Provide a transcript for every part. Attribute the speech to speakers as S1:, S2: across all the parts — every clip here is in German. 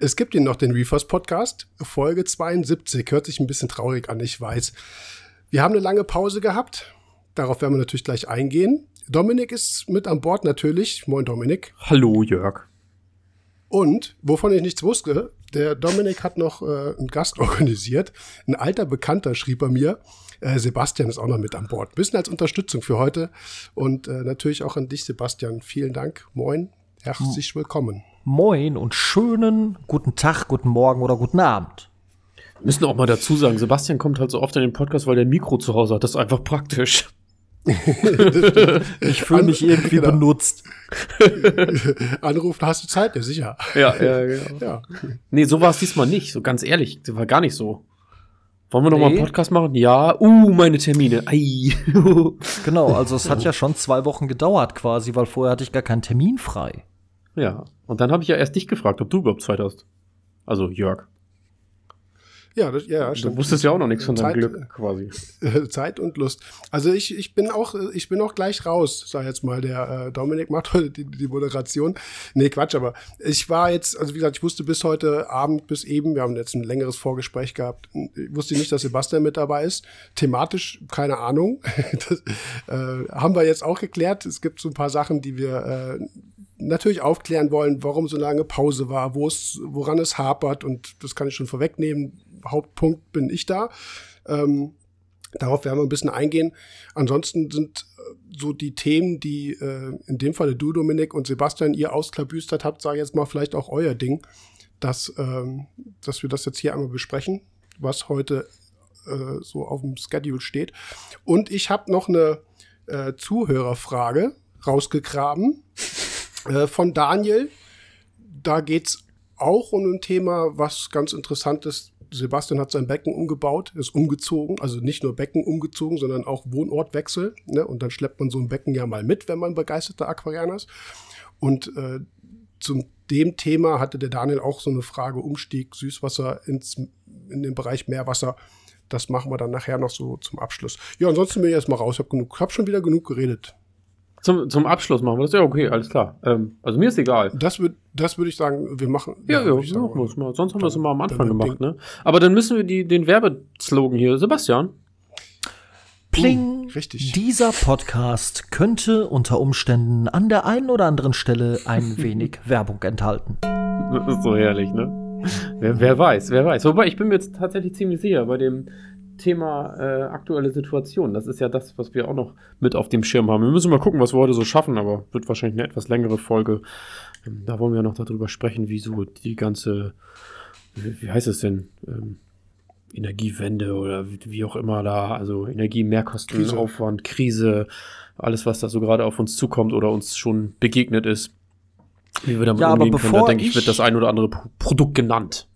S1: Es gibt ihn noch, den Reefers Podcast, Folge 72. Hört sich ein bisschen traurig an, ich weiß. Wir haben eine lange Pause gehabt. Darauf werden wir natürlich gleich eingehen. Dominik ist mit an Bord natürlich. Moin, Dominik.
S2: Hallo, Jörg.
S1: Und, wovon ich nichts wusste, der Dominik hat noch äh, einen Gast organisiert. Ein alter Bekannter schrieb bei mir. Äh, Sebastian ist auch noch mit an Bord. Bisschen als Unterstützung für heute. Und äh, natürlich auch an dich, Sebastian. Vielen Dank. Moin. Herzlich willkommen.
S3: Moin und schönen guten Tag, guten Morgen oder guten Abend.
S2: Wir müssen auch mal dazu sagen, Sebastian kommt halt so oft in den Podcast, weil der ein Mikro zu Hause hat. Das ist einfach praktisch.
S3: ich fühle mich irgendwie genau. benutzt.
S1: Anrufen, hast du Zeit? Ja, sicher.
S2: Ja, ja, genau. ja. Nee, so war es diesmal nicht. So ganz ehrlich, das war gar nicht so. Wollen wir noch nee. mal einen Podcast machen? Ja. Uh, meine Termine. Ei.
S3: genau, also es hat ja schon zwei Wochen gedauert quasi, weil vorher hatte ich gar keinen Termin frei.
S2: Ja. Und dann habe ich ja erst dich gefragt, ob du überhaupt Zeit hast. Also Jörg.
S1: Ja, das, ja,
S2: stimmt. Du wusstest ja auch noch nichts von deinem Glück quasi.
S1: Zeit und Lust. Also ich, ich bin auch, ich bin auch gleich raus, sag jetzt mal. Der äh, Dominik macht heute die, die Moderation. Nee, Quatsch, aber ich war jetzt, also wie gesagt, ich wusste bis heute Abend, bis eben, wir haben jetzt ein längeres Vorgespräch gehabt, ich wusste nicht, dass Sebastian mit dabei ist. Thematisch, keine Ahnung. das äh, haben wir jetzt auch geklärt. Es gibt so ein paar Sachen, die wir äh, natürlich aufklären wollen, warum so lange Pause war, wo es, woran es hapert und das kann ich schon vorwegnehmen. Hauptpunkt bin ich da. Ähm, darauf werden wir ein bisschen eingehen. Ansonsten sind äh, so die Themen, die äh, in dem Falle du, Dominik und Sebastian, ihr ausklabüstert habt, sage ich jetzt mal vielleicht auch euer Ding, dass, ähm, dass wir das jetzt hier einmal besprechen, was heute äh, so auf dem Schedule steht. Und ich habe noch eine äh, Zuhörerfrage rausgegraben äh, von Daniel. Da geht's auch um ein Thema, was ganz interessant ist. Sebastian hat sein Becken umgebaut, ist umgezogen, also nicht nur Becken umgezogen, sondern auch Wohnortwechsel. Ne? Und dann schleppt man so ein Becken ja mal mit, wenn man begeisterter Aquarianer ist. Und äh, zum dem Thema hatte der Daniel auch so eine Frage, Umstieg Süßwasser ins, in den Bereich Meerwasser. Das machen wir dann nachher noch so zum Abschluss. Ja, ansonsten bin ich erstmal raus. Ich habe hab schon wieder genug geredet.
S2: Zum, zum Abschluss machen wir das. Ja, okay, alles klar. Ähm, also mir ist egal.
S1: Das würde das würd ich sagen, wir machen.
S2: Ja, ja, ja sagen, wir mal. Sonst haben wir es immer am Anfang gemacht, ne? Aber dann müssen wir die, den Werbeslogan hier. Sebastian.
S3: Pling. Uh, richtig. Dieser Podcast könnte unter Umständen an der einen oder anderen Stelle ein wenig Werbung enthalten.
S2: Das ist so herrlich, ne? Wer, wer weiß, wer weiß. Wobei, ich bin mir jetzt tatsächlich ziemlich sicher, bei dem Thema äh, aktuelle Situation. Das ist ja das, was wir auch noch mit auf dem Schirm haben. Wir müssen mal gucken, was wir heute so schaffen, aber wird wahrscheinlich eine etwas längere Folge. Ähm, da wollen wir noch darüber sprechen, wie so die ganze, wie, wie heißt es denn, ähm, Energiewende oder wie auch immer da, also Energiemehrkosten, Krise. Aufwand, Krise, alles, was da so gerade auf uns zukommt oder uns schon begegnet ist. Wie wir damit ja, umgehen können, da denke ich, wird das ein oder andere Produkt genannt.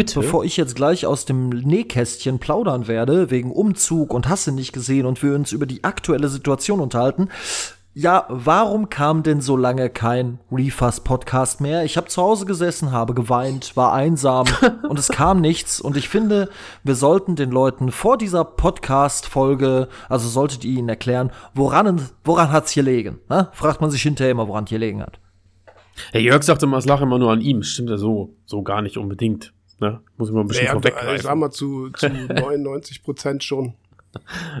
S3: Bitte? Bevor ich jetzt gleich aus dem Nähkästchen plaudern werde, wegen Umzug und Hasse nicht gesehen und wir uns über die aktuelle Situation unterhalten, ja, warum kam denn so lange kein Refus-Podcast mehr? Ich habe zu Hause gesessen, habe geweint, war einsam und es kam nichts. Und ich finde, wir sollten den Leuten vor dieser Podcast-Folge, also solltet ihr ihnen erklären, woran, woran hat's hier liegen? Ne? Fragt man sich hinterher immer, woran es hier liegen hat.
S2: Herr Jörg sagte immer, es lag immer nur an ihm. Stimmt ja so, so gar nicht unbedingt. Ne? Muss ich mal ein bisschen ja, vorweggreifen.
S1: Ich sag mal zu, zu 99 Prozent schon.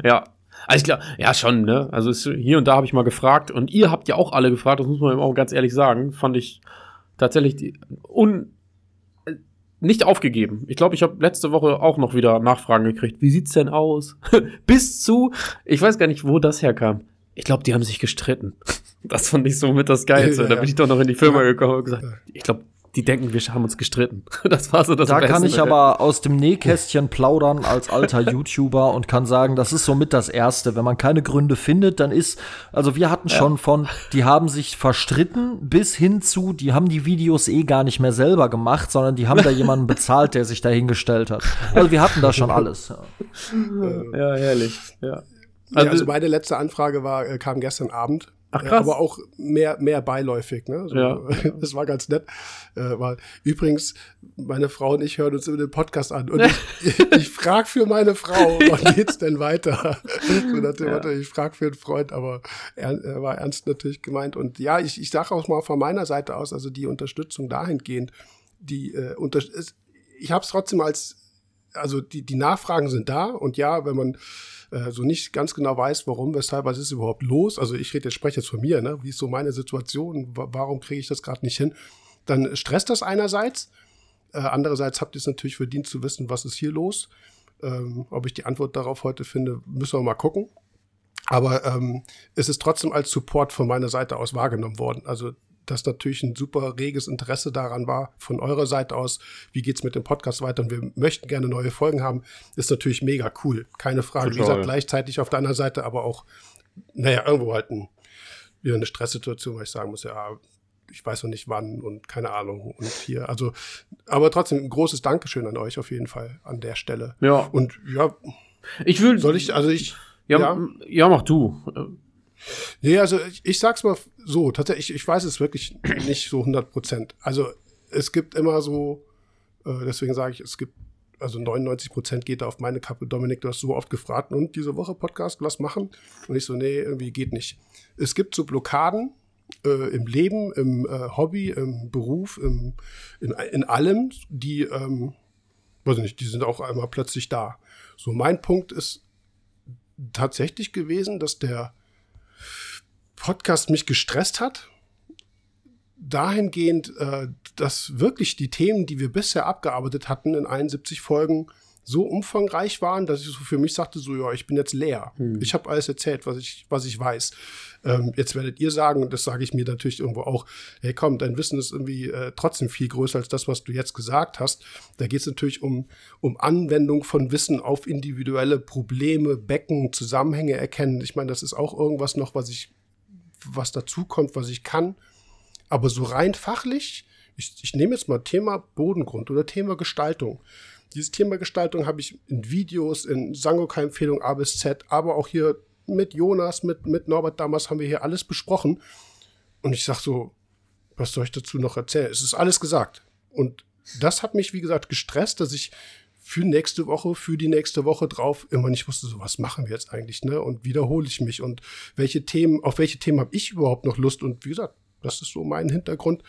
S2: ja. Also klar, ja schon, ne? Also es, hier und da habe ich mal gefragt und ihr habt ja auch alle gefragt, das muss man eben auch ganz ehrlich sagen, fand ich tatsächlich die, un, äh, nicht aufgegeben. Ich glaube, ich habe letzte Woche auch noch wieder Nachfragen gekriegt. Wie sieht's denn aus? Bis zu, ich weiß gar nicht, wo das herkam. Ich glaube, die haben sich gestritten. Das fand ich so mit das Geilste. Ja, ja. Da bin ich doch noch in die Firma gekommen und gesagt, ich glaube, die denken, wir haben uns gestritten.
S3: Das war so das Da Beste. kann ich aber aus dem Nähkästchen plaudern als alter YouTuber und kann sagen, das ist somit das Erste. Wenn man keine Gründe findet, dann ist, also wir hatten ja. schon von, die haben sich verstritten bis hin zu, die haben die Videos eh gar nicht mehr selber gemacht, sondern die haben da jemanden bezahlt, der sich dahingestellt hat. Also wir hatten da schon alles. Ja,
S2: ja herrlich. Ja.
S1: Also, ja, also meine letzte Anfrage war, äh, kam gestern Abend Ach krass. aber auch mehr, mehr beiläufig. Ne? So, ja. Das war ganz nett. Äh, weil, übrigens, meine Frau und ich hören uns über den Podcast an. Und ich, ich frage für meine Frau, wann geht's denn weiter? so nach dem ja. Motto, ich frage für einen Freund, aber er, er, war ernst natürlich gemeint. Und ja, ich, ich sage auch mal von meiner Seite aus, also die Unterstützung dahingehend die äh, unter ich habe es trotzdem als, also die, die Nachfragen sind da und ja, wenn man äh, so nicht ganz genau weiß, warum, weshalb, was ist überhaupt los, also ich rede jetzt, spreche jetzt von mir, ne? wie ist so meine Situation, warum kriege ich das gerade nicht hin, dann stresst das einerseits, äh, andererseits habt ihr es natürlich verdient zu wissen, was ist hier los. Ähm, ob ich die Antwort darauf heute finde, müssen wir mal gucken. Aber ähm, es ist trotzdem als Support von meiner Seite aus wahrgenommen worden. Also dass natürlich ein super reges Interesse daran war von eurer Seite aus, wie geht's mit dem Podcast weiter und wir möchten gerne neue Folgen haben, ist natürlich mega cool. Keine Frage. Total. Wie gesagt, gleichzeitig auf der anderen Seite aber auch, naja, irgendwo halt ein, wieder eine Stresssituation, weil ich sagen muss, ja, ich weiß noch nicht wann und keine Ahnung und hier. Also, aber trotzdem ein großes Dankeschön an euch auf jeden Fall an der Stelle.
S2: Ja.
S1: Und ja.
S2: Ich will.
S1: Soll ich, also ich.
S2: Ja, ja, ja mach du.
S1: Nee, also ich, ich sag's mal so, tatsächlich, ich, weiß es wirklich nicht so 100 Prozent. Also es gibt immer so, äh, deswegen sage ich, es gibt, also 99 Prozent geht da auf meine Kappe. Dominik, du hast so oft gefragt, und diese Woche Podcast, lass machen. Und ich so, nee, irgendwie geht nicht. Es gibt so Blockaden äh, im Leben, im äh, Hobby, im Beruf, im, in, in allem, die, ähm, weiß ich nicht, die sind auch einmal plötzlich da. So, mein Punkt ist tatsächlich gewesen, dass der Podcast mich gestresst hat. Dahingehend, äh, dass wirklich die Themen, die wir bisher abgearbeitet hatten in 71 Folgen, so umfangreich waren, dass ich so für mich sagte, so ja, ich bin jetzt leer. Hm. Ich habe alles erzählt, was ich, was ich weiß. Ähm, jetzt werdet ihr sagen, und das sage ich mir natürlich irgendwo auch, hey komm, dein Wissen ist irgendwie äh, trotzdem viel größer als das, was du jetzt gesagt hast. Da geht es natürlich um, um Anwendung von Wissen auf individuelle Probleme, Becken, Zusammenhänge erkennen. Ich meine, das ist auch irgendwas noch, was ich was dazukommt, was ich kann. Aber so rein fachlich, ich, ich nehme jetzt mal Thema Bodengrund oder Thema Gestaltung. Dieses Thema Gestaltung habe ich in Videos, in Sangoka-Empfehlung A bis Z, aber auch hier mit Jonas, mit, mit Norbert damals haben wir hier alles besprochen. Und ich sage so, was soll ich dazu noch erzählen? Es ist alles gesagt. Und das hat mich, wie gesagt, gestresst, dass ich für nächste Woche, für die nächste Woche drauf immer nicht wusste, so was machen wir jetzt eigentlich, ne? Und wiederhole ich mich und welche Themen, auf welche Themen habe ich überhaupt noch Lust? Und wie gesagt, das ist so mein Hintergrund,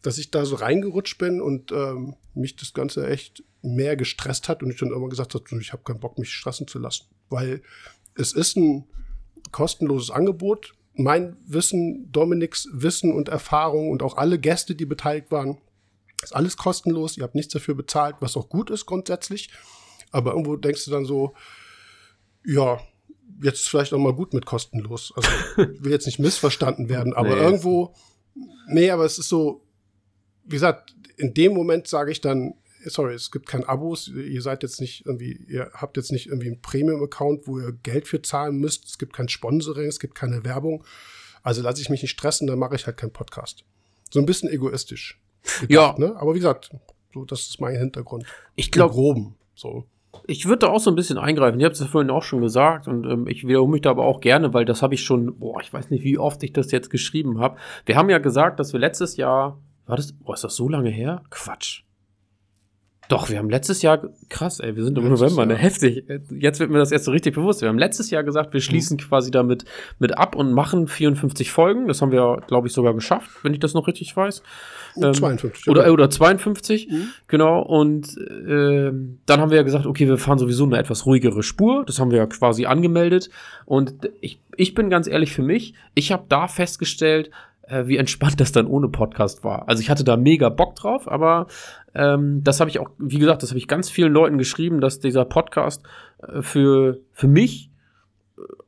S1: dass ich da so reingerutscht bin und ähm, mich das Ganze echt mehr gestresst hat und ich dann immer gesagt habe, ich habe keinen Bock, mich stressen zu lassen. Weil es ist ein kostenloses Angebot. Mein Wissen, Dominiks Wissen und Erfahrung und auch alle Gäste, die beteiligt waren, ist alles kostenlos, ihr habt nichts dafür bezahlt, was auch gut ist grundsätzlich. Aber irgendwo denkst du dann so, ja, jetzt ist vielleicht auch mal gut mit kostenlos. Also will jetzt nicht missverstanden werden, aber nee. irgendwo, nee, aber es ist so, wie gesagt, in dem Moment sage ich dann, sorry, es gibt kein Abos, ihr seid jetzt nicht irgendwie, ihr habt jetzt nicht irgendwie einen Premium-Account, wo ihr Geld für zahlen müsst, es gibt kein Sponsoring, es gibt keine Werbung. Also lasse ich mich nicht stressen, dann mache ich halt keinen Podcast. So ein bisschen egoistisch.
S2: Gedacht, ja.
S1: Ne? Aber wie gesagt, so, das ist mein Hintergrund.
S2: Ich glaube.
S1: groben. So.
S2: Ich würde da auch so ein bisschen eingreifen. Ich habe es ja vorhin auch schon gesagt und ähm, ich wiederhole mich da aber auch gerne, weil das habe ich schon, boah, ich weiß nicht, wie oft ich das jetzt geschrieben habe. Wir haben ja gesagt, dass wir letztes Jahr, war das, boah, ist das so lange her? Quatsch. Doch, wir haben letztes Jahr, krass, ey, wir sind im November, ne, heftig. Jetzt wird mir das erst so richtig bewusst. Wir haben letztes Jahr gesagt, wir schließen mhm. quasi damit mit ab und machen 54 Folgen. Das haben wir, glaube ich, sogar geschafft, wenn ich das noch richtig weiß.
S1: Ähm, 52.
S2: Oder, oder 52, mhm. genau. Und äh, dann haben wir ja gesagt, okay, wir fahren sowieso eine etwas ruhigere Spur. Das haben wir ja quasi angemeldet. Und ich, ich bin ganz ehrlich für mich, ich habe da festgestellt, äh, wie entspannt das dann ohne Podcast war. Also ich hatte da mega Bock drauf, aber ähm, das habe ich auch, wie gesagt, das habe ich ganz vielen Leuten geschrieben, dass dieser Podcast äh, für, für mich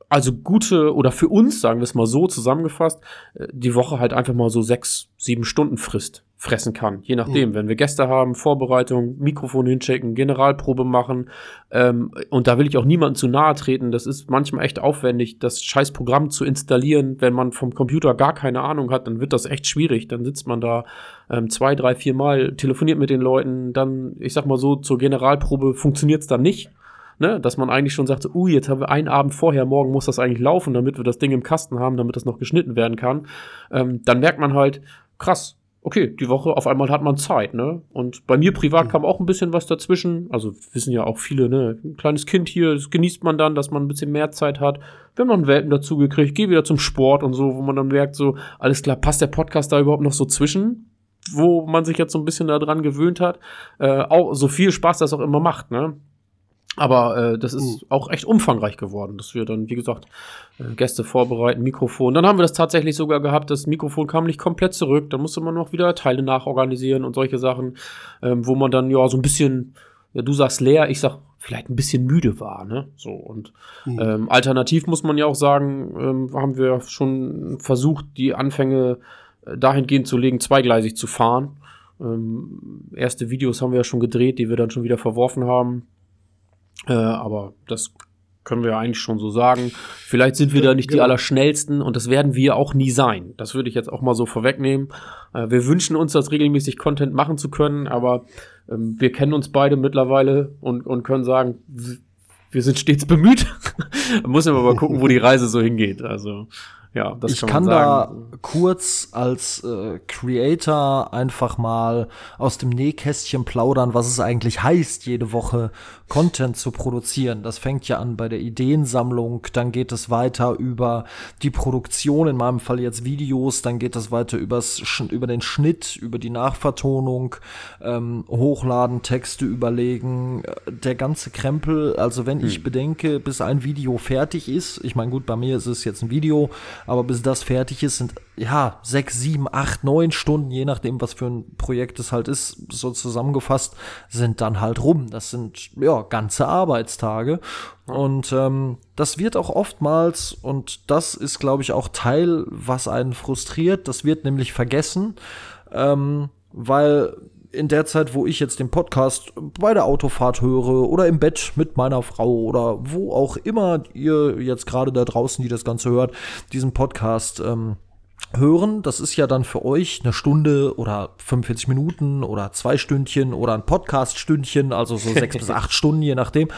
S2: also gute oder für uns, sagen wir es mal so zusammengefasst, äh, die Woche halt einfach mal so sechs, sieben Stunden frisst, fressen kann. Je nachdem, mhm. wenn wir Gäste haben, Vorbereitung, Mikrofon hinchecken, Generalprobe machen. Ähm, und da will ich auch niemandem zu nahe treten. Das ist manchmal echt aufwendig, das scheiß Programm zu installieren. Wenn man vom Computer gar keine Ahnung hat, dann wird das echt schwierig. Dann sitzt man da ähm, zwei, drei, vier Mal, telefoniert mit den Leuten. Dann, ich sag mal so, zur Generalprobe funktioniert es dann nicht ne, dass man eigentlich schon sagt, uh, jetzt haben wir einen Abend vorher, morgen muss das eigentlich laufen, damit wir das Ding im Kasten haben, damit das noch geschnitten werden kann, ähm, dann merkt man halt, krass, okay, die Woche auf einmal hat man Zeit, ne? Und bei mir privat mhm. kam auch ein bisschen was dazwischen. Also wissen ja auch viele, ne? Ein kleines Kind hier, das genießt man dann, dass man ein bisschen mehr Zeit hat. Wir haben noch einen Welpen dazu gekriegt, gehe wieder zum Sport und so, wo man dann merkt, so, alles klar, passt der Podcast da überhaupt noch so zwischen? wo man sich jetzt so ein bisschen daran gewöhnt hat. Äh, auch so viel Spaß das auch immer macht, ne? Aber äh, das ist uh. auch echt umfangreich geworden, dass wir dann, wie gesagt, äh, Gäste vorbereiten, Mikrofon. Dann haben wir das tatsächlich sogar gehabt, das Mikrofon kam nicht komplett zurück. Dann musste man noch wieder Teile nachorganisieren und solche Sachen, ähm, wo man dann ja so ein bisschen, ja, du sagst leer, ich sag vielleicht ein bisschen müde war, ne? So und uh. ähm, alternativ muss man ja auch sagen, ähm, haben wir schon versucht, die Anfänge äh, dahingehend zu legen, zweigleisig zu fahren. Ähm, erste Videos haben wir ja schon gedreht, die wir dann schon wieder verworfen haben äh, aber das können wir eigentlich schon so sagen. Vielleicht sind wir da nicht genau. die Allerschnellsten und das werden wir auch nie sein. Das würde ich jetzt auch mal so vorwegnehmen. Äh, wir wünschen uns, das regelmäßig Content machen zu können, aber ähm, wir kennen uns beide mittlerweile und, und können sagen, wir sind stets bemüht. muss aber mal gucken, wo die Reise so hingeht. Also ja, das
S3: ich kann, kann da kurz als äh, Creator einfach mal aus dem Nähkästchen plaudern, was es eigentlich heißt, jede Woche Content zu produzieren. Das fängt ja an bei der Ideensammlung, dann geht es weiter über die Produktion, in meinem Fall jetzt Videos, dann geht es weiter übers, über den Schnitt, über die Nachvertonung, ähm, hochladen, Texte überlegen, äh, der ganze Krempel. Also wenn hm. ich bedenke, bis ein Video fertig ist, ich meine, gut, bei mir ist es jetzt ein Video, aber bis das fertig ist, sind ja sechs, sieben, acht, neun Stunden, je nachdem, was für ein Projekt es halt ist, so zusammengefasst, sind dann halt rum. Das sind ja ganze Arbeitstage. Und ähm, das wird auch oftmals, und das ist, glaube ich, auch Teil, was einen frustriert, das wird nämlich vergessen, ähm, weil in der Zeit, wo ich jetzt den Podcast bei der Autofahrt höre oder im Bett mit meiner Frau oder wo auch immer ihr jetzt gerade da draußen, die das Ganze hört, diesen Podcast ähm, hören. Das ist ja dann für euch eine Stunde oder 45 Minuten oder zwei Stündchen oder ein Podcast-Stündchen, also so sechs bis acht Stunden, je nachdem.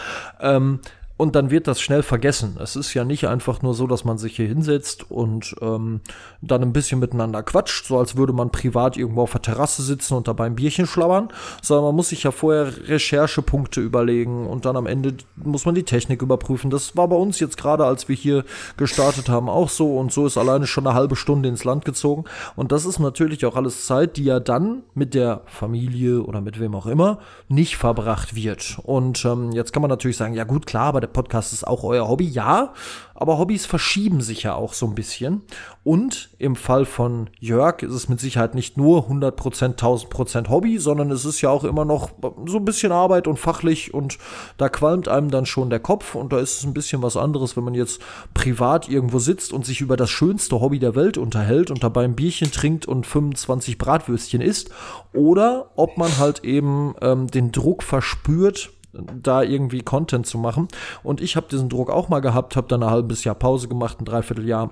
S3: Ähm, und dann wird das schnell vergessen. Es ist ja nicht einfach nur so, dass man sich hier hinsetzt und ähm, dann ein bisschen miteinander quatscht, so als würde man privat irgendwo auf der Terrasse sitzen und dabei ein Bierchen schlabbern, sondern man muss sich ja vorher Recherchepunkte überlegen und dann am Ende muss man die Technik überprüfen. Das war bei uns jetzt gerade, als wir hier gestartet haben, auch so und so ist alleine schon eine halbe Stunde ins Land gezogen und das ist natürlich auch alles Zeit, die ja dann mit der Familie oder mit wem auch immer nicht verbracht wird. Und ähm, jetzt kann man natürlich sagen, ja gut, klar, aber der Podcast ist auch euer Hobby, ja, aber Hobbys verschieben sich ja auch so ein bisschen. Und im Fall von Jörg ist es mit Sicherheit nicht nur 100%, 1000% Hobby, sondern es ist ja auch immer noch so ein bisschen Arbeit und fachlich. Und da qualmt einem dann schon der Kopf. Und da ist es ein bisschen was anderes, wenn man jetzt privat irgendwo sitzt und sich über das schönste Hobby der Welt unterhält und dabei ein Bierchen trinkt und 25 Bratwürstchen isst. Oder ob man halt eben ähm, den Druck verspürt, da irgendwie Content zu machen. Und ich habe diesen Druck auch mal gehabt, habe dann ein halbes Jahr Pause gemacht, ein Dreivierteljahr.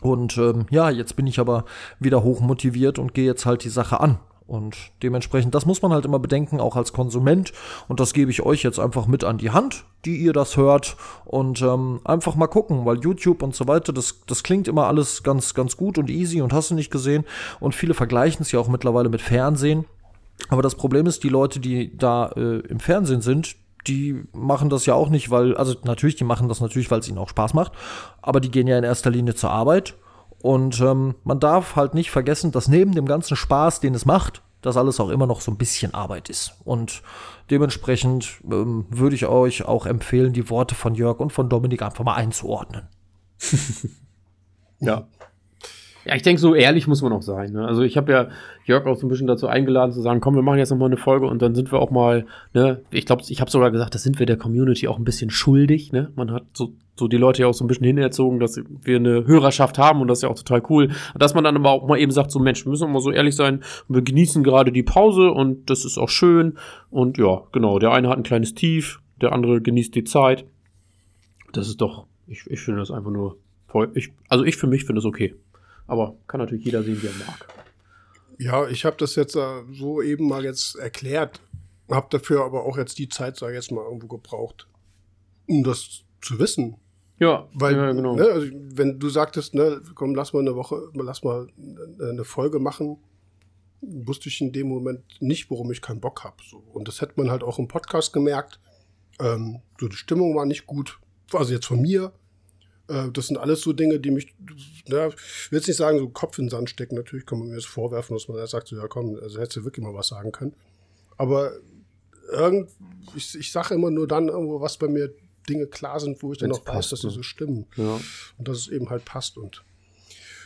S3: Und ähm, ja, jetzt bin ich aber wieder hoch motiviert und gehe jetzt halt die Sache an. Und dementsprechend, das muss man halt immer bedenken, auch als Konsument. Und das gebe ich euch jetzt einfach mit an die Hand, die ihr das hört. Und ähm, einfach mal gucken, weil YouTube und so weiter, das, das klingt immer alles ganz, ganz gut und easy und hast du nicht gesehen. Und viele vergleichen es ja auch mittlerweile mit Fernsehen. Aber das Problem ist, die Leute, die da äh, im Fernsehen sind, die machen das ja auch nicht, weil, also natürlich, die machen das natürlich, weil es ihnen auch Spaß macht, aber die gehen ja in erster Linie zur Arbeit. Und ähm, man darf halt nicht vergessen, dass neben dem ganzen Spaß, den es macht, das alles auch immer noch so ein bisschen Arbeit ist. Und dementsprechend ähm, würde ich euch auch empfehlen, die Worte von Jörg und von Dominik einfach mal einzuordnen.
S2: ja, ja, ich denke, so ehrlich muss man auch sein. Ne? Also ich habe ja Jörg auch so ein bisschen dazu eingeladen zu sagen, komm, wir machen jetzt nochmal eine Folge und dann sind wir auch mal, ne, ich glaube, ich habe sogar gesagt, das sind wir der Community auch ein bisschen schuldig. Ne? Man hat so, so die Leute ja auch so ein bisschen hinerzogen, dass wir eine Hörerschaft haben und das ist ja auch total cool. Dass man dann aber auch mal eben sagt, so Mensch, wir müssen auch mal so ehrlich sein, wir genießen gerade die Pause und das ist auch schön. Und ja, genau, der eine hat ein kleines Tief, der andere genießt die Zeit. Das ist doch, ich, ich finde das einfach nur voll, ich, also ich für mich finde es okay. Aber kann natürlich jeder sehen, wie er mag.
S1: Ja, ich habe das jetzt äh, so eben mal jetzt erklärt, habe dafür aber auch jetzt die Zeit, sag ich jetzt mal, irgendwo gebraucht, um das zu wissen.
S2: Ja,
S1: weil,
S2: ja, genau.
S1: Ne, also wenn du sagtest, ne, komm, lass mal eine Woche, lass mal eine Folge machen, wusste ich in dem Moment nicht, worum ich keinen Bock habe. So. Und das hätte man halt auch im Podcast gemerkt. Ähm, so die Stimmung war nicht gut, also jetzt von mir. Äh, das sind alles so Dinge, die mich, ja, ich will jetzt nicht sagen, so Kopf in den Sand stecken. Natürlich kann man mir das vorwerfen, dass man da sagt, so, ja komm, also hättest du wirklich mal was sagen können. Aber irgend, ich, ich sage immer nur dann irgendwo, was bei mir Dinge klar sind, wo ich dann
S2: Wenn's
S1: auch weiß,
S2: passt,
S1: dass sie
S2: ne?
S1: so stimmen.
S2: Ja.
S1: Und dass es eben halt passt und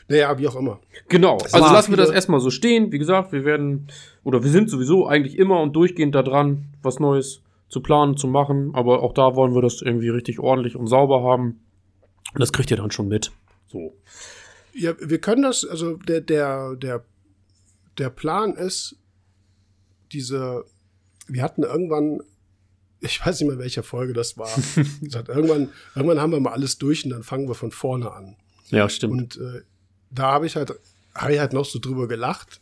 S1: naja, wie auch immer.
S2: Genau, also
S1: waren
S2: lassen wir das erstmal so stehen. Wie gesagt, wir werden, oder wir sind sowieso eigentlich immer und durchgehend da dran, was Neues zu planen, zu machen. Aber auch da wollen wir das irgendwie richtig ordentlich und sauber haben. Und das kriegt ihr dann schon mit. So.
S1: Ja, wir können das, also der, der, der, der Plan ist, diese, wir hatten irgendwann, ich weiß nicht mehr, welche Folge das war. Gesagt, irgendwann, irgendwann haben wir mal alles durch und dann fangen wir von vorne an.
S2: Ja, stimmt.
S1: Und äh, da habe ich halt, habe ich halt noch so drüber gelacht.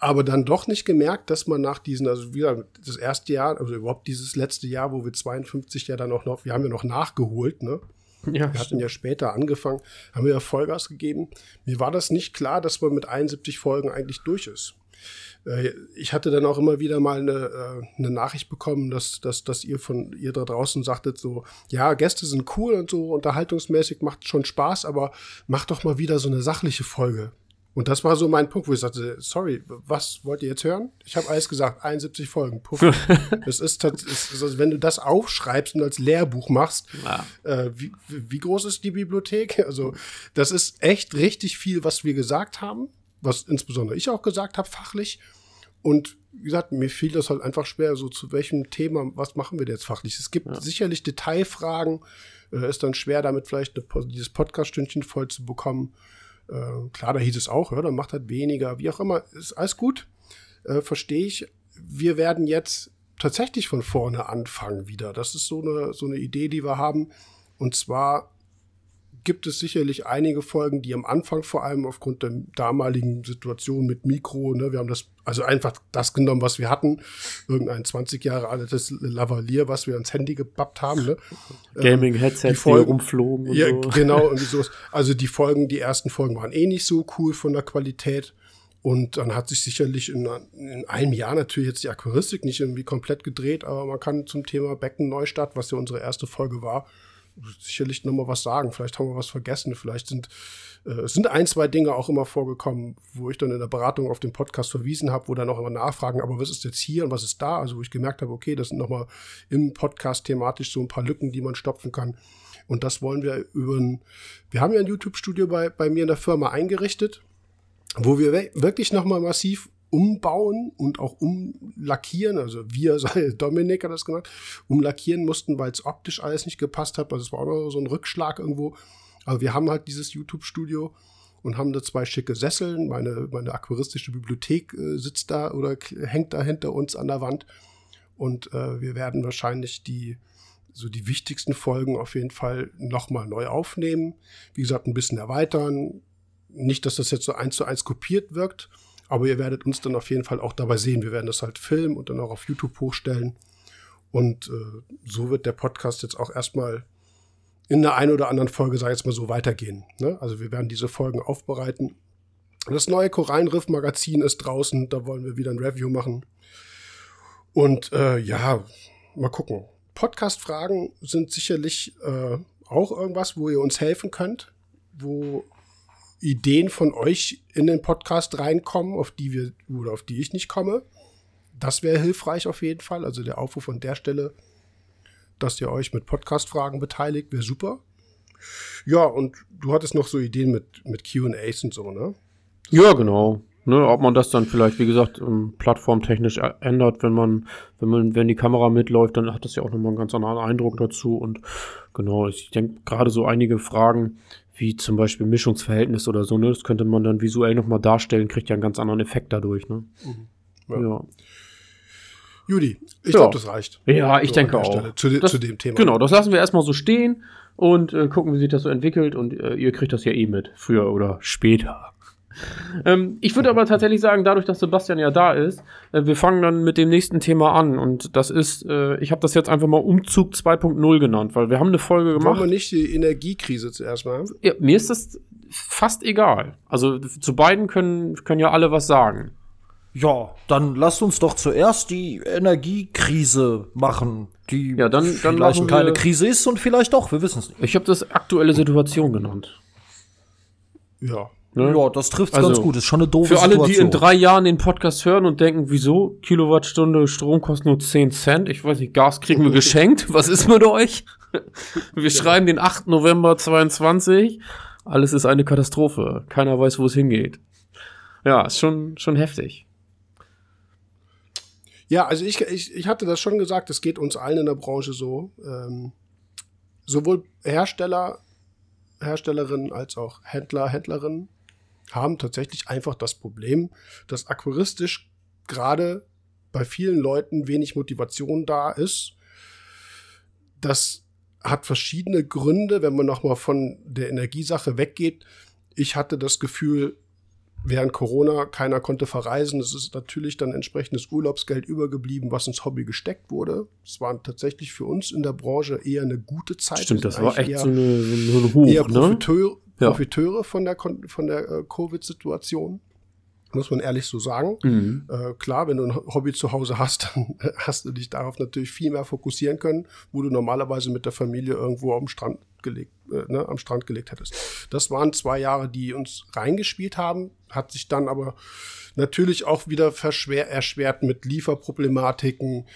S1: Aber dann doch nicht gemerkt, dass man nach diesen, also wieder das erste Jahr, also überhaupt dieses letzte Jahr, wo wir 52 ja dann auch noch, wir haben ja noch nachgeholt, ne?
S2: ja,
S1: Wir hatten ja später angefangen, haben wir ja Vollgas gegeben. Mir war das nicht klar, dass man mit 71 Folgen eigentlich durch ist. Äh, Ich hatte dann auch immer wieder mal eine, äh, eine Nachricht bekommen, dass, dass, dass ihr von ihr da draußen sagtet, so, ja, Gäste sind cool und so, unterhaltungsmäßig macht schon Spaß, aber macht doch mal wieder so eine sachliche Folge. Und das war so mein Punkt, wo ich sagte, sorry, was wollt ihr jetzt hören? Ich habe alles gesagt, 71 Folgen. Puff. es ist, tats- es ist also, wenn du das aufschreibst und als Lehrbuch machst,
S2: Ja.
S1: äh, wie, wie groß ist die Bibliothek? Also, das ist echt richtig viel, was wir gesagt haben, was insbesondere ich auch gesagt habe, fachlich. Und wie gesagt, mir fiel das halt einfach schwer, so zu welchem Thema, was machen wir denn jetzt fachlich? Es gibt sicherlich Detailfragen, äh, ist dann schwer, damit vielleicht eine, dieses Podcast-Stündchen voll zu bekommen. Äh, klar, da hieß es auch, ja, dann macht halt weniger, wie auch immer, ist alles gut, äh, verstehe ich. Wir werden jetzt tatsächlich von vorne anfangen wieder. Das ist so eine, so eine Idee, die wir haben. Und zwar gibt es sicherlich einige Folgen, die am Anfang vor allem aufgrund der damaligen Situation mit Mikro, ne, wir haben das, also einfach das genommen, was wir hatten, irgendein 20 Jahre altes Lavalier, was wir ans Handy gebappt haben, ne?
S2: Gaming-Headsets, die,
S1: Folgen-
S2: rumflogen und
S1: Ja,
S2: so.
S1: genau, irgendwie sowas. Also die Folgen, die ersten Folgen waren eh nicht so cool von der Qualität. Und dann hat sich sicherlich in, in einem Jahr natürlich jetzt die Aquaristik nicht irgendwie komplett gedreht, aber man kann zum Thema Becken Neustadt, was ja unsere erste Folge war, sicherlich noch mal was sagen. Vielleicht haben wir was vergessen. Vielleicht sind äh, sind ein, zwei Dinge auch immer vorgekommen, wo ich dann in der Beratung auf den Podcast verwiesen habe, wo dann auch immer nachfragen, aber was ist jetzt hier und was ist da? Also wo ich gemerkt habe, okay, das sind noch mal im Podcast thematisch so ein paar Lücken, die man stopfen kann. Und das wollen wir über ein, wir haben ja ein YouTube-Studio bei, bei mir in der Firma eingerichtet, wo wir wirklich noch mal massiv umbauen und auch umlackieren, also wir, Dominik hat das gemacht, umlackieren mussten, weil es optisch alles nicht gepasst hat. Also es war auch noch so ein Rückschlag irgendwo. Aber wir haben halt dieses YouTube-Studio und haben da zwei schicke Sesseln. Meine, meine aquaristische Bibliothek äh, sitzt da oder hängt da hinter uns an der Wand. Und äh, wir werden wahrscheinlich die, so die wichtigsten Folgen auf jeden Fall nochmal neu aufnehmen. Wie gesagt, ein bisschen erweitern. Nicht, dass das jetzt so eins zu eins kopiert wirkt, aber ihr werdet uns dann auf jeden Fall auch dabei sehen. Wir werden das halt filmen und dann auch auf YouTube hochstellen. Und äh, so wird der Podcast jetzt auch erstmal in der einen oder anderen Folge, sag ich jetzt mal so, weitergehen. Ne? Also wir werden diese Folgen aufbereiten. Das neue Korallenriff-Magazin ist draußen, da wollen wir wieder ein Review machen. Und äh, ja, mal gucken. Podcast-Fragen sind sicherlich äh, auch irgendwas, wo ihr uns helfen könnt, wo Ideen von euch in den Podcast reinkommen, auf die wir oder auf die ich nicht komme. Das wäre hilfreich auf jeden Fall. Also der Aufruf an der Stelle, dass ihr euch mit Podcast-Fragen beteiligt, wäre super. Ja, und du hattest noch so Ideen mit, mit QAs und so, ne?
S2: Ja, genau. Ne, ob man das dann vielleicht, wie gesagt, ähm, plattformtechnisch ändert, wenn man, wenn man, wenn die Kamera mitläuft, dann hat das ja auch nochmal einen ganz anderen Eindruck dazu. Und genau, ich denke gerade so einige Fragen, wie zum Beispiel Mischungsverhältnis oder so, ne, das könnte man dann visuell nochmal darstellen, kriegt ja einen ganz anderen Effekt dadurch, ne?
S1: Ja.
S2: Ja.
S1: Judy, ich
S2: Ja.
S1: glaube, das reicht.
S2: Ja, ich
S1: So,
S2: denke auch.
S1: Stelle, zu,
S2: Das-
S1: zu dem Thema.
S2: Genau, das lassen wir erstmal so stehen und äh, gucken, wie sich das so entwickelt und äh, ihr kriegt das ja eh mit, früher oder später. Ähm, ich würde aber tatsächlich sagen, dadurch, dass Sebastian ja da ist, äh, wir fangen dann mit dem nächsten Thema an und das ist, äh, ich habe das jetzt einfach mal Umzug 2.0 genannt, weil wir haben eine Folge
S1: Wollen
S2: gemacht.
S1: wir nicht die Energiekrise zuerst mal haben?
S2: Ja, mir ist das fast egal. Also zu beiden können, können ja alle was sagen.
S3: Ja, dann lasst uns doch zuerst die Energiekrise machen, die
S2: Ja, dann- dann
S3: vielleicht
S2: machen
S3: keine Krise ist und vielleicht doch, wir wissen es nicht.
S2: Ich habe das aktuelle Situation genannt.
S1: Ja.
S2: Ne?
S3: Ja, das trifft
S2: Also,
S3: ganz gut. Ist schon eine doofe
S2: Für alle, die
S3: Situation.
S2: in drei Jahren den Podcast hören und denken, wieso? Kilowattstunde Strom kostet nur 10 Cent. Ich weiß nicht, Gas kriegen wir geschenkt. Was ist mit euch? Wir schreiben den 8. November 22. Alles ist eine Katastrophe. Keiner weiß, wo es hingeht. Ja, ist schon, schon heftig.
S1: Ja, also ich, ich, ich hatte das schon gesagt, es geht uns allen in der Branche so. Ähm, sowohl Hersteller, Herstellerinnen als auch Händler, Händlerinnen haben tatsächlich einfach das Problem, dass aquaristisch gerade bei vielen Leuten wenig Motivation da ist. Das hat verschiedene Gründe, wenn man nochmal von der Energiesache weggeht. Ich hatte das Gefühl, während Corona keiner konnte verreisen. Es ist natürlich dann entsprechendes Urlaubsgeld übergeblieben, was ins Hobby gesteckt wurde. Es war tatsächlich für uns in der Branche eher eine gute Zeit.
S2: Stimmt, das war echt
S1: eher,
S2: so, eine, so ein Hoch,
S1: eher
S2: ne? Ja.
S1: Profiteure von der, von der äh, Covid-Situation. Muss man ehrlich so sagen.
S2: Mhm.
S1: Äh, klar, wenn du ein Hobby zu Hause hast, dann hast du dich darauf natürlich viel mehr fokussieren können, wo du normalerweise mit der Familie irgendwo am Strand gelegt, äh, ne, am Strand gelegt hättest. Das waren zwei Jahre, die uns reingespielt haben, hat sich dann aber natürlich auch wieder verschwer, erschwert mit Lieferproblematiken,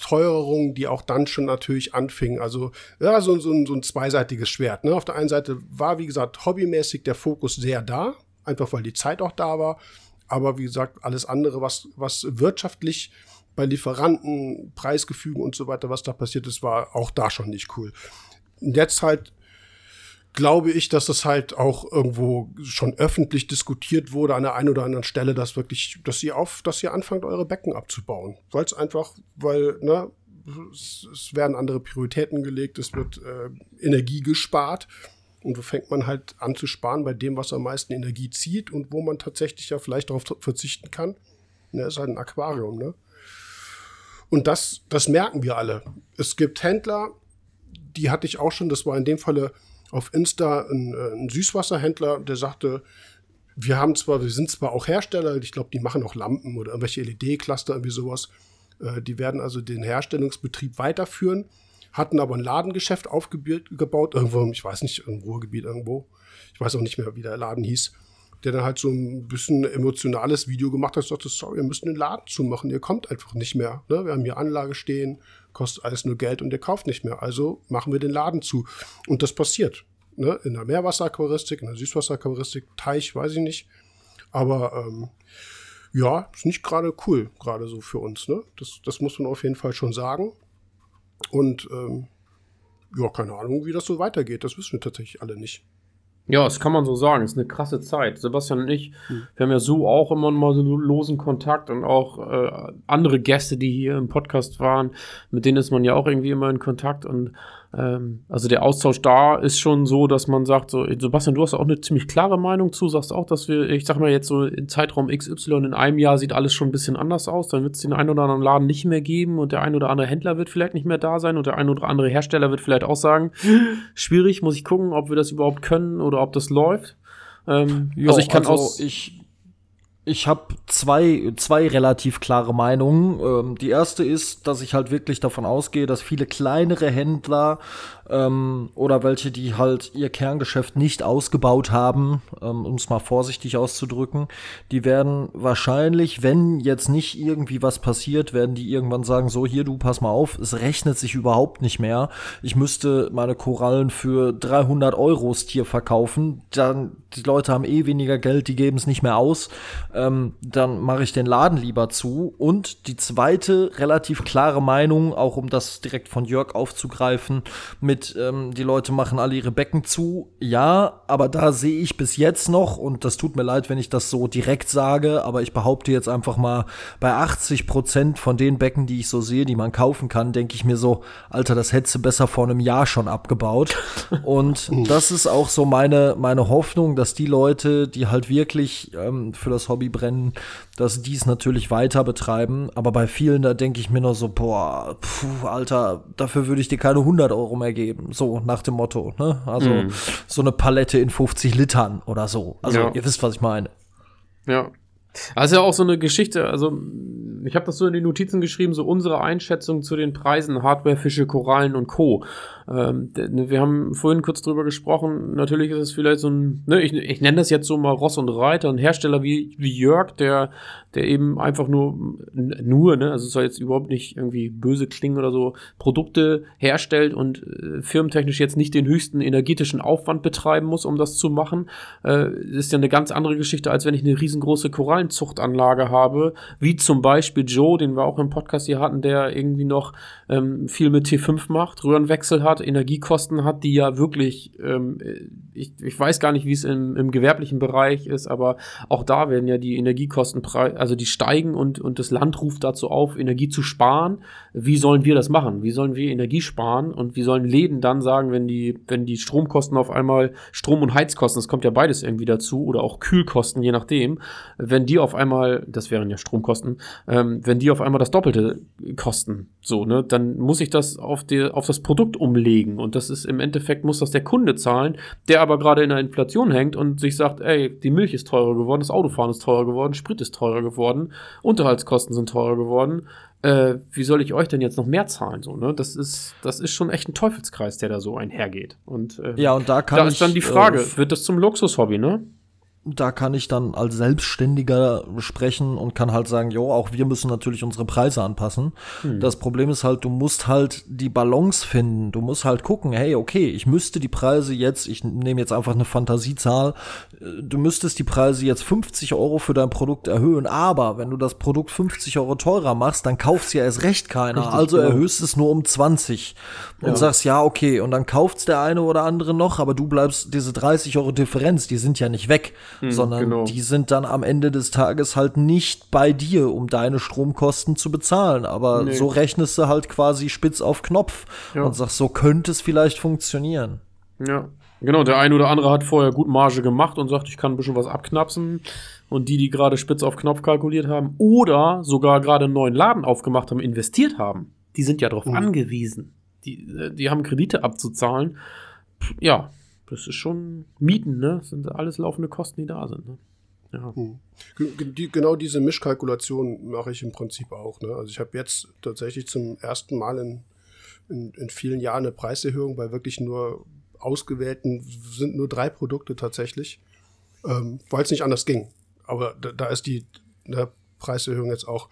S1: Teuerungen, die auch dann schon natürlich anfingen. Also ja, so, so, ein, so ein zweiseitiges Schwert. Ne? Auf der einen Seite war, wie gesagt, hobbymäßig der Fokus sehr da, einfach weil die Zeit auch da war. Aber wie gesagt, alles andere, was, was wirtschaftlich bei Lieferanten, Preisgefügen und so weiter, was da passiert ist, war auch da schon nicht cool. Jetzt halt glaube ich, dass das halt auch irgendwo schon öffentlich diskutiert wurde an der einen oder anderen Stelle, dass wirklich, dass ihr auf, dass ihr anfangt, eure Becken abzubauen. Weil es einfach, weil, ne, es, werden andere Prioritäten gelegt, es wird äh, Energie gespart. Und so fängt man halt an zu sparen bei dem, was am meisten Energie zieht und wo man tatsächlich ja vielleicht darauf verzichten kann. Ne, ist halt ein Aquarium, ne? Und das, das merken wir alle. Es gibt Händler, die hatte ich auch schon, das war in dem Falle auf Insta ein, äh, ein Süßwasserhändler, der sagte, wir haben zwar, wir sind zwar auch Hersteller, ich glaube, die machen auch Lampen oder irgendwelche LED-Cluster, irgendwie sowas. Äh, die werden also den Herstellungsbetrieb weiterführen, hatten aber ein Ladengeschäft aufgebaut, irgendwo, ich weiß nicht, im Ruhrgebiet irgendwo. Ich weiß auch nicht mehr, wie der Laden hieß. Der dann halt so ein bisschen emotionales Video gemacht hat, sagte, sorry, wir müssen den Laden zumachen, ihr kommt einfach nicht mehr. Ne? Wir haben hier Anlage stehen, kostet alles nur Geld und ihr kauft nicht mehr. Also machen wir den Laden zu. Und das passiert. Ne? In der Meerwasseraquaristik, in der Süßwasseraquaristik, Teich, weiß ich nicht. Aber ähm, ja, ist nicht gerade cool, gerade so für uns. Ne? Das, das muss man auf jeden Fall schon sagen. Und ähm, ja, keine Ahnung, wie das so weitergeht. Das wissen wir tatsächlich alle nicht.
S2: Ja, das kann man so sagen. Es ist eine krasse Zeit. Sebastian und ich, wir haben ja so auch immer mal so losen Kontakt und auch äh, andere Gäste, die hier im Podcast waren, mit denen ist man ja auch irgendwie immer in Kontakt und ähm, also der Austausch da ist schon so, dass man sagt, so, Sebastian, du hast auch eine ziemlich klare Meinung zu, sagst auch, dass wir, ich sag mal jetzt so im Zeitraum XY in einem Jahr sieht alles schon ein bisschen anders aus, dann wird es den einen oder anderen Laden nicht mehr geben und der ein oder andere Händler wird vielleicht nicht mehr da sein und der ein oder andere Hersteller wird vielleicht auch sagen, schwierig, muss ich gucken, ob wir das überhaupt können oder ob das läuft. Ähm,
S3: Ja,
S2: also ich kann aus,
S3: ich ich habe zwei, zwei relativ klare Meinungen. Ähm, die erste ist, dass ich halt wirklich davon ausgehe, dass viele kleinere Händler ähm, oder welche, die halt ihr Kerngeschäft nicht ausgebaut haben, ähm, um es mal vorsichtig auszudrücken, die werden wahrscheinlich, wenn jetzt nicht irgendwie was passiert, werden die irgendwann sagen, so hier, du, pass mal auf, es rechnet sich überhaupt nicht mehr. Ich müsste meine Korallen für 300 Euro Tier verkaufen. Dann, die Leute haben eh weniger Geld, die geben es nicht mehr aus. Ähm, dann mache ich den Laden lieber zu. Und die zweite relativ klare Meinung, auch um das direkt von Jörg aufzugreifen, mit ähm, die Leute machen alle ihre Becken zu. Ja, aber da sehe ich bis jetzt noch, und das tut mir leid, wenn ich das so direkt sage, aber ich behaupte jetzt einfach mal, bei 80 Prozent von den Becken, die ich so sehe, die man kaufen kann, denke ich mir so, Alter, das hättest du besser vor einem Jahr schon abgebaut. Und das ist auch so meine, meine Hoffnung, dass die Leute, die halt wirklich ähm, für das Hobby brennen, dass die es natürlich weiter betreiben. Aber bei vielen, da denke ich mir nur so, boah, pfuh, Alter, dafür würde ich dir keine 100 Euro mehr geben. So nach dem Motto, ne? Also so eine Palette in 50 Litern oder so. Also
S2: Ja.
S3: ihr wisst, was ich meine.
S2: ja. Also ja auch so eine Geschichte, also ich habe das so in die Notizen geschrieben, so unsere Einschätzung zu den Preisen Hardware, Fische, Korallen und Co. Ähm, ne, wir haben vorhin kurz drüber gesprochen, natürlich ist es vielleicht so ein, ne, ich, ich nenne das jetzt so mal Ross und Reiter, ein Hersteller wie, wie Jörg, der, der eben einfach nur, nur, ne, also es soll jetzt überhaupt nicht irgendwie böse klingen oder so, Produkte herstellt und äh, firmentechnisch jetzt nicht den höchsten energetischen Aufwand betreiben muss, um das zu machen, äh, ist ja eine ganz andere Geschichte, als wenn ich eine riesengroße Korallenzuchtanlage habe, wie zum Beispiel Joe, den wir auch im Podcast hier hatten, der irgendwie noch ähm, viel mit T5 macht, Röhrenwechsel hat, Energiekosten hat, die ja wirklich, ähm, ich, ich weiß gar nicht, wie es im, im gewerblichen Bereich ist, aber auch da werden ja die Energiekosten, also die steigen und, und das Land ruft dazu auf, Energie zu sparen. Wie sollen wir das machen? Wie sollen wir Energie sparen? Und wie sollen Läden dann sagen, wenn die, wenn die Stromkosten auf einmal, Strom- und Heizkosten, das kommt ja beides irgendwie dazu, oder auch Kühlkosten, je nachdem, wenn die auf einmal, das wären ja Stromkosten, ähm, wenn die auf einmal das Doppelte kosten, so, ne, dann muss ich das auf, die, auf das Produkt umlegen. Und das ist im Endeffekt, muss das der Kunde zahlen, der aber gerade in der Inflation hängt und sich sagt, ey, die Milch ist teurer geworden, das Autofahren ist teurer geworden, Sprit ist teurer geworden, Unterhaltskosten sind teurer geworden. Äh, wie soll ich euch denn jetzt noch mehr zahlen? So, ne? Das ist, das ist schon echt ein Teufelskreis, der da so einhergeht. Und,
S3: äh, ja, und da kann
S2: da ist dann die Frage, äh, wird das zum Luxushobby, ne?
S3: Da kann ich dann als Selbstständiger sprechen und kann halt sagen, jo, auch wir müssen natürlich unsere Preise anpassen. Hm. Das Problem ist halt, du musst halt die Balance finden. Du musst halt gucken, hey, okay, ich müsste die Preise jetzt, ich nehme jetzt einfach eine Fantasiezahl, du müsstest die Preise jetzt 50 Euro für dein Produkt erhöhen, aber wenn du das Produkt 50 Euro teurer machst, dann kauft's ja erst recht keiner. Richtig, also genau. erhöhst es nur um 20 und ja. sagst, ja, okay, und dann kauft's der eine oder andere noch, aber du bleibst diese 30 Euro Differenz, die sind ja nicht weg hm, sondern genau. die sind dann am Ende des Tages halt nicht bei dir, um deine Stromkosten zu bezahlen. Aber nee. so rechnest du halt quasi spitz auf Knopf ja. und sagst, so könnte es vielleicht funktionieren.
S2: Ja, genau. Der eine oder andere hat vorher gut Marge gemacht und sagt, ich kann ein bisschen was abknapsen. Und die, die gerade spitz auf Knopf kalkuliert haben oder sogar gerade einen neuen Laden aufgemacht haben, investiert haben, die sind ja darauf mhm. angewiesen. Die, äh, die haben Kredite abzuzahlen. Ja, das ist schon Mieten, ne? Das sind alles laufende Kosten, die da sind. Ne?
S1: Ja. Hm. Die, genau diese Mischkalkulation mache ich im Prinzip auch. Ne? Also ich habe jetzt tatsächlich zum ersten Mal in, in, in, vielen Jahren eine Preiserhöhung bei wirklich nur ausgewählten, sind nur drei Produkte tatsächlich, ähm, weil es nicht anders ging. Aber da, da ist die ne, Preiserhöhung jetzt auch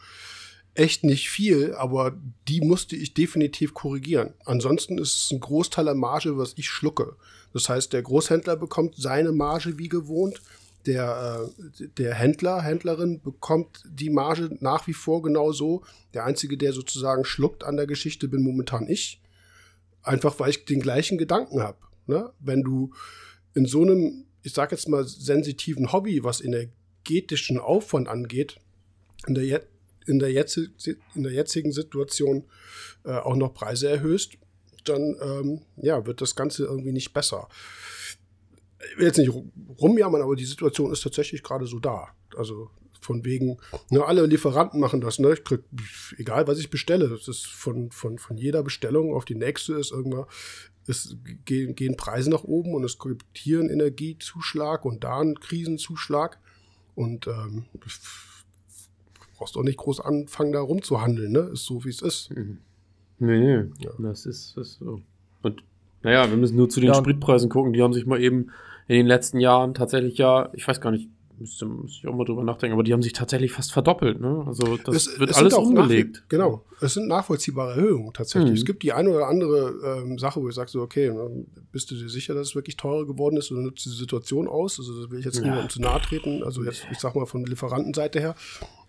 S1: echt nicht viel, aber die musste ich definitiv korrigieren. Ansonsten ist es ein Großteil der Marge, was ich schlucke. Das heißt, der Großhändler bekommt seine Marge wie gewohnt. Der, äh, der Händler, Händlerin bekommt die Marge nach wie vor genau so. Der Einzige, der sozusagen schluckt an der Geschichte, bin momentan ich. Einfach weil ich den gleichen Gedanken habe. Ne? Wenn du in so einem, ich sag jetzt mal, sensitiven Hobby, was energetischen Aufwand angeht, in der, in der, jetzt, in der jetzigen Situation äh, auch noch Preise erhöhst, dann ähm, ja, wird das Ganze irgendwie nicht besser. Ich will jetzt nicht rumjammern, aber die Situation ist tatsächlich gerade so da. Also von wegen, ne, alle Lieferanten machen das, ne? Ich krieg, egal was ich bestelle, das ist von, von, von jeder Bestellung auf die nächste ist irgendwann, es gehen, gehen Preise nach oben und es gibt hier einen Energiezuschlag und da einen Krisenzuschlag. Und ähm, brauchst auch nicht groß anfangen, da rumzuhandeln, ne? Ist so, wie es ist. Mhm.
S2: Nee, nee. Ja. Das, ist, das ist so. Und naja, wir müssen nur zu den ja. Spritpreisen gucken. Die haben sich mal eben in den letzten Jahren tatsächlich ja, ich weiß gar nicht, müsste, müsste ich auch mal drüber nachdenken, aber die haben sich tatsächlich fast verdoppelt. Ne? Also das es, wird es alles umgelegt.
S1: Genau, es sind nachvollziehbare Erhöhungen tatsächlich. Mhm. Es gibt die eine oder andere ähm, Sache, wo ich sage so, okay, bist du dir sicher, dass es wirklich teurer geworden ist oder nutzt die Situation aus? Also das will ich jetzt ja. niemandem zu nahe treten. Also jetzt, ich sag mal von Lieferantenseite her.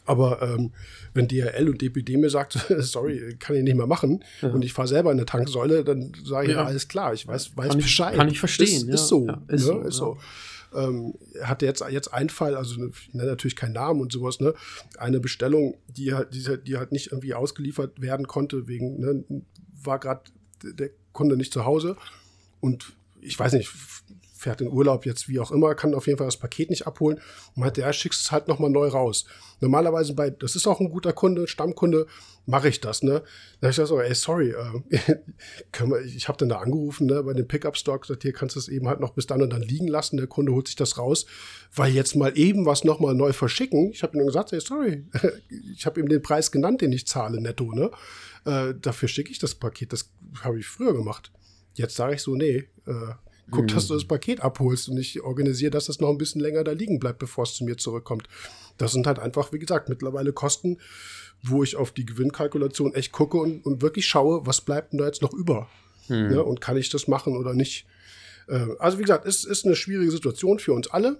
S1: Aber ähm, wenn DHL und DPD mir sagt, sorry, kann ich nicht mehr machen, ja. und ich fahre selber in eine Tanksäule, dann sage ich, ja. alles klar, ich weiß, weiß
S2: kann
S1: Bescheid.
S2: Ich, kann ich verstehen.
S1: Ist, ist so. ist, ne? so, ist so. Ähm, hatte jetzt, jetzt einen Fall, also ich nenne natürlich keinen Namen und sowas, ne? Eine Bestellung, die halt, die, die halt nicht irgendwie ausgeliefert werden konnte, wegen, ne, war gerade der Kunde nicht zu Hause und ich weiß nicht, fährt in Urlaub jetzt wie auch immer, kann auf jeden Fall das Paket nicht abholen. Und meinte, ja, schickst es halt nochmal neu raus. Normalerweise bei, das ist auch ein guter Kunde, Stammkunde, mache ich das, ne? Da hab ich gesagt, so, ey, sorry, äh, wir, ich habe dann da angerufen, ne, bei dem Pickup-Store gesagt, hier kannst du es eben halt noch bis dann und dann liegen lassen. Der Kunde holt sich das raus, weil jetzt mal eben was nochmal neu verschicken. Ich habe ihm gesagt, ey, sorry, ich habe ihm den Preis genannt, den ich zahle netto, ne? Äh, dafür schicke ich das Paket, das habe ich früher gemacht. Jetzt sage ich so, nee, äh, guck, mhm. dass du das Paket abholst und ich organisiere, dass das noch ein bisschen länger da liegen bleibt, bevor es zu mir zurückkommt. Das sind halt einfach, wie gesagt, mittlerweile Kosten, wo ich auf die Gewinnkalkulation echt gucke und, und wirklich schaue, was bleibt denn da jetzt noch über? Mhm. Ne? Und kann ich das machen oder nicht? Äh, also wie gesagt, es ist eine schwierige Situation für uns alle.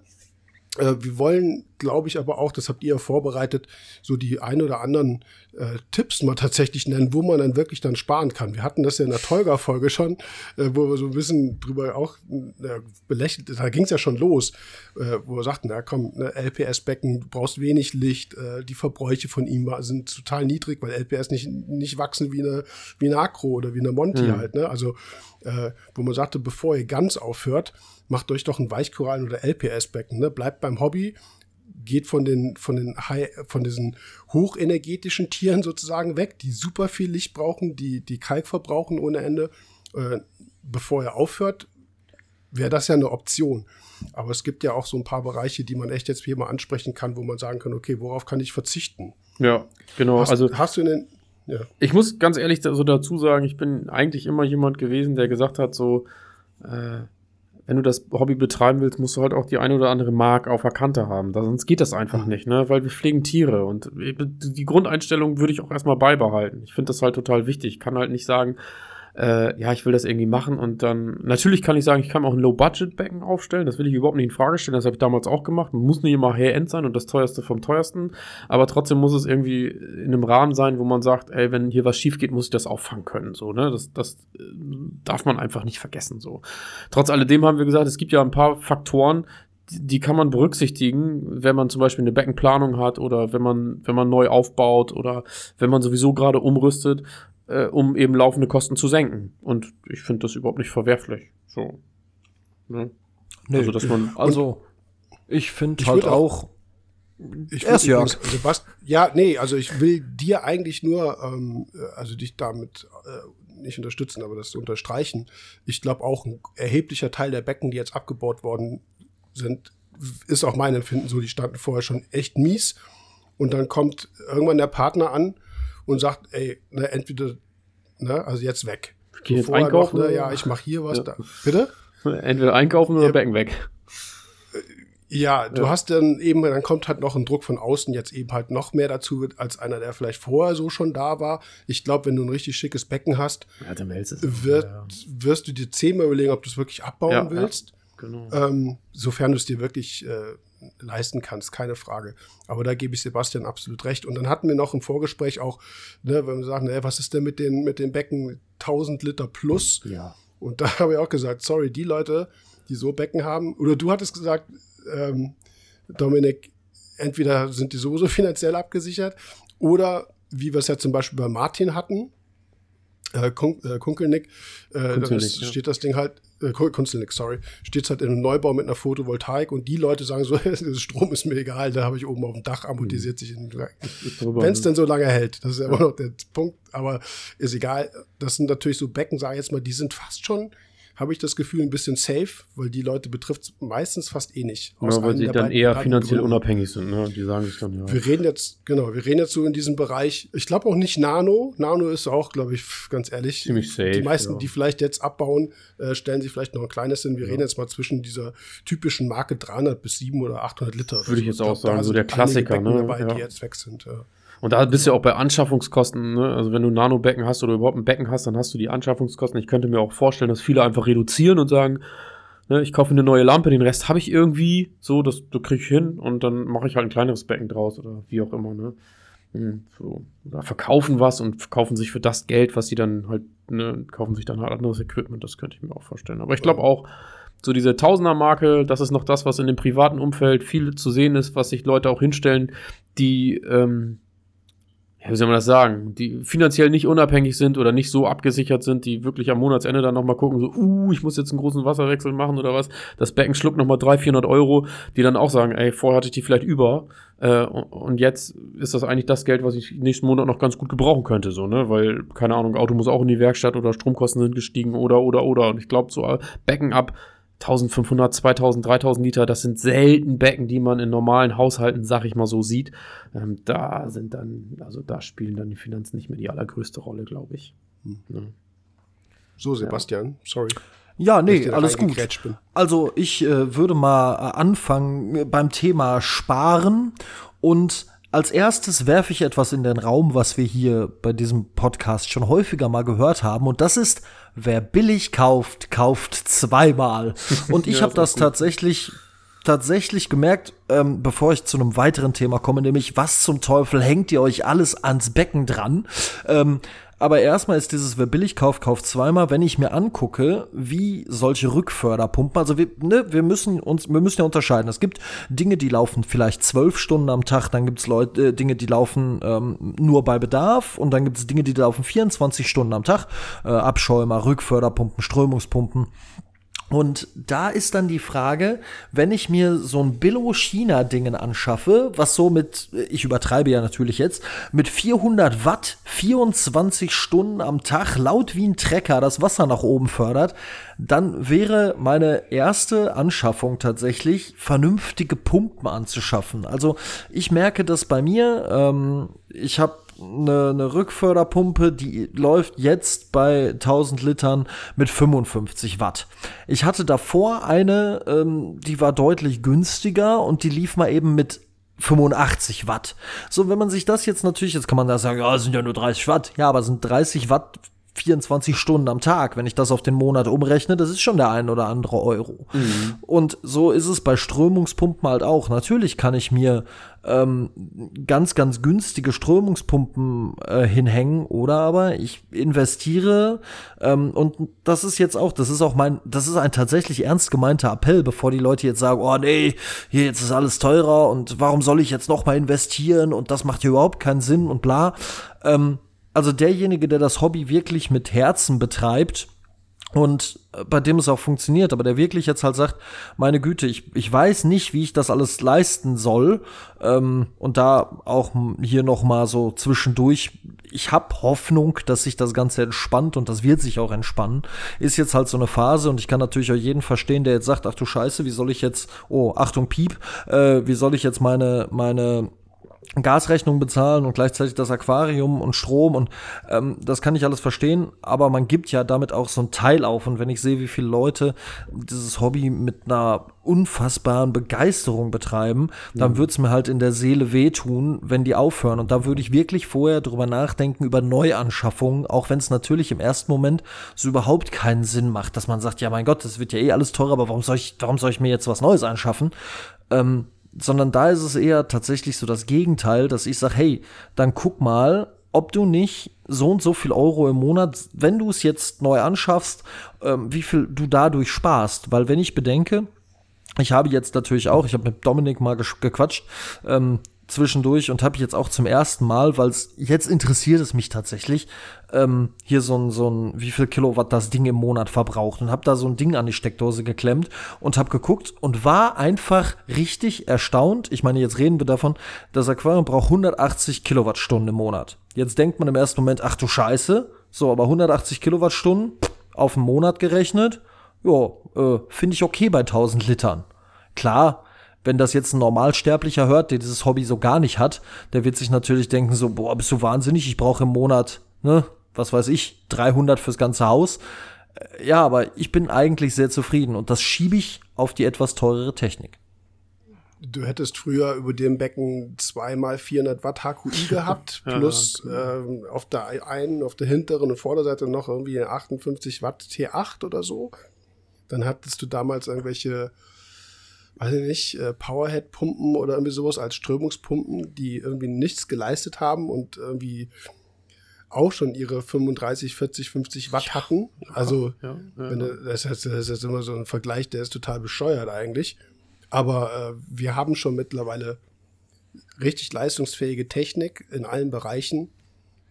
S1: Äh, wir wollen, glaube ich, aber auch, das habt ihr ja vorbereitet, so die ein oder anderen äh, Tipps mal tatsächlich nennen, wo man dann wirklich dann sparen kann. Wir hatten das ja in der Tolga-Folge schon, äh, wo wir so ein bisschen drüber auch äh, belächelt, da ging es ja schon los, äh, wo wir sagten, na komm, ne, LPS-Becken, du brauchst wenig Licht, äh, die Verbräuche von ihm sind total niedrig, weil LPS nicht, nicht wachsen wie eine, wie eine Acro oder wie eine Monty mhm. halt. Ne? Also, wo man sagte, bevor ihr ganz aufhört, macht euch doch ein Weichkorallen- oder LPS-Becken, ne? bleibt beim Hobby, geht von den, von den High, von diesen hochenergetischen Tieren sozusagen weg, die super viel Licht brauchen, die, die Kalk verbrauchen ohne Ende. Äh, bevor er aufhört, wäre das ja eine Option. Aber es gibt ja auch so ein paar Bereiche, die man echt jetzt hier mal ansprechen kann, wo man sagen kann, okay, worauf kann ich verzichten?
S2: Ja, genau.
S1: Hast,
S2: also
S1: hast du in den, ja.
S2: Ich muss ganz ehrlich so dazu sagen, ich bin eigentlich immer jemand gewesen, der gesagt hat, so, äh, wenn du das Hobby betreiben willst, musst du halt auch die eine oder andere Mark auf der Kante haben. Da, sonst geht das einfach mhm. nicht, ne? Weil wir pflegen Tiere und die Grundeinstellung würde ich auch erstmal beibehalten. Ich finde das halt total wichtig. Ich kann halt nicht sagen, äh, ja, ich will das irgendwie machen und dann, natürlich kann ich sagen, ich kann auch ein Low-Budget-Becken aufstellen, das will ich überhaupt nicht in Frage stellen, das habe ich damals auch gemacht, man muss nicht immer High-End sein und das teuerste vom teuersten, aber trotzdem muss es irgendwie in einem Rahmen sein, wo man sagt, ey, wenn hier was schief geht, muss ich das auffangen können, so, ne, das, das äh, darf man einfach nicht vergessen, so. Trotz alledem haben wir gesagt, es gibt ja ein paar Faktoren, die kann man berücksichtigen, wenn man zum Beispiel eine Beckenplanung hat oder wenn man, wenn man neu aufbaut oder wenn man sowieso gerade umrüstet äh, um eben laufende Kosten zu senken. Und ich finde das überhaupt nicht verwerflich. So.
S3: Ne? Nee, also, dass man. Also, ich finde halt auch. auch
S1: ich Erst Jörg. Sebastian, ja, nee, also ich will dir eigentlich nur, ähm, also dich damit äh, nicht unterstützen, aber das unterstreichen. Ich glaube auch ein erheblicher Teil der Becken, die jetzt abgebaut worden sind, ist auch mein Empfinden so, die standen vorher schon echt mies. Und dann kommt irgendwann der Partner an und sagt, ey, ne, entweder, ne, also jetzt weg.
S2: Geh jetzt einkaufen?
S1: Noch, ne, ja, ich mache hier was. Ja. Da. Bitte?
S2: Entweder einkaufen oder ja. Becken weg.
S1: Ja, du ja. hast dann eben, dann kommt halt noch ein Druck von außen jetzt eben halt noch mehr dazu, als einer, der vielleicht vorher so schon da war. Ich glaube, wenn du ein richtig schickes Becken hast,
S2: ja, dann
S1: wird, ja. wirst du dir zehnmal überlegen, ob du es wirklich abbauen willst. Genau. Ähm, sofern du es dir wirklich äh, leisten kannst, keine Frage. Aber da gebe ich Sebastian absolut recht. Und dann hatten wir noch im Vorgespräch auch, ne, wenn wir sagen, ne, was ist denn mit den, mit den Becken 1000 Liter plus?
S2: Ja.
S1: Und da habe ich auch gesagt, sorry, die Leute, die so Becken haben, oder du hattest gesagt, ähm, Dominik, entweder sind die sowieso finanziell abgesichert oder wie wir es ja zum Beispiel bei Martin hatten, äh, Kun äh, Kunkelnick, äh, dann ist, ja. steht das Ding halt, äh, Kunzelnick, sorry, steht halt in einem Neubau mit einer Photovoltaik und die Leute sagen so, Strom ist mir egal, da habe ich oben auf dem Dach amortisiert sich. Wenn es denn so lange hält, das ist ja immer noch der Punkt, aber ist egal. Das sind natürlich so Becken, sage ich jetzt mal, die sind fast schon habe ich das Gefühl, ein bisschen safe, weil die Leute betrifft es meistens fast eh nicht.
S2: Ja, weil sie dann eher finanziell Gründen. unabhängig sind, ne? Die sagen sich dann, ja.
S1: Wir reden jetzt, genau, wir reden jetzt so in diesem Bereich. Ich glaube auch nicht Nano. Nano ist auch, glaube ich, ganz ehrlich.
S2: Ziemlich safe.
S1: Die meisten,
S2: ja.
S1: die vielleicht jetzt abbauen, äh, stellen sich vielleicht noch ein kleines hin. Wir ja. reden jetzt mal zwischen dieser typischen Marke 300 bis 700 oder 800 Liter.
S2: Würde ich jetzt auch sagen, so der Klassiker, ne?
S1: Dabei, die jetzt weg sind, ja.
S2: Und da bist du ja auch bei Anschaffungskosten, ne? also wenn du ein Nanobecken hast oder überhaupt ein Becken hast, dann hast du die Anschaffungskosten. Ich könnte mir auch vorstellen, dass viele einfach reduzieren und sagen, ne, ich kaufe eine neue Lampe, den Rest habe ich irgendwie, so, das, das kriege ich hin und dann mache ich halt ein kleineres Becken draus oder wie auch immer. Ne? Hm, so. Oder verkaufen was und verkaufen sich für das Geld, was sie dann halt, ne, kaufen sich dann halt anderes Equipment, das könnte ich mir auch vorstellen. Aber ich glaube auch, so diese Tausender-Marke, das ist noch das, was in dem privaten Umfeld viel zu sehen ist, was sich Leute auch hinstellen, die ähm, ja, wie soll man das sagen, die finanziell nicht unabhängig sind oder nicht so abgesichert sind, die wirklich am Monatsende dann nochmal gucken, so, uh, ich muss jetzt einen großen Wasserwechsel machen oder was. Das Becken schluckt nochmal 300, 400 Euro, die dann auch sagen, ey, vorher hatte ich die vielleicht über. Äh, und jetzt ist das eigentlich das Geld, was ich nächsten Monat noch ganz gut gebrauchen könnte, so, ne? Weil, keine Ahnung, Auto muss auch in die Werkstatt oder Stromkosten sind gestiegen oder, oder, oder. Und ich glaube, so Becken ab 1500, 2000, 3000 Liter, das sind selten Becken, die man in normalen Haushalten, sag ich mal so, sieht. Ähm, da sind dann, also da spielen dann die Finanzen nicht mehr die allergrößte Rolle, glaube ich. Hm. Ja.
S1: So, Sebastian, ja. sorry.
S3: Ja, nee, alles gut. Also ich äh, würde mal äh, anfangen äh, beim Thema Sparen und als erstes werfe ich etwas in den Raum, was wir hier bei diesem Podcast schon häufiger mal gehört haben. Und das ist, wer billig kauft, kauft zweimal. Und ich ja, habe das gut. tatsächlich tatsächlich gemerkt, ähm, bevor ich zu einem weiteren Thema komme, nämlich was zum Teufel hängt ihr euch alles ans Becken dran? Ähm, aber erstmal ist dieses, wer billig kauft, kauft zweimal. Wenn ich mir angucke, wie solche Rückförderpumpen, also wir, ne, wir müssen uns, wir müssen ja unterscheiden. Es gibt Dinge, die laufen vielleicht zwölf Stunden am Tag, dann gibt es Leute, äh, Dinge, die laufen ähm, nur bei Bedarf und dann gibt es Dinge, die laufen 24 Stunden am Tag. Äh, Abschäumer, Rückförderpumpen, Strömungspumpen. Und da ist dann die Frage, wenn ich mir so ein Billo-China-Dingen anschaffe, was so mit, ich übertreibe ja natürlich jetzt, mit 400 Watt 24 Stunden am Tag laut wie ein Trecker das Wasser nach oben fördert, dann wäre meine erste Anschaffung tatsächlich, vernünftige Pumpen anzuschaffen. Also ich merke das bei mir, ähm, ich habe eine, eine Rückförderpumpe, die läuft jetzt bei 1000 Litern mit 55 Watt. Ich hatte davor eine, ähm, die war deutlich günstiger und die lief mal eben mit 85 Watt. So, wenn man sich das jetzt natürlich, jetzt kann man da sagen, ja, sind ja nur 30 Watt. Ja, aber sind 30 Watt 24 Stunden am Tag. Wenn ich das auf den Monat umrechne, das ist schon der ein oder andere Euro. Mhm. Und so ist es bei Strömungspumpen halt auch. Natürlich kann ich mir ähm, ganz, ganz günstige Strömungspumpen äh, hinhängen oder aber ich investiere ähm, und das ist jetzt auch, das ist auch mein, das ist ein tatsächlich ernst gemeinter Appell, bevor die Leute jetzt sagen, oh nee, hier jetzt ist alles teurer und warum soll ich jetzt noch mal investieren und das macht hier überhaupt keinen Sinn und bla. Ähm, also derjenige, der das Hobby wirklich mit Herzen betreibt, und äh, bei dem es auch funktioniert, aber der wirklich jetzt halt sagt, meine Güte, ich, ich weiß nicht, wie ich das alles leisten soll. Ähm, und da auch hier noch mal so zwischendurch, ich habe Hoffnung, dass sich das Ganze entspannt und das wird sich auch entspannen. Ist jetzt halt so eine Phase und ich kann natürlich auch jeden verstehen, der jetzt sagt, ach du Scheiße, wie soll ich jetzt, oh, Achtung, Piep, äh, wie soll ich jetzt meine, meine Gasrechnung bezahlen und gleichzeitig das Aquarium und Strom und ähm, das kann ich alles verstehen, aber man gibt ja damit auch so ein Teil auf und wenn ich sehe, wie viele Leute dieses Hobby mit einer unfassbaren Begeisterung betreiben, dann mhm. es mir halt in der Seele wehtun, wenn die aufhören und da würde ich wirklich vorher drüber nachdenken über Neuanschaffungen, auch wenn es natürlich im ersten Moment so überhaupt keinen Sinn macht, dass man sagt, ja mein Gott, das wird ja eh alles teurer, aber warum soll ich, warum soll ich mir jetzt was Neues anschaffen? Ähm, sondern da ist es eher tatsächlich so das Gegenteil, dass ich sage, hey, dann guck mal, ob du nicht so und so viel Euro im Monat, wenn du es jetzt neu anschaffst, ähm, wie viel du dadurch sparst. Weil wenn ich bedenke, ich habe jetzt natürlich auch, ich habe mit Dominik mal gequatscht, ähm, zwischendurch und habe jetzt auch zum ersten Mal, weil es jetzt interessiert es mich tatsächlich, ähm, hier so ein, so ein, wie viel Kilowatt das Ding im Monat verbraucht und habe da so ein Ding an die Steckdose geklemmt und habe geguckt und war einfach richtig erstaunt. Ich meine, jetzt reden wir davon, das Aquarium braucht 180 Kilowattstunden im Monat. Jetzt denkt man im ersten Moment, ach du Scheiße, so, aber 180 Kilowattstunden auf den Monat gerechnet, ja, äh, finde ich okay bei 1000 Litern. Klar, wenn das jetzt ein Normalsterblicher hört, der dieses Hobby so gar nicht hat, der wird sich natürlich denken so, boah, bist du wahnsinnig, ich brauche im Monat, ne, was weiß ich, 300 fürs ganze Haus. Äh, ja, aber ich bin eigentlich sehr zufrieden und das schiebe ich auf die etwas teurere Technik.
S1: Du hättest früher über dem Becken zweimal 400 Watt HQI gehabt, plus ja, ähm, auf der einen, auf der hinteren und Vorderseite noch irgendwie 58 Watt T8 oder so. Dann hattest du damals irgendwelche weiß ich nicht, äh, Powerhead-Pumpen oder irgendwie sowas als Strömungspumpen, die irgendwie nichts geleistet haben und irgendwie auch schon ihre 35, 40, 50 Watt hatten. Also, ja, ja, du, das, ist, das ist immer so ein Vergleich, der ist total bescheuert eigentlich. Aber äh, wir haben schon mittlerweile richtig leistungsfähige Technik in allen Bereichen,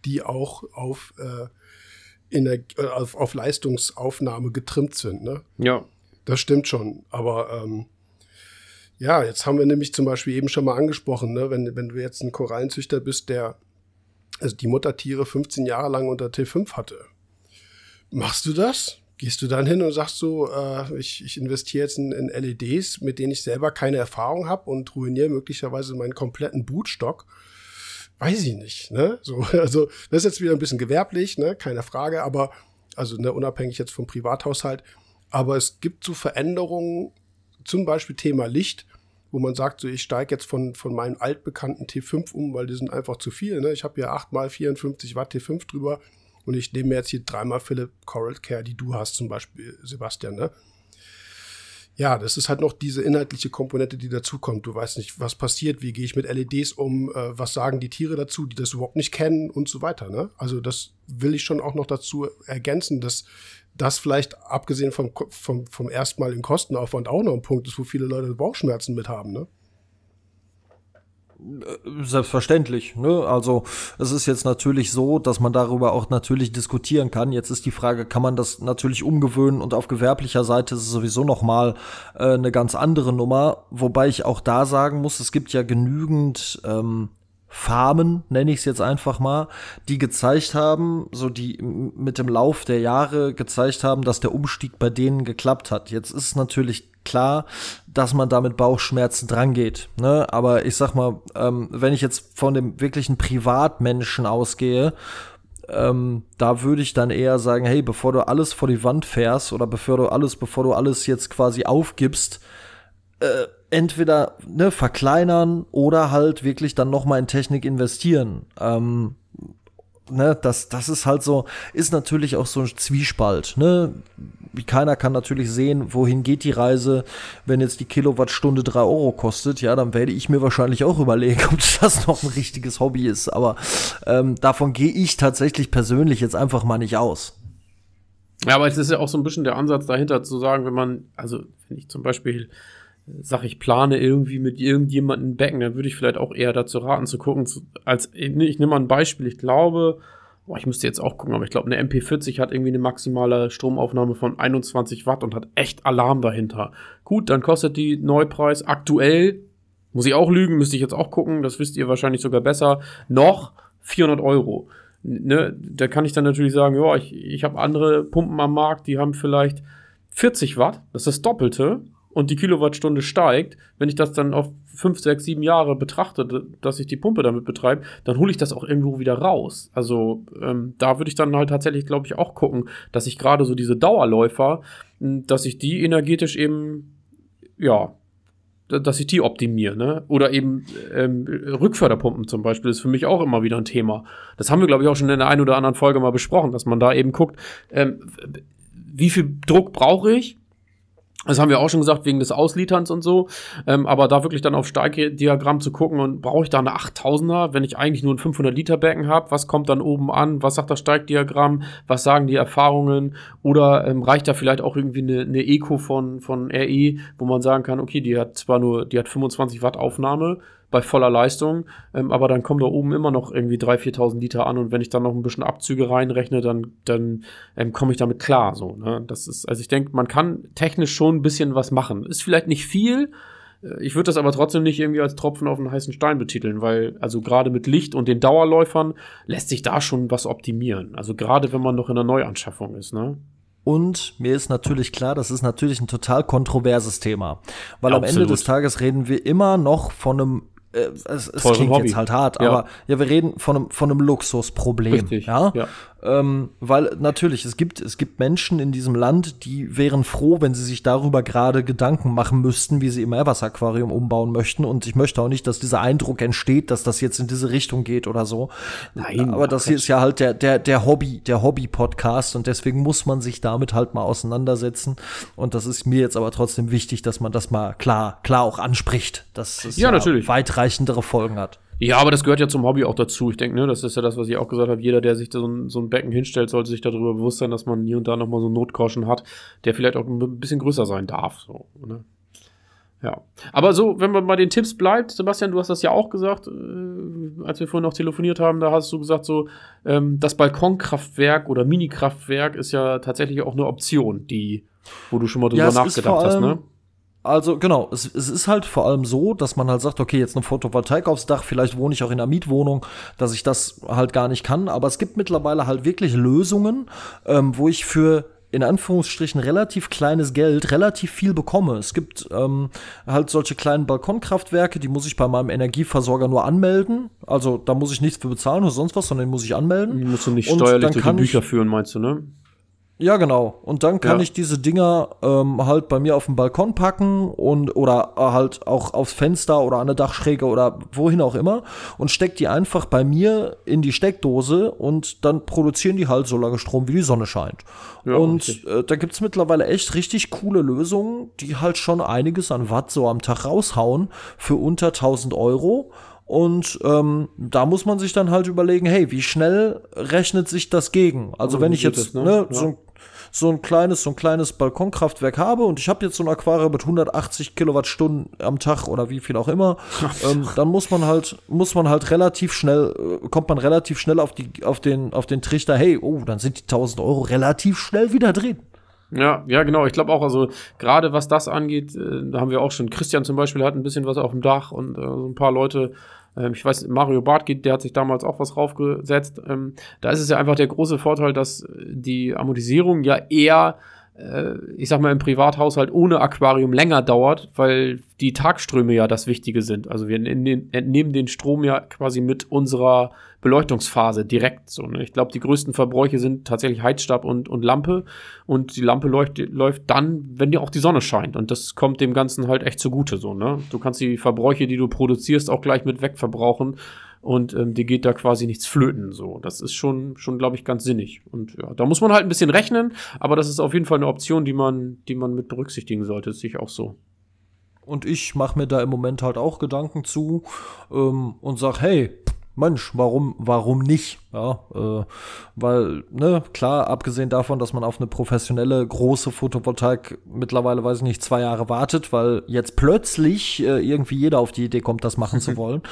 S1: die auch auf, äh, Ener äh, auf, auf Leistungsaufnahme getrimmt sind. Ne?
S2: Ja.
S1: Das stimmt schon. Aber ähm, ja, jetzt haben wir nämlich zum Beispiel eben schon mal angesprochen, ne? wenn, wenn du jetzt ein Korallenzüchter bist, der also die Muttertiere 15 Jahre lang unter T5 hatte. Machst du das? Gehst du dann hin und sagst so, äh, ich, ich investiere jetzt in, in LEDs, mit denen ich selber keine Erfahrung habe und ruiniere möglicherweise meinen kompletten Bootstock? Weiß ich nicht, ne? So, also das ist jetzt wieder ein bisschen gewerblich, ne? Keine Frage, aber also ne, unabhängig jetzt vom Privathaushalt. Aber es gibt so Veränderungen, zum Beispiel Thema Licht, wo man sagt, so ich steige jetzt von, von meinen altbekannten T5 um, weil die sind einfach zu viel. Ne? Ich habe ja 8 mal 54 Watt T5 drüber und ich nehme mir jetzt hier dreimal Philipp Coral Care, die du hast, zum Beispiel, Sebastian. Ne? Ja, das ist halt noch diese inhaltliche Komponente, die dazukommt. Du weißt nicht, was passiert, wie gehe ich mit LEDs um, äh, was sagen die Tiere dazu, die das überhaupt nicht kennen und so weiter. Ne? Also das will ich schon auch noch dazu ergänzen, dass das vielleicht abgesehen vom, vom, vom erstmaligen Kostenaufwand auch noch ein Punkt ist, wo viele Leute Bauchschmerzen mit haben, ne?
S3: Selbstverständlich. Ne? Also es ist jetzt natürlich so, dass man darüber auch natürlich diskutieren kann. Jetzt ist die Frage, kann man das natürlich umgewöhnen und auf gewerblicher Seite ist es sowieso noch mal äh, eine ganz andere Nummer. Wobei ich auch da sagen muss, es gibt ja genügend ähm, Farmen, nenne ich es jetzt einfach mal, die gezeigt haben, so die mit dem Lauf der Jahre gezeigt haben, dass der Umstieg bei denen geklappt hat. Jetzt ist natürlich klar, dass man da mit Bauchschmerzen drangeht. Ne? Aber ich sag mal, ähm, wenn ich jetzt von dem wirklichen Privatmenschen ausgehe, ähm, da würde ich dann eher sagen, hey, bevor du alles vor die Wand fährst oder bevor du alles, bevor du alles jetzt quasi aufgibst, äh, entweder ne, verkleinern oder halt wirklich dann noch mal in Technik investieren. Ähm, ne, das, das ist halt so, ist natürlich auch so ein Zwiespalt. Ne? Keiner kann natürlich sehen, wohin geht die Reise. Wenn jetzt die Kilowattstunde drei Euro kostet, ja, dann werde ich mir wahrscheinlich auch überlegen, ob das noch ein richtiges Hobby ist. Aber ähm, davon gehe ich tatsächlich persönlich jetzt einfach mal nicht aus.
S2: Ja, aber es ist ja auch so ein bisschen der Ansatz dahinter zu sagen, wenn man, also wenn ich zum Beispiel sag ich plane irgendwie mit irgendjemandem Becken, dann würde ich vielleicht auch eher dazu raten zu gucken, zu, als ich nehme mal ein Beispiel, ich glaube, boah, ich müsste jetzt auch gucken, aber ich glaube, eine MP40 hat irgendwie eine maximale Stromaufnahme von 21 Watt und hat echt Alarm dahinter. Gut, dann kostet die Neupreis aktuell, muss ich auch lügen, müsste ich jetzt auch gucken, das wisst ihr wahrscheinlich sogar besser, noch 400 Euro. Ne, da kann ich dann natürlich sagen, ja, ich, ich habe andere Pumpen am Markt, die haben vielleicht 40 Watt, das ist das Doppelte und die Kilowattstunde steigt, wenn ich das dann auf 5, 6, 7 Jahre betrachte, dass ich die Pumpe damit betreibe, dann hole ich das auch irgendwo wieder raus. Also ähm, da würde ich dann halt tatsächlich, glaube ich, auch gucken, dass ich gerade so diese Dauerläufer, dass ich die energetisch eben, ja, dass ich die optimiere, ne? Oder eben ähm, Rückförderpumpen zum Beispiel ist für mich auch immer wieder ein Thema. Das haben wir, glaube ich, auch schon in der einen oder anderen Folge mal besprochen, dass man da eben guckt, ähm, wie viel Druck brauche ich das haben wir auch schon gesagt, wegen des Auslieterns und so. Ähm, aber da wirklich dann auf Steigdiagramm zu gucken und brauche ich da eine 8000er, wenn ich eigentlich nur ein 500 Liter Becken habe? Was kommt dann oben an? Was sagt das Steigdiagramm? Was sagen die Erfahrungen? Oder ähm, reicht da vielleicht auch irgendwie eine, eine Eco von, von RE, wo man sagen kann, okay, die hat zwar nur, die hat 25 Watt Aufnahme, bei voller Leistung, ähm, aber dann kommen da oben immer noch irgendwie 3.000, 4.000 Liter an und wenn ich dann noch ein bisschen Abzüge reinrechne, dann, dann ähm, komme ich damit klar. So, ne? Das ist, also ich denke, man kann technisch schon ein bisschen was machen. Ist vielleicht nicht viel, äh, ich würde das aber trotzdem nicht irgendwie als Tropfen auf einen heißen Stein betiteln, weil also gerade mit Licht und den Dauerläufern lässt sich da schon was optimieren. Also gerade wenn man noch in der Neuanschaffung ist, ne?
S3: Und mir ist natürlich klar, das ist natürlich ein total kontroverses Thema. Weil Absolut. am Ende des Tages reden wir immer noch von einem es, es klingt Hobby. jetzt halt hart, ja. aber ja, wir reden von einem, von einem Luxusproblem. Richtig, ja? ja. Ähm, weil natürlich, es gibt, es gibt Menschen in diesem Land, die wären froh, wenn sie sich darüber gerade Gedanken machen müssten, wie sie im Evers-Aquarium umbauen möchten. Und ich möchte auch nicht, dass dieser Eindruck entsteht, dass das jetzt in diese Richtung geht oder so. Nein, aber das hier ist ja halt der, der, der Hobby, der Hobby-Podcast und deswegen muss man sich damit halt mal auseinandersetzen. Und das ist mir jetzt aber trotzdem wichtig, dass man das mal klar, klar auch anspricht, dass es ja, ja natürlich. weitreichendere Folgen hat.
S2: Ja, aber das gehört ja zum Hobby auch dazu. Ich denke, ne, das ist ja das, was ich auch gesagt habe. Jeder, der sich so ein, so ein Becken hinstellt, sollte sich darüber bewusst sein, dass man hier und da nochmal so einen Notgroschen hat, der vielleicht auch ein bisschen größer sein darf. So, ne? Ja. Aber so, wenn man bei den Tipps bleibt, Sebastian, du hast das ja auch gesagt, äh, als wir vorhin noch telefoniert haben, da hast du gesagt, so, ähm, das Balkonkraftwerk oder Minikraftwerk ist ja tatsächlich auch eine Option, die, wo du schon mal drüber
S3: Ja,
S2: nachgedacht hast, ne?
S3: Also genau, es, es ist halt vor allem so, dass man halt sagt, okay, jetzt eine Photovoltaik aufs Dach, vielleicht wohne ich auch in einer Mietwohnung, dass ich das halt gar nicht kann. Aber es gibt mittlerweile halt wirklich Lösungen, ähm, wo ich für in Anführungsstrichen relativ kleines Geld relativ viel bekomme. Es gibt ähm, halt solche kleinen Balkonkraftwerke, die muss ich bei meinem Energieversorger nur anmelden. Also da muss ich nichts für bezahlen oder sonst was, sondern die muss ich anmelden.
S2: Die musst du nicht
S3: Und
S2: steuerlich durch die Bücher führen, meinst du, ne?
S3: Ja, genau. Und dann kann
S2: Ja.
S3: ich diese Dinger ähm, halt bei mir auf den Balkon packen und oder äh, halt auch aufs Fenster oder an eine Dachschräge oder wohin auch immer und steck die einfach bei mir in die Steckdose und dann produzieren die halt so lange Strom, wie die Sonne scheint.
S2: Ja,
S3: und äh, da gibt's mittlerweile echt richtig coole Lösungen, die halt schon einiges an Watt so am Tag raushauen für unter 1000 Euro. Und ähm, da muss man sich dann halt überlegen, hey, wie schnell rechnet sich das gegen? Also
S2: Ja,
S3: wenn ich jetzt
S2: das, ne?
S3: ne,
S2: Ja.
S3: so, ein- so ein kleines, so ein kleines Balkonkraftwerk habe und ich habe jetzt so ein Aquarium mit 180 Kilowattstunden am Tag oder wie viel auch immer, ähm, dann muss man halt, muss man halt relativ schnell, äh, kommt man relativ schnell auf die, auf den, auf den Trichter, hey, oh, dann sind die 1000 Euro relativ schnell wieder drin.
S2: Ja, ja, genau. Ich glaube auch, also gerade was das angeht, äh, da haben wir auch schon, Christian zum Beispiel hat ein bisschen was auf dem Dach und äh, so ein paar Leute, ähm, ich weiß, Mario Barth geht, der hat sich damals auch was raufgesetzt. Ähm, da ist es ja einfach der große Vorteil, dass äh, die Amortisierung ja eher, äh, ich sag mal, im Privathaushalt ohne Aquarium länger dauert, weil die Tagströme ja das Wichtige sind. Also wir entnehmen entnehmen den Strom ja quasi mit unserer Beleuchtungsphase direkt so. Ne? Ich glaube, die größten Verbräuche sind tatsächlich Heizstab und, und Lampe. Und die Lampe läuft, läuft dann, wenn dir auch die Sonne scheint. Und das kommt dem Ganzen halt echt zugute so. Ne? Du kannst die Verbräuche, die du produzierst, auch gleich mit wegverbrauchen. Und ähm, dir geht da quasi nichts flöten. So, das ist schon, schon glaube ich, ganz sinnig. Und ja, da muss man halt ein bisschen rechnen, aber das ist auf jeden Fall eine Option, die man, die man mit berücksichtigen sollte. Sehe ich auch so.
S3: Und ich mache mir da im Moment halt auch Gedanken zu ähm, und sag, hey, Mensch, warum, warum nicht? Ja, äh, weil, ne, klar, abgesehen davon, dass man auf eine professionelle große Photovoltaik mittlerweile, weiß ich nicht, zwei Jahre wartet, weil jetzt plötzlich äh, irgendwie jeder auf die Idee kommt, das machen zu wollen,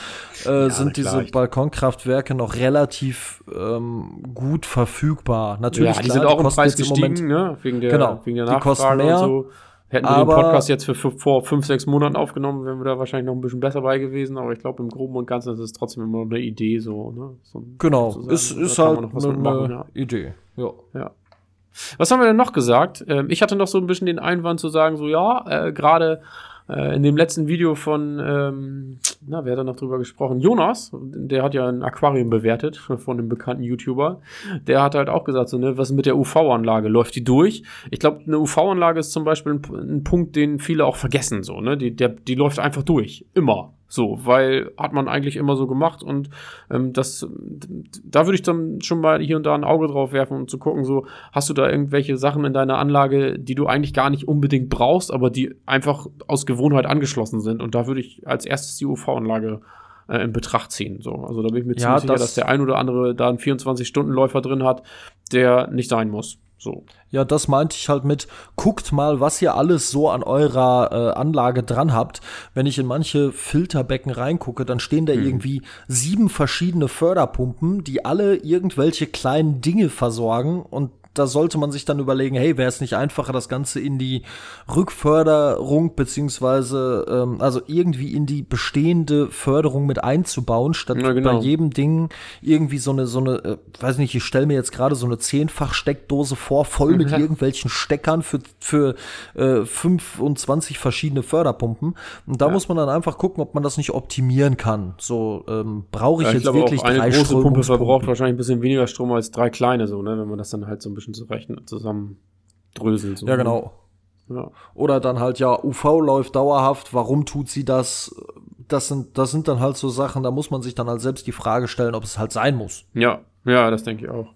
S3: äh, sind
S2: klar,
S3: diese Balkonkraftwerke noch relativ ähm, gut verfügbar. Natürlich,
S2: ja, die
S3: klar,
S2: sind auch im
S3: kosten
S2: Preis
S3: jetzt im Moment-
S2: gestiegen, ne? Wegen der,
S3: Genau,
S2: wegen der
S3: die kosten
S2: Nachfrage
S3: mehr,
S2: und so. Hätten wir
S3: aber-
S2: den Podcast jetzt für, für vor fünf, sechs Monaten aufgenommen, wären wir da wahrscheinlich noch ein bisschen besser bei gewesen. Aber ich glaube, im Groben und Ganzen ist es trotzdem immer eine Idee so. Ne? so
S3: Genau, ist, ist halt
S2: noch was
S3: eine
S2: mitmachen, ja.
S3: Idee. Ja.
S2: Ja. Was haben wir denn noch gesagt? Ähm, ich hatte noch so ein bisschen den Einwand zu sagen, so ja, äh, gerade in dem letzten Video von, ähm, na, wer hat da noch drüber gesprochen? Jonas, der hat ja ein Aquarium bewertet von einem bekannten YouTuber. Der hat halt auch gesagt, so, ne, was ist mit der UV-Anlage? Läuft die durch? Ich glaube, eine UV-Anlage ist zum Beispiel ein, ein Punkt, den viele auch vergessen, so, ne? Die, der, die läuft einfach durch. Immer. So, weil hat man eigentlich immer so gemacht und ähm, das, da würde ich dann schon mal hier und da ein Auge drauf werfen, um zu gucken, so, hast du da irgendwelche Sachen in deiner Anlage, die du eigentlich gar nicht unbedingt brauchst, aber die einfach aus Gewohnheit angeschlossen sind. Und da würde ich als erstes die UV-Anlage äh, in Betracht ziehen. So, also da bin ich mir
S3: Ja,
S2: ziemlich sicher,
S3: das-
S2: dass der ein oder andere da einen 24-Stunden-Läufer drin hat, der nicht sein muss. So.
S3: Ja, das meinte ich halt mit, guckt mal, was ihr alles so an eurer äh, Anlage dran habt. Wenn ich in manche Filterbecken reingucke, dann stehen da irgendwie sieben verschiedene Förderpumpen, die alle irgendwelche kleinen Dinge versorgen und da sollte man sich dann überlegen, hey, wäre es nicht einfacher, das Ganze in die Rückförderung beziehungsweise ähm, also irgendwie in die bestehende Förderung mit einzubauen, statt
S2: Ja, genau.
S3: bei jedem Ding irgendwie so eine, so eine, äh, weiß nicht, ich stelle mir jetzt gerade so eine zehnfach Steckdose vor, voll mit
S2: Ja.
S3: irgendwelchen Steckern für, für äh, 25 verschiedene Förderpumpen. Und da muss man dann einfach gucken, ob man das nicht optimieren kann. So, ähm, brauche ich
S2: Ja, ich
S3: jetzt
S2: glaube
S3: wirklich
S2: auch eine
S3: drei
S2: große Pumpe verbraucht wahrscheinlich ein bisschen weniger Strom als drei kleine, so, ne? Wenn man das dann halt so ein bisschen zurecht zusammen dröselt. So,
S3: Ja, genau.
S2: Ja.
S3: Oder dann halt, ja, UV läuft dauerhaft, warum tut sie das? Das sind, das sind dann halt so Sachen, da muss man sich dann halt selbst die Frage stellen, ob es halt sein muss.
S2: Ja, ja, das denke ich auch.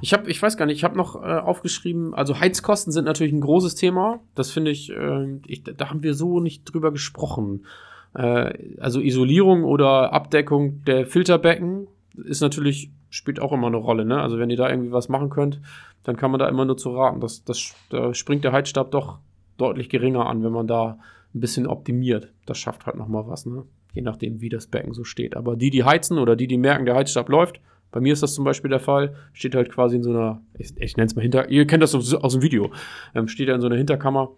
S2: Ich habe, ich weiß gar nicht, ich habe noch äh, aufgeschrieben, also Heizkosten sind natürlich ein großes Thema. Das finde ich, äh, ich, da haben wir so nicht drüber gesprochen. Äh, also Isolierung oder Abdeckung der Filterbecken ist natürlich, spielt auch immer eine Rolle, ne? Also wenn ihr da irgendwie was machen könnt, dann kann man da immer nur zu raten. Das, das, da springt der Heizstab doch deutlich geringer an, wenn man da ein bisschen optimiert. Das schafft halt nochmal was, ne? Je nachdem, wie das Becken so steht. Aber die, die heizen oder die, die merken, der Heizstab läuft, bei mir ist das zum Beispiel der Fall, steht halt quasi in so einer, ich, ich nenne es mal hinter, ihr kennt das aus, aus dem Video, ähm, steht er in so einer Hinterkammer.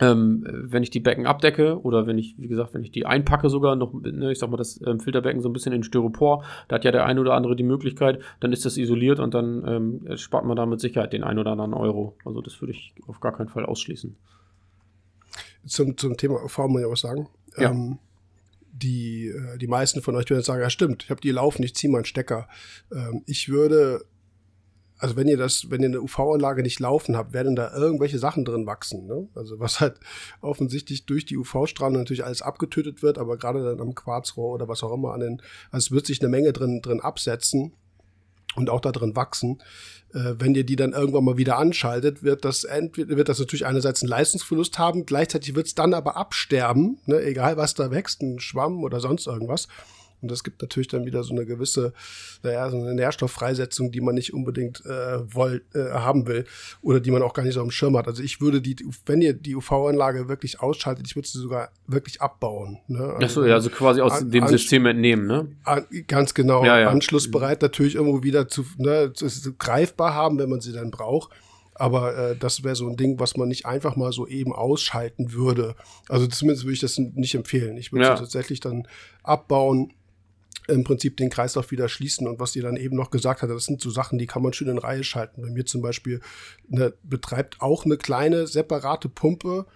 S2: Ähm, wenn ich die Becken abdecke oder wenn ich, wie gesagt, wenn ich die einpacke sogar noch, ne, ich sag mal, das ähm, Filterbecken so ein bisschen in Styropor, da hat ja der eine oder andere die Möglichkeit, dann ist das isoliert und dann ähm, spart man da mit Sicherheit den ein oder anderen Euro. Also das würde ich auf gar keinen Fall ausschließen.
S1: Zum, zum Thema UV muss ich auch was sagen.
S2: Ja.
S1: Ähm, die, äh, die meisten von euch werden sagen, ja stimmt, ich habe die laufen, ich ziehe meinen Stecker. Ähm, ich würde, also wenn ihr das, wenn ihr eine UV-Anlage nicht laufen habt, werden da irgendwelche Sachen drin wachsen. Ne? Also was halt offensichtlich durch die UV-Strahlen natürlich alles abgetötet wird, aber gerade dann am Quarzrohr oder was auch immer an den, also es wird sich eine Menge drin, drin absetzen und auch da drin wachsen. Äh, wenn ihr die dann irgendwann mal wieder anschaltet, wird das entweder wird das natürlich einerseits einen Leistungsverlust haben, gleichzeitig wird es dann aber absterben, ne, egal was da wächst, ein Schwamm oder sonst irgendwas. Und das gibt natürlich dann wieder so eine gewisse, naja, so eine Nährstofffreisetzung, die man nicht unbedingt äh, wollt, äh, haben will oder die man auch gar nicht so am Schirm hat. Also ich würde die, wenn ihr die UV-Anlage wirklich ausschaltet, ich würde sie sogar wirklich abbauen. Ne? Also,
S2: Achso, ja, also quasi aus
S1: an,
S2: dem
S1: an,
S2: System entnehmen, ne?
S1: An, ganz genau.
S2: Ja, ja.
S1: Anschlussbereit natürlich irgendwo wieder zu, ne, zu, zu greifbar haben, wenn man sie dann braucht. Aber äh, das wäre so ein Ding, was man nicht einfach mal so eben ausschalten würde. Also zumindest würde ich das nicht empfehlen. Ich würde
S2: Ja.
S1: sie tatsächlich dann abbauen, im Prinzip den Kreislauf wieder schließen. Und was die dann eben noch gesagt hat, das sind so Sachen, die kann man schön in Reihe schalten. Bei mir zum Beispiel ne, betreibt auch eine kleine separate Pumpe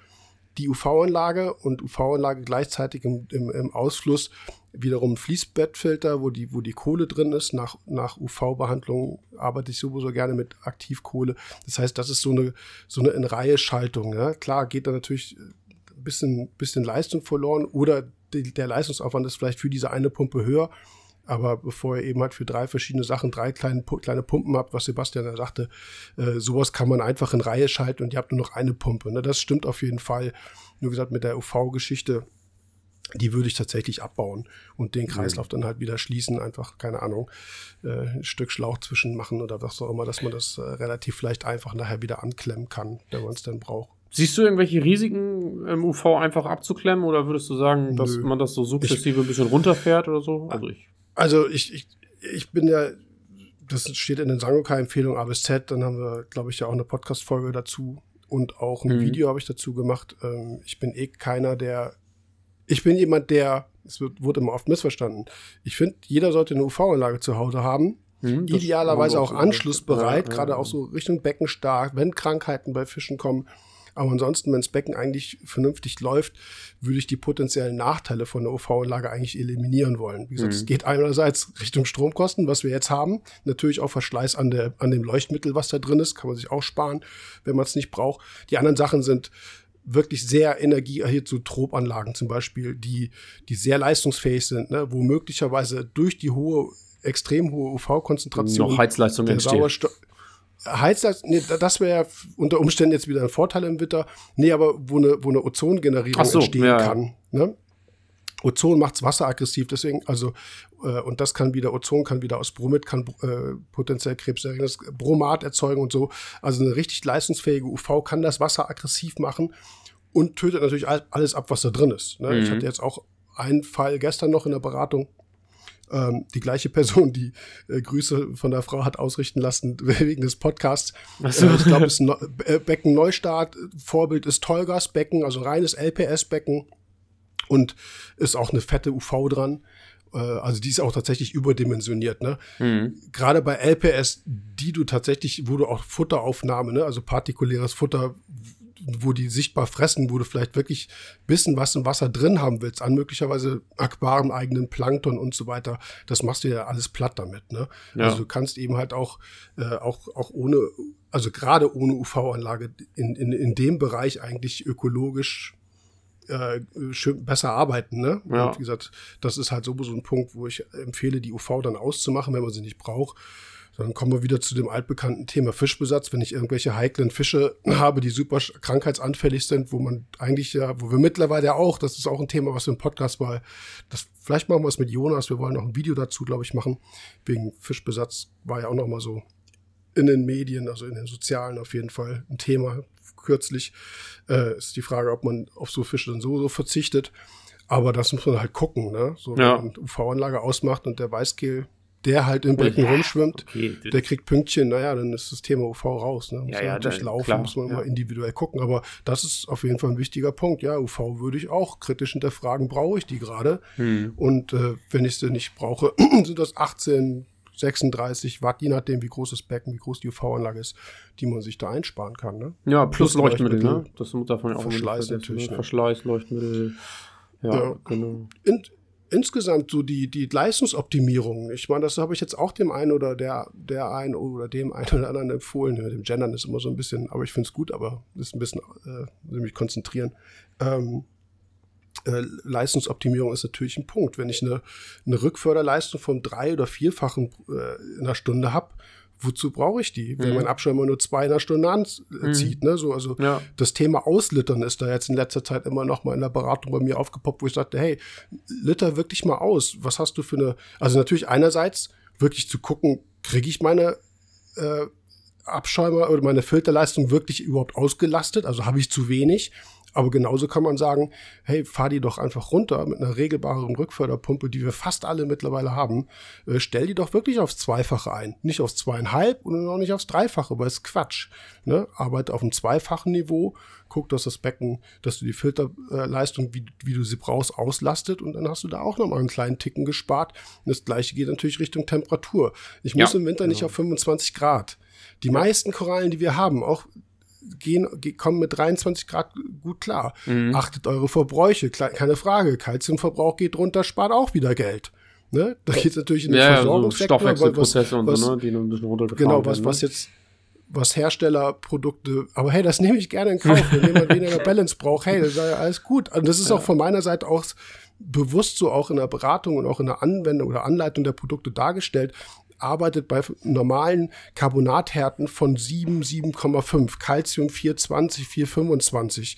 S1: die UV-Anlage und UV-Anlage gleichzeitig im, im, im Ausfluss wiederum Fließbettfilter, wo die, wo die Kohle drin ist. Nach, nach UV-Behandlung arbeite ich sowieso gerne mit Aktivkohle. Das heißt, das ist so eine, so eine In-Reihe-Schaltung. Ja? Klar geht da natürlich ein bisschen, bisschen Leistung verloren oder der Leistungsaufwand ist vielleicht für diese eine Pumpe höher. Aber bevor ihr eben halt für drei verschiedene Sachen drei kleine, kleine Pumpen habt, was Sebastian da sagte, äh, sowas kann man einfach in Reihe schalten und ihr habt nur noch eine Pumpe. Ne? Das stimmt auf jeden Fall. Nur gesagt, mit der UV-Geschichte, die würde ich tatsächlich abbauen und den Kreislauf dann halt wieder schließen. Einfach, keine Ahnung, äh, ein Stück Schlauch zwischen machen oder was auch immer, dass man das äh, relativ vielleicht einfach nachher wieder anklemmen kann, wenn man es dann braucht.
S2: Siehst du irgendwelche Risiken im UV einfach abzuklemmen oder würdest du sagen, dass
S1: Nö.
S2: man das so sukzessive ein bisschen runterfährt oder so? Also ich.
S1: Also ich, ich, ich bin ja, das steht in den Sangoka-Empfehlungen A bis Z, dann haben wir, glaube ich, ja auch eine Podcast-Folge dazu und auch ein
S2: Mhm.
S1: Video habe ich dazu gemacht. Ähm, ich bin eh keiner, der, ich bin jemand, der, es wird, wurde immer oft missverstanden. Ich finde, jeder sollte eine UV-Anlage zu Hause haben.
S2: Hm,
S1: Idealerweise auch anschlussbereit,
S2: Ja, ja,
S1: gerade
S2: ja.
S1: auch so Richtung Becken stark, wenn Krankheiten bei Fischen kommen. Aber ansonsten, wenn das Becken eigentlich vernünftig läuft, würde ich die potenziellen Nachteile von der UV-Anlage eigentlich eliminieren wollen. Wie gesagt,
S2: Mhm.
S1: es geht einerseits Richtung Stromkosten, was wir jetzt haben. Natürlich auch Verschleiß an, der, an dem Leuchtmittel, was da drin ist, kann man sich auch sparen, wenn man es nicht braucht. Die anderen Sachen sind wirklich sehr energieerhielt, so Tropanlagen zum Beispiel, die, die sehr leistungsfähig sind, ne? wo möglicherweise durch die hohe, extrem hohe UV-Konzentration
S2: Noch Heizleistung entsteht.
S1: Sauerstoff. Heizleistung, nee, da- das wäre unter Umständen jetzt wieder ein Vorteil im Winter. Nee, aber wo eine, wo eine Ozongenerierung
S2: so,
S1: entstehen
S2: ja,
S1: kann. Ne? Ozon macht's wasseraggressiv, deswegen, also, äh, und das kann wieder, Ozon kann wieder aus Bromid, kann äh, potenziell krebserregendes Bromat erzeugen und so. Also eine richtig leistungsfähige UV kann das Wasser aggressiv machen und tötet natürlich all, alles ab, was da drin ist. Ne? Ich
S2: Mhm.
S1: hatte jetzt auch einen Fall gestern noch in der Beratung. Ähm, die gleiche Person, die äh, Grüße von der Frau hat ausrichten lassen wegen des Podcasts.
S2: So.
S1: Äh, ich glaube, es ist ein Neu- äh, Becken Neustart. Vorbild ist Tolgas Becken, also reines LPS-Becken. Und ist auch eine fette UV dran. Äh, also die ist auch tatsächlich überdimensioniert. Ne?
S2: Hm.
S1: gerade bei LPS, die du tatsächlich, wo du auch Futteraufnahme, ne, also partikuläres Futter, wo die sichtbar fressen, wo du vielleicht wirklich wissen, was im Wasser drin haben willst, an möglicherweise Aquaren, eigenen Plankton und so weiter, das machst du ja alles platt damit. Ne?
S2: Ja.
S1: Also du kannst eben halt auch, äh, auch, auch ohne, also gerade ohne UV-Anlage in, in, in dem Bereich eigentlich ökologisch äh, schön besser arbeiten. Ne?
S2: Ja.
S1: Und wie gesagt, das ist halt sowieso ein Punkt, wo ich empfehle, die UV dann auszumachen, wenn man sie nicht braucht. Dann kommen wir wieder zu dem altbekannten Thema Fischbesatz. Wenn ich irgendwelche heiklen Fische habe, die super krankheitsanfällig sind, wo man eigentlich ja, wo wir mittlerweile ja auch, das ist auch ein Thema, was wir im Podcast mal, das, vielleicht machen wir es mit Jonas, wir wollen noch ein Video dazu, glaube ich, machen. Wegen Fischbesatz war ja auch noch mal so in den Medien, also in den sozialen auf jeden Fall ein Thema. kürzlich. Äh, ist die Frage, ob man auf so Fische dann so, so verzichtet. Aber das muss man halt gucken, ne? So, wenn
S2: Ja.
S1: man UV-Anlage ausmacht und der Weißkehl, der halt im Becken
S2: Ja,
S1: rumschwimmt,
S2: okay.
S1: der kriegt Pünktchen, naja, dann ist das Thema UV raus. Ne? Muss
S2: Ja, ja,
S1: natürlich
S2: da-
S1: laufen,
S2: klar,
S1: muss man
S2: ja.
S1: mal individuell gucken. Aber das ist auf jeden Fall ein wichtiger Punkt. Ja, UV würde ich auch kritisch hinterfragen, brauche ich die gerade?
S2: Hm.
S1: Und äh, wenn ich sie nicht brauche, sind das 18, 36 Watt, je nachdem, wie groß das Becken, wie groß die UV-Anlage ist, die man sich da einsparen kann. Ne?
S2: Ja, plus,
S1: Plus
S2: Leuchtmittel, ne? Das muss davon ja auch
S1: Verschleiß
S2: vergessen,
S1: natürlich,
S2: Ne?
S1: ne?
S2: Verschleiß, Leuchtmittel. Ja, genau.
S1: in, insgesamt so die, die Leistungsoptimierung. Ich meine, das habe ich jetzt auch dem einen oder der, der einen oder dem einen oder anderen empfohlen. Mit dem Gendern ist immer so ein bisschen, aber ich finde es gut, aber ist ein bisschen, äh, will mich konzentrieren. Ähm, äh, Leistungsoptimierung ist natürlich ein Punkt. Wenn ich eine, eine Rückförderleistung vom drei- oder vierfachen äh, in einer Stunde habe, wozu brauche ich die? Wenn
S2: Mhm.
S1: mein Abschirmer nur zwei in einer Stunde anzieht, ne? So, also
S2: Ja.
S1: das Thema Auslittern ist da jetzt in letzter Zeit immer noch mal in der Beratung bei mir aufgepoppt, wo ich sagte, hey, litter wirklich mal aus. Was hast du für eine, also natürlich einerseits wirklich zu gucken, kriege ich meine äh, Abschäumer oder meine Filterleistung wirklich überhaupt ausgelastet? Also habe ich zu wenig? Aber genauso kann man sagen, hey, fahr die doch einfach runter mit einer regelbaren Rückförderpumpe, die wir fast alle mittlerweile haben. Äh, stell die doch wirklich aufs Zweifache ein. Nicht aufs Zweieinhalb und auch nicht aufs Dreifache, weil es Quatsch. Ne? Arbeite auf einem zweifachen Niveau, guck, dass das Becken, dass du die Filterleistung, wie, wie du sie brauchst, auslastet und dann hast du da auch nochmal einen kleinen Ticken gespart. Und das gleiche geht natürlich Richtung Temperatur. Ich muss
S2: Ja,
S1: im Winter nicht
S2: genau.
S1: auf 25 Grad. Die meisten Korallen, die wir haben, auch gehen, ge- kommen mit 23 Grad gut klar.
S2: Mhm.
S1: Achtet eure Verbräuche, keine Frage. Kalziumverbrauch geht runter, spart auch wieder Geld. Ne? Da geht es natürlich in den
S2: Ja, ja, so
S1: Versorgungssektor.
S2: Stoffwechselprozesse und
S1: was,
S2: so, ne? Die noch ein bisschen runtergefahren
S1: Genau, was,
S2: werden,
S1: was
S2: ne?
S1: jetzt, was Herstellerprodukte, aber hey, das nehme ich gerne in Kauf, wenn jemand weniger Balance braucht, hey, das ist ja alles gut. Und das ist auch von meiner Seite auch bewusst so auch in der Beratung und auch in der Anwendung oder Anleitung der Produkte dargestellt, arbeitet bei normalen Carbonathärten von 7, 7,5, Calcium 420, 425.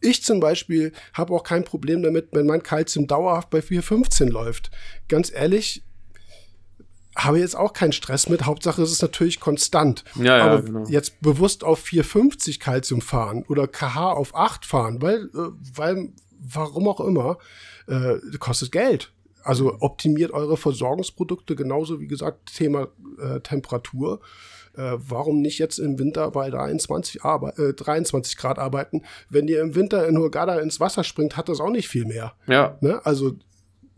S1: Ich zum Beispiel habe auch kein Problem damit, wenn mein Calcium dauerhaft bei 4,15 läuft. Ganz ehrlich, habe jetzt auch keinen Stress mit. Hauptsache es ist natürlich konstant.
S2: Ja, ja,
S1: Aber
S2: genau.
S1: jetzt bewusst auf 450 Calcium fahren oder KH auf 8 fahren, weil, äh, weil warum auch immer, äh, kostet Geld. Also optimiert eure Versorgungsprodukte genauso wie gesagt Thema äh, Temperatur. Äh, warum nicht jetzt im Winter bei 23, Arbe äh, 23 Grad arbeiten? Wenn ihr im Winter in Hurghada ins Wasser springt, hat das auch nicht viel mehr.
S2: Ja,
S1: Ne? Also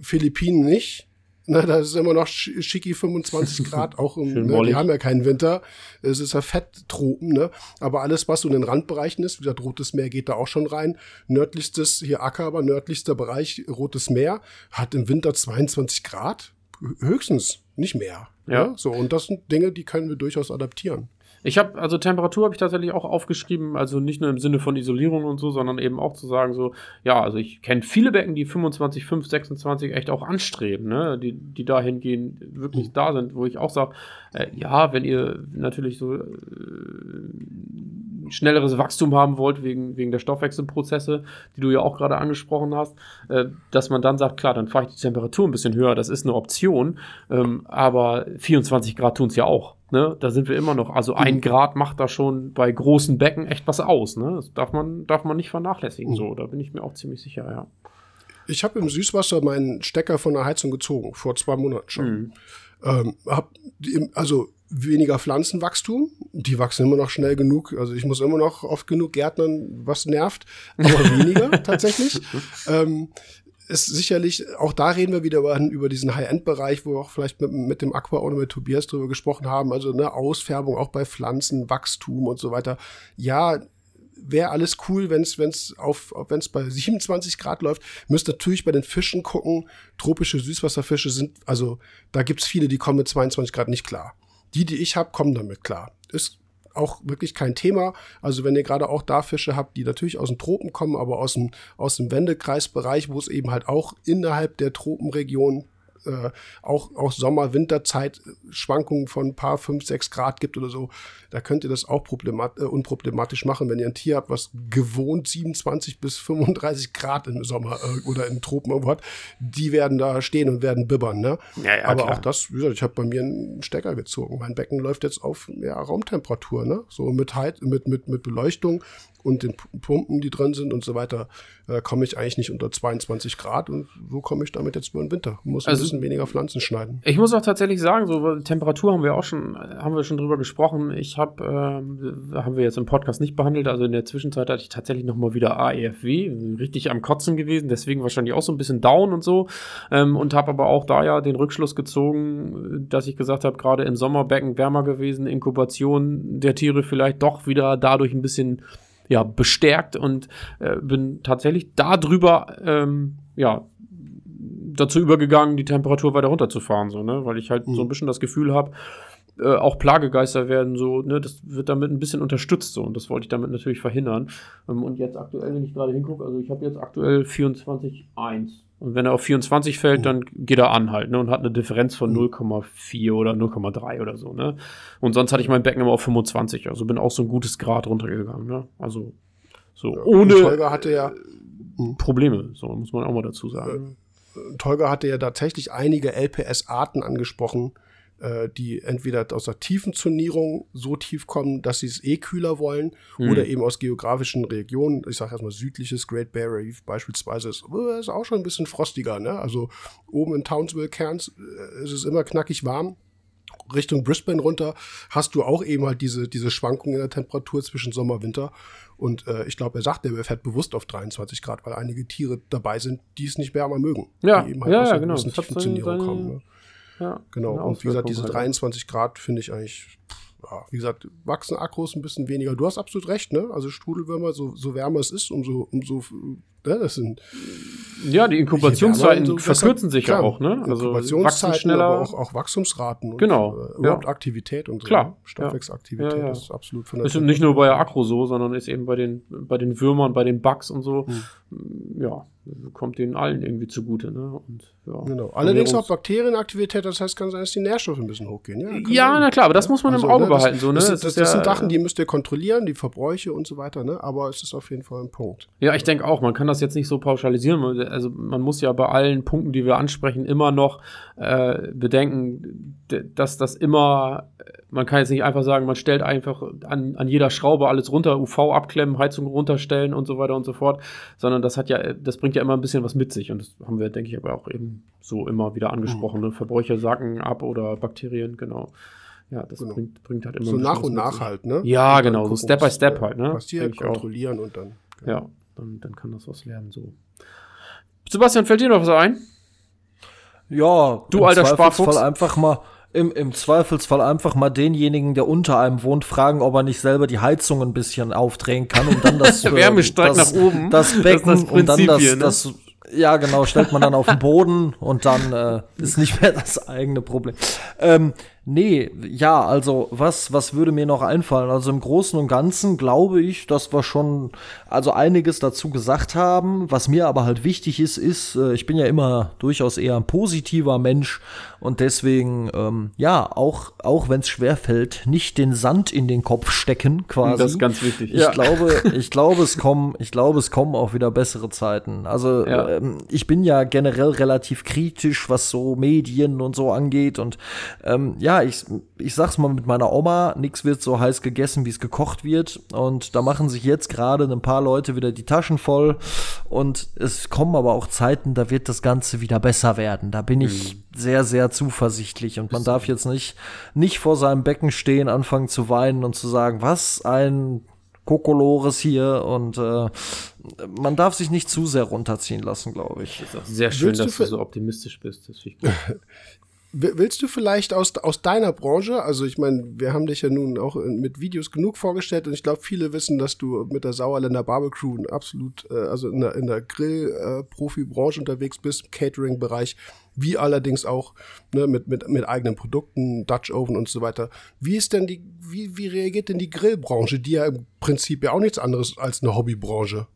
S1: Philippinen nicht. Ne, da ist immer noch sch- schicki 25 Grad, auch im, ne, die haben ja keinen Winter. Es ist ja Fetttropen, ne? Aber alles, was so in den Randbereichen ist, wie gesagt, Rotes Meer geht da auch schon rein. Nördlichstes, hier Akaba, nördlichster Bereich, Rotes Meer, hat im Winter 22 Grad. Höchstens, nicht mehr.
S2: Ja.
S1: Ne? So, und das sind Dinge, die können wir durchaus adaptieren.
S2: Ich habe, also Temperatur habe ich tatsächlich auch aufgeschrieben, also nicht nur im Sinne von Isolierung und so, sondern eben auch zu sagen, so, ja, also ich kenne viele Becken, die 25, 5, 26 echt auch anstreben, ne, die, die dahingehend wirklich da sind, wo ich auch sage, äh, ja, wenn ihr natürlich so äh, schnelleres Wachstum haben wollt, wegen, wegen der Stoffwechselprozesse, die du ja auch gerade angesprochen hast, äh, dass man dann sagt, klar, dann fahre ich die Temperatur ein bisschen höher, das ist eine Option, ähm, aber 24 Grad tun es ja auch. Ne? Da sind wir immer noch. Also ein Grad macht da schon bei großen Becken echt was aus. Ne? Das darf man, darf man nicht vernachlässigen.
S1: Mhm.
S2: So, da bin ich mir auch ziemlich sicher, ja.
S1: Ich habe im Süßwasser meinen Stecker von der Heizung gezogen, vor zwei Monaten schon.
S2: Mhm.
S1: Ähm, hab also weniger Pflanzenwachstum, die wachsen immer noch schnell genug. Also ich muss immer noch oft genug Gärtnern, was nervt, aber weniger tatsächlich. Ähm, ist sicherlich, auch da reden wir wieder über, über diesen High-End-Bereich, wo wir auch vielleicht mit, mit dem Aqua oder mit Tobias drüber gesprochen haben. Also eine Ausfärbung auch bei Pflanzen, Wachstum und so weiter. Ja, wäre alles cool, wenn es wenn's wenn's bei 27 Grad läuft. Müsst natürlich bei den Fischen gucken. Tropische Süßwasserfische sind, also da gibt's viele, die kommen mit 22 Grad nicht klar. Die, die ich habe, kommen damit klar. Ist auch wirklich kein Thema. Also wenn ihr gerade auch da Fische habt, die natürlich aus den Tropen kommen, aber aus dem, aus dem Wendekreisbereich, wo es eben halt auch innerhalb der Tropenregion äh, auch, auch Sommer-Winterzeit Schwankungen von ein paar 5, 6 Grad gibt oder so, da könnt ihr das auch problemat äh, unproblematisch machen, wenn ihr ein Tier habt, was gewohnt 27 bis 35 Grad im Sommer äh, oder in Tropen irgendwo hat, die werden da stehen und werden bibbern. Ne?
S2: Ja, ja,
S1: Aber
S2: klar.
S1: auch das, wie gesagt, ich habe bei mir einen Stecker gezogen. Mein Becken läuft jetzt auf ja, Raumtemperatur, ne? So mit, Heiz mit, mit, mit Beleuchtung und den Pumpen, die drin sind und so weiter, äh, komme ich eigentlich nicht unter 22 Grad und so komme ich damit jetzt über den Winter. Muss ein
S2: Also-
S1: bisschen weniger Pflanzen schneiden.
S2: Ich muss auch tatsächlich sagen, so Temperatur haben wir auch schon, haben wir schon drüber gesprochen. Ich habe, ähm, haben wir jetzt im Podcast nicht behandelt. Also in der Zwischenzeit hatte ich tatsächlich noch mal wieder AEFW, richtig am Kotzen gewesen, deswegen wahrscheinlich auch so ein bisschen down und so. Ähm, und habe aber auch da ja den Rückschluss gezogen, dass ich gesagt habe, gerade im Sommerbecken wärmer gewesen, Inkubation der Tiere vielleicht doch wieder dadurch ein bisschen ja, bestärkt und äh, bin tatsächlich darüber ähm, ja, dazu übergegangen, die Temperatur weiter runterzufahren, so, ne? Weil ich halt so ein bisschen das Gefühl habe, äh, auch Plagegeister werden so, ne, das wird damit ein bisschen unterstützt so und das wollte ich damit natürlich verhindern. Ähm, und jetzt aktuell, wenn ich gerade hingucke, also ich habe jetzt aktuell 24,1. Und wenn er auf 24 fällt, dann geht er an halt, ne, und hat eine Differenz von 0,4 oder 0,3 oder so, ne. Und sonst hatte ich mein Becken immer auf 25, also bin auch so ein gutes Grad runtergegangen, ne. Also, so,
S1: Und
S2: ohne
S1: Holger hatte ja,
S2: Probleme, so muss man auch mal dazu sagen.
S1: Tolga hatte ja tatsächlich einige LPS-Arten angesprochen, äh, die entweder aus der tiefen Zonierung so tief kommen, dass sie es eh kühler wollen,
S2: Hm.
S1: oder eben aus geografischen Regionen. Ich sage erstmal südliches Great Barrier Reef beispielsweise ist, äh, ist auch schon ein bisschen frostiger. Ne? Also oben in Townsville, Cairns äh, ist es immer knackig warm. Richtung Brisbane runter hast du auch eben halt diese, diese Schwankungen in der Temperatur zwischen Sommer und Winter. Und äh, ich glaube, er sagt, er fährt bewusst auf 23 Grad, weil einige Tiere dabei sind, die es nicht wärmer mögen.
S2: Ja,
S1: die eben
S2: ja,
S1: aus
S2: ja, genau. Das hat
S1: Tiefenzonierung
S2: seine-
S1: kommen. Ne?
S2: Ja,
S1: Genau. Und wie gesagt, diese
S2: Auswirkung halt.
S1: 23 Grad finde ich eigentlich, ja, wie gesagt, wachsen Akkus ein bisschen weniger. Du hast absolut recht, ne? Also Strudelwürmer, so, so wärmer es ist, umso, umso, ne? Das sind
S2: Ja, die Inkubationszeiten
S1: umso
S2: verkürzen
S1: besser.
S2: sich ja auch, ne? Also wachsen
S1: Inkubationszeiten,
S2: schneller.
S1: aber auch, auch Wachstumsraten und
S2: Genau,
S1: äh, überhaupt
S2: ja.
S1: Aktivität und so.
S2: Klar,
S1: ne? Stoffwechselaktivität
S2: Ja, ja.
S1: ist absolut von der
S2: ist nicht nur bei Akro so, sondern ist eben bei den, bei den Würmern, bei den Bugs und so, ja, kommt denen allen irgendwie zugute, ne? Und, ja.
S1: Genau. Allerdings auch Bakterienaktivität, das heißt, kann sein, dass die Nährstoffe ein bisschen hochgehen. Ja,
S2: Ja,
S1: sein.
S2: na klar, aber das muss man im
S1: Also,
S2: Auge
S1: ne, das-
S2: behalten, so, ne?
S1: Das, das,
S2: ist
S1: das
S2: ja,
S1: sind Sachen, die müsst ihr kontrollieren, die Verbräuche und so weiter, ne? Aber es ist auf jeden Fall ein Punkt.
S2: Ja, ich denke auch, man kann das jetzt nicht so pauschalisieren. Also man muss ja bei allen Punkten, die wir ansprechen, immer noch äh, bedenken, dass das immer, man kann jetzt nicht einfach sagen, man stellt einfach an, an jeder Schraube alles runter, UV abklemmen, Heizung runterstellen und so weiter und so fort, sondern das hat ja, das bringt ja immer ein bisschen was mit sich und das haben wir, denke ich, aber auch eben so immer wieder angesprochen. Ne? Verbräuche sacken ab oder Bakterien, genau. Ja, das
S1: Genau.
S2: bringt, bringt halt immer
S1: So nach und nach halt, ne?
S2: Ja, genau, so Step by Step halt, ne?
S1: Passiert, kontrollieren und dann.
S2: Ja, dann, dann kann das was werden so. Sebastian, fällt dir noch was ein?
S3: Ja,
S2: Du
S3: im
S2: alter
S3: Zweifelsfall
S2: Sparfuchs.
S3: einfach mal im, im Zweifelsfall einfach mal denjenigen, der unter einem wohnt, fragen, ob er nicht selber die Heizung ein bisschen aufdrehen kann und dann das äh,
S2: Wärmestrang
S3: das,
S2: nach oben.
S3: das
S2: Das
S3: Becken
S2: das
S3: und dann das,
S2: ne?
S3: das ja genau stellt man dann auf den Boden und dann äh, ist nicht mehr das eigene Problem. Ähm, nee, ja, also was was würde mir noch einfallen? Also im Großen und Ganzen glaube ich, dass wir schon also einiges dazu gesagt haben. Was mir aber halt wichtig ist, ist, äh, ich bin ja immer durchaus eher ein positiver Mensch und deswegen ähm, ja auch auch wenn es schwer fällt, nicht den Sand in den Kopf stecken quasi.
S2: Das ist ganz wichtig.
S3: Ich glaube, ich glaube, es kommen, ich glaube, es kommen auch wieder bessere Zeiten. Also
S2: Ja.
S3: ähm, ich bin ja generell relativ kritisch, was so Medien und so angeht. Und ähm, ja, ich, ich sag's mal mit meiner Oma, nichts wird so heiß gegessen, wie es gekocht wird. Und da machen sich jetzt gerade ein paar Leute wieder die Taschen voll. Und es kommen aber auch Zeiten, da wird das Ganze wieder besser werden. Da bin ich sehr, sehr zuversichtlich. Und man darf jetzt nicht, nicht vor seinem Becken stehen, anfangen zu weinen und zu sagen, was ein Kokolores hier und äh, man darf sich nicht zu sehr runterziehen lassen, glaube ich.
S2: ist auch sehr schön, dass du so optimistisch bist. Das finde ich
S1: Willst du vielleicht aus, aus deiner Branche, also ich meine, wir haben dich ja nun auch mit Videos genug vorgestellt und ich glaube, viele wissen, dass du mit der Sauerländer Barbecue absolut, äh, also in der, in der Grill-Profi-Branche unterwegs bist, Catering-Bereich, wie allerdings auch ne, mit, mit, mit eigenen Produkten, Dutch Oven und so weiter. Wie ist denn die, wie, wie reagiert denn die Grillbranche, die ja im Prinzip ja auch nichts anderes als eine Hobbybranche?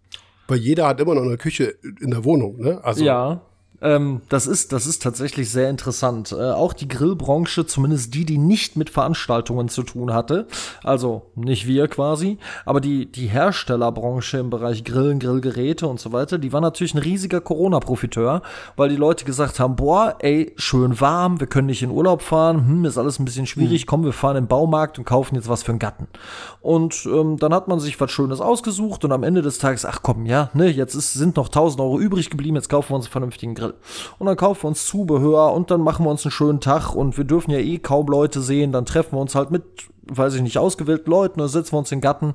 S1: Weil jeder hat immer noch eine Küche in der Wohnung, ne? Also,
S3: Ja. Ähm, das ist, das ist tatsächlich sehr interessant. Äh, auch die Grillbranche, zumindest die, die nicht mit Veranstaltungen zu tun hatte, also nicht wir quasi, aber die, die Herstellerbranche im Bereich Grillen, Grillgeräte und so weiter, die war natürlich ein riesiger Corona-Profiteur, weil die Leute gesagt haben, boah, ey, schön warm, wir können nicht in Urlaub fahren, hm, ist alles ein bisschen schwierig, hm. komm, wir fahren in den Baumarkt und kaufen jetzt was für einen Gatten. Und ähm, dann hat man sich was Schönes ausgesucht und am Ende des Tages, ach komm, ja, ne, jetzt ist, sind noch 1000 Euro übrig geblieben, jetzt kaufen wir uns einen vernünftigen Grill. Und dann kaufen wir uns Zubehör und dann machen wir uns einen schönen Tag und wir dürfen ja eh kaum Leute sehen, dann treffen wir uns halt mit, weiß ich nicht, ausgewählten Leuten, dann setzen wir uns in den Gatten.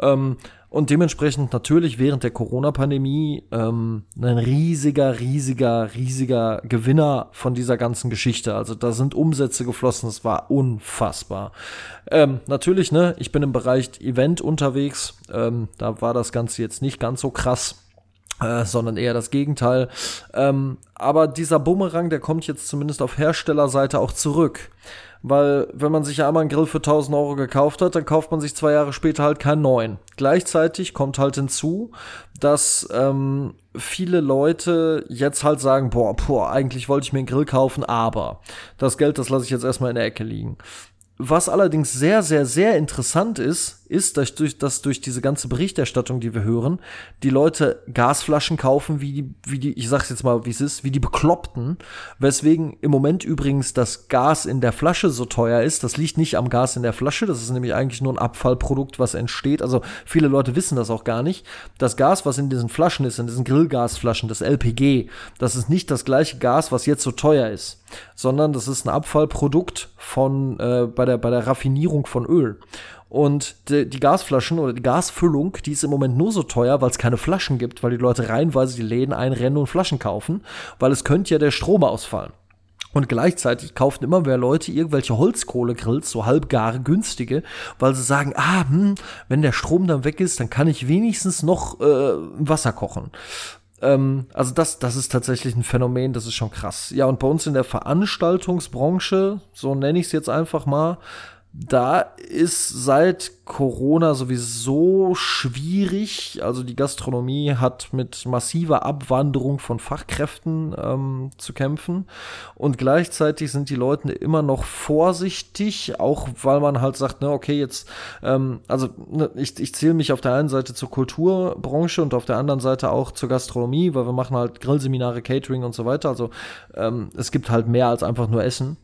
S3: Ähm, und dementsprechend natürlich während der Corona-Pandemie ähm, ein riesiger, riesiger, riesiger Gewinner von dieser ganzen Geschichte. Also da sind Umsätze geflossen, das war unfassbar. Ähm, natürlich, ne, ich bin im Bereich Event unterwegs, ähm, da war das Ganze jetzt nicht ganz so krass. Äh, sondern eher das Gegenteil. Ähm, aber dieser Bumerang, der kommt jetzt zumindest auf Herstellerseite auch zurück. Weil, wenn man sich ja einmal einen Grill für 1000 Euro gekauft hat, dann kauft man sich zwei Jahre später halt keinen neuen. Gleichzeitig kommt halt hinzu, dass ähm, viele Leute jetzt halt sagen, boah, boah, eigentlich wollte ich mir einen Grill kaufen, aber das Geld, das lasse ich jetzt erstmal in der Ecke liegen. Was allerdings sehr, sehr, sehr interessant ist, ist, dass durch, dass durch diese ganze Berichterstattung, die wir hören, die Leute Gasflaschen kaufen, wie die, wie die, ich sag's jetzt mal, wie es ist, wie die Bekloppten. Weswegen im Moment übrigens das Gas in der Flasche so teuer ist. Das liegt nicht am Gas in der Flasche, das ist nämlich eigentlich nur ein Abfallprodukt, was entsteht. Also viele Leute wissen das auch gar nicht. Das Gas, was in diesen Flaschen ist, in diesen Grillgasflaschen, das LPG, das ist nicht das gleiche Gas, was jetzt so teuer ist sondern das ist ein Abfallprodukt von äh, bei der bei der Raffinierung von Öl. Und die, die, Gasflaschen oder die Gasfüllung, die ist im Moment nur so teuer, weil es keine Flaschen gibt, weil die Leute reihenweise die Läden einrennen und Flaschen kaufen, weil es könnte ja der Strom ausfallen. Und gleichzeitig kaufen immer mehr Leute irgendwelche Holzkohlegrills, so halbgare, günstige, weil sie sagen, ah, hm, wenn der Strom dann weg ist, dann kann ich wenigstens noch äh, Wasser kochen. Ähm, also das, das ist tatsächlich ein Phänomen, das ist schon krass. Ja, und bei uns in der Veranstaltungsbranche, so nenne ich es jetzt einfach mal, da ist seit Corona sowieso schwierig. Also die Gastronomie hat mit massiver Abwanderung von Fachkräften ähm, zu kämpfen. Und gleichzeitig sind die Leute immer noch vorsichtig, auch weil man halt sagt, ne, okay, jetzt, ähm, also ne, ich, ich zähle mich auf der einen Seite zur Kulturbranche und auf der anderen Seite auch zur Gastronomie, weil wir machen halt Grillseminare, Catering und so weiter. Also ähm, es gibt halt mehr als einfach nur Essen.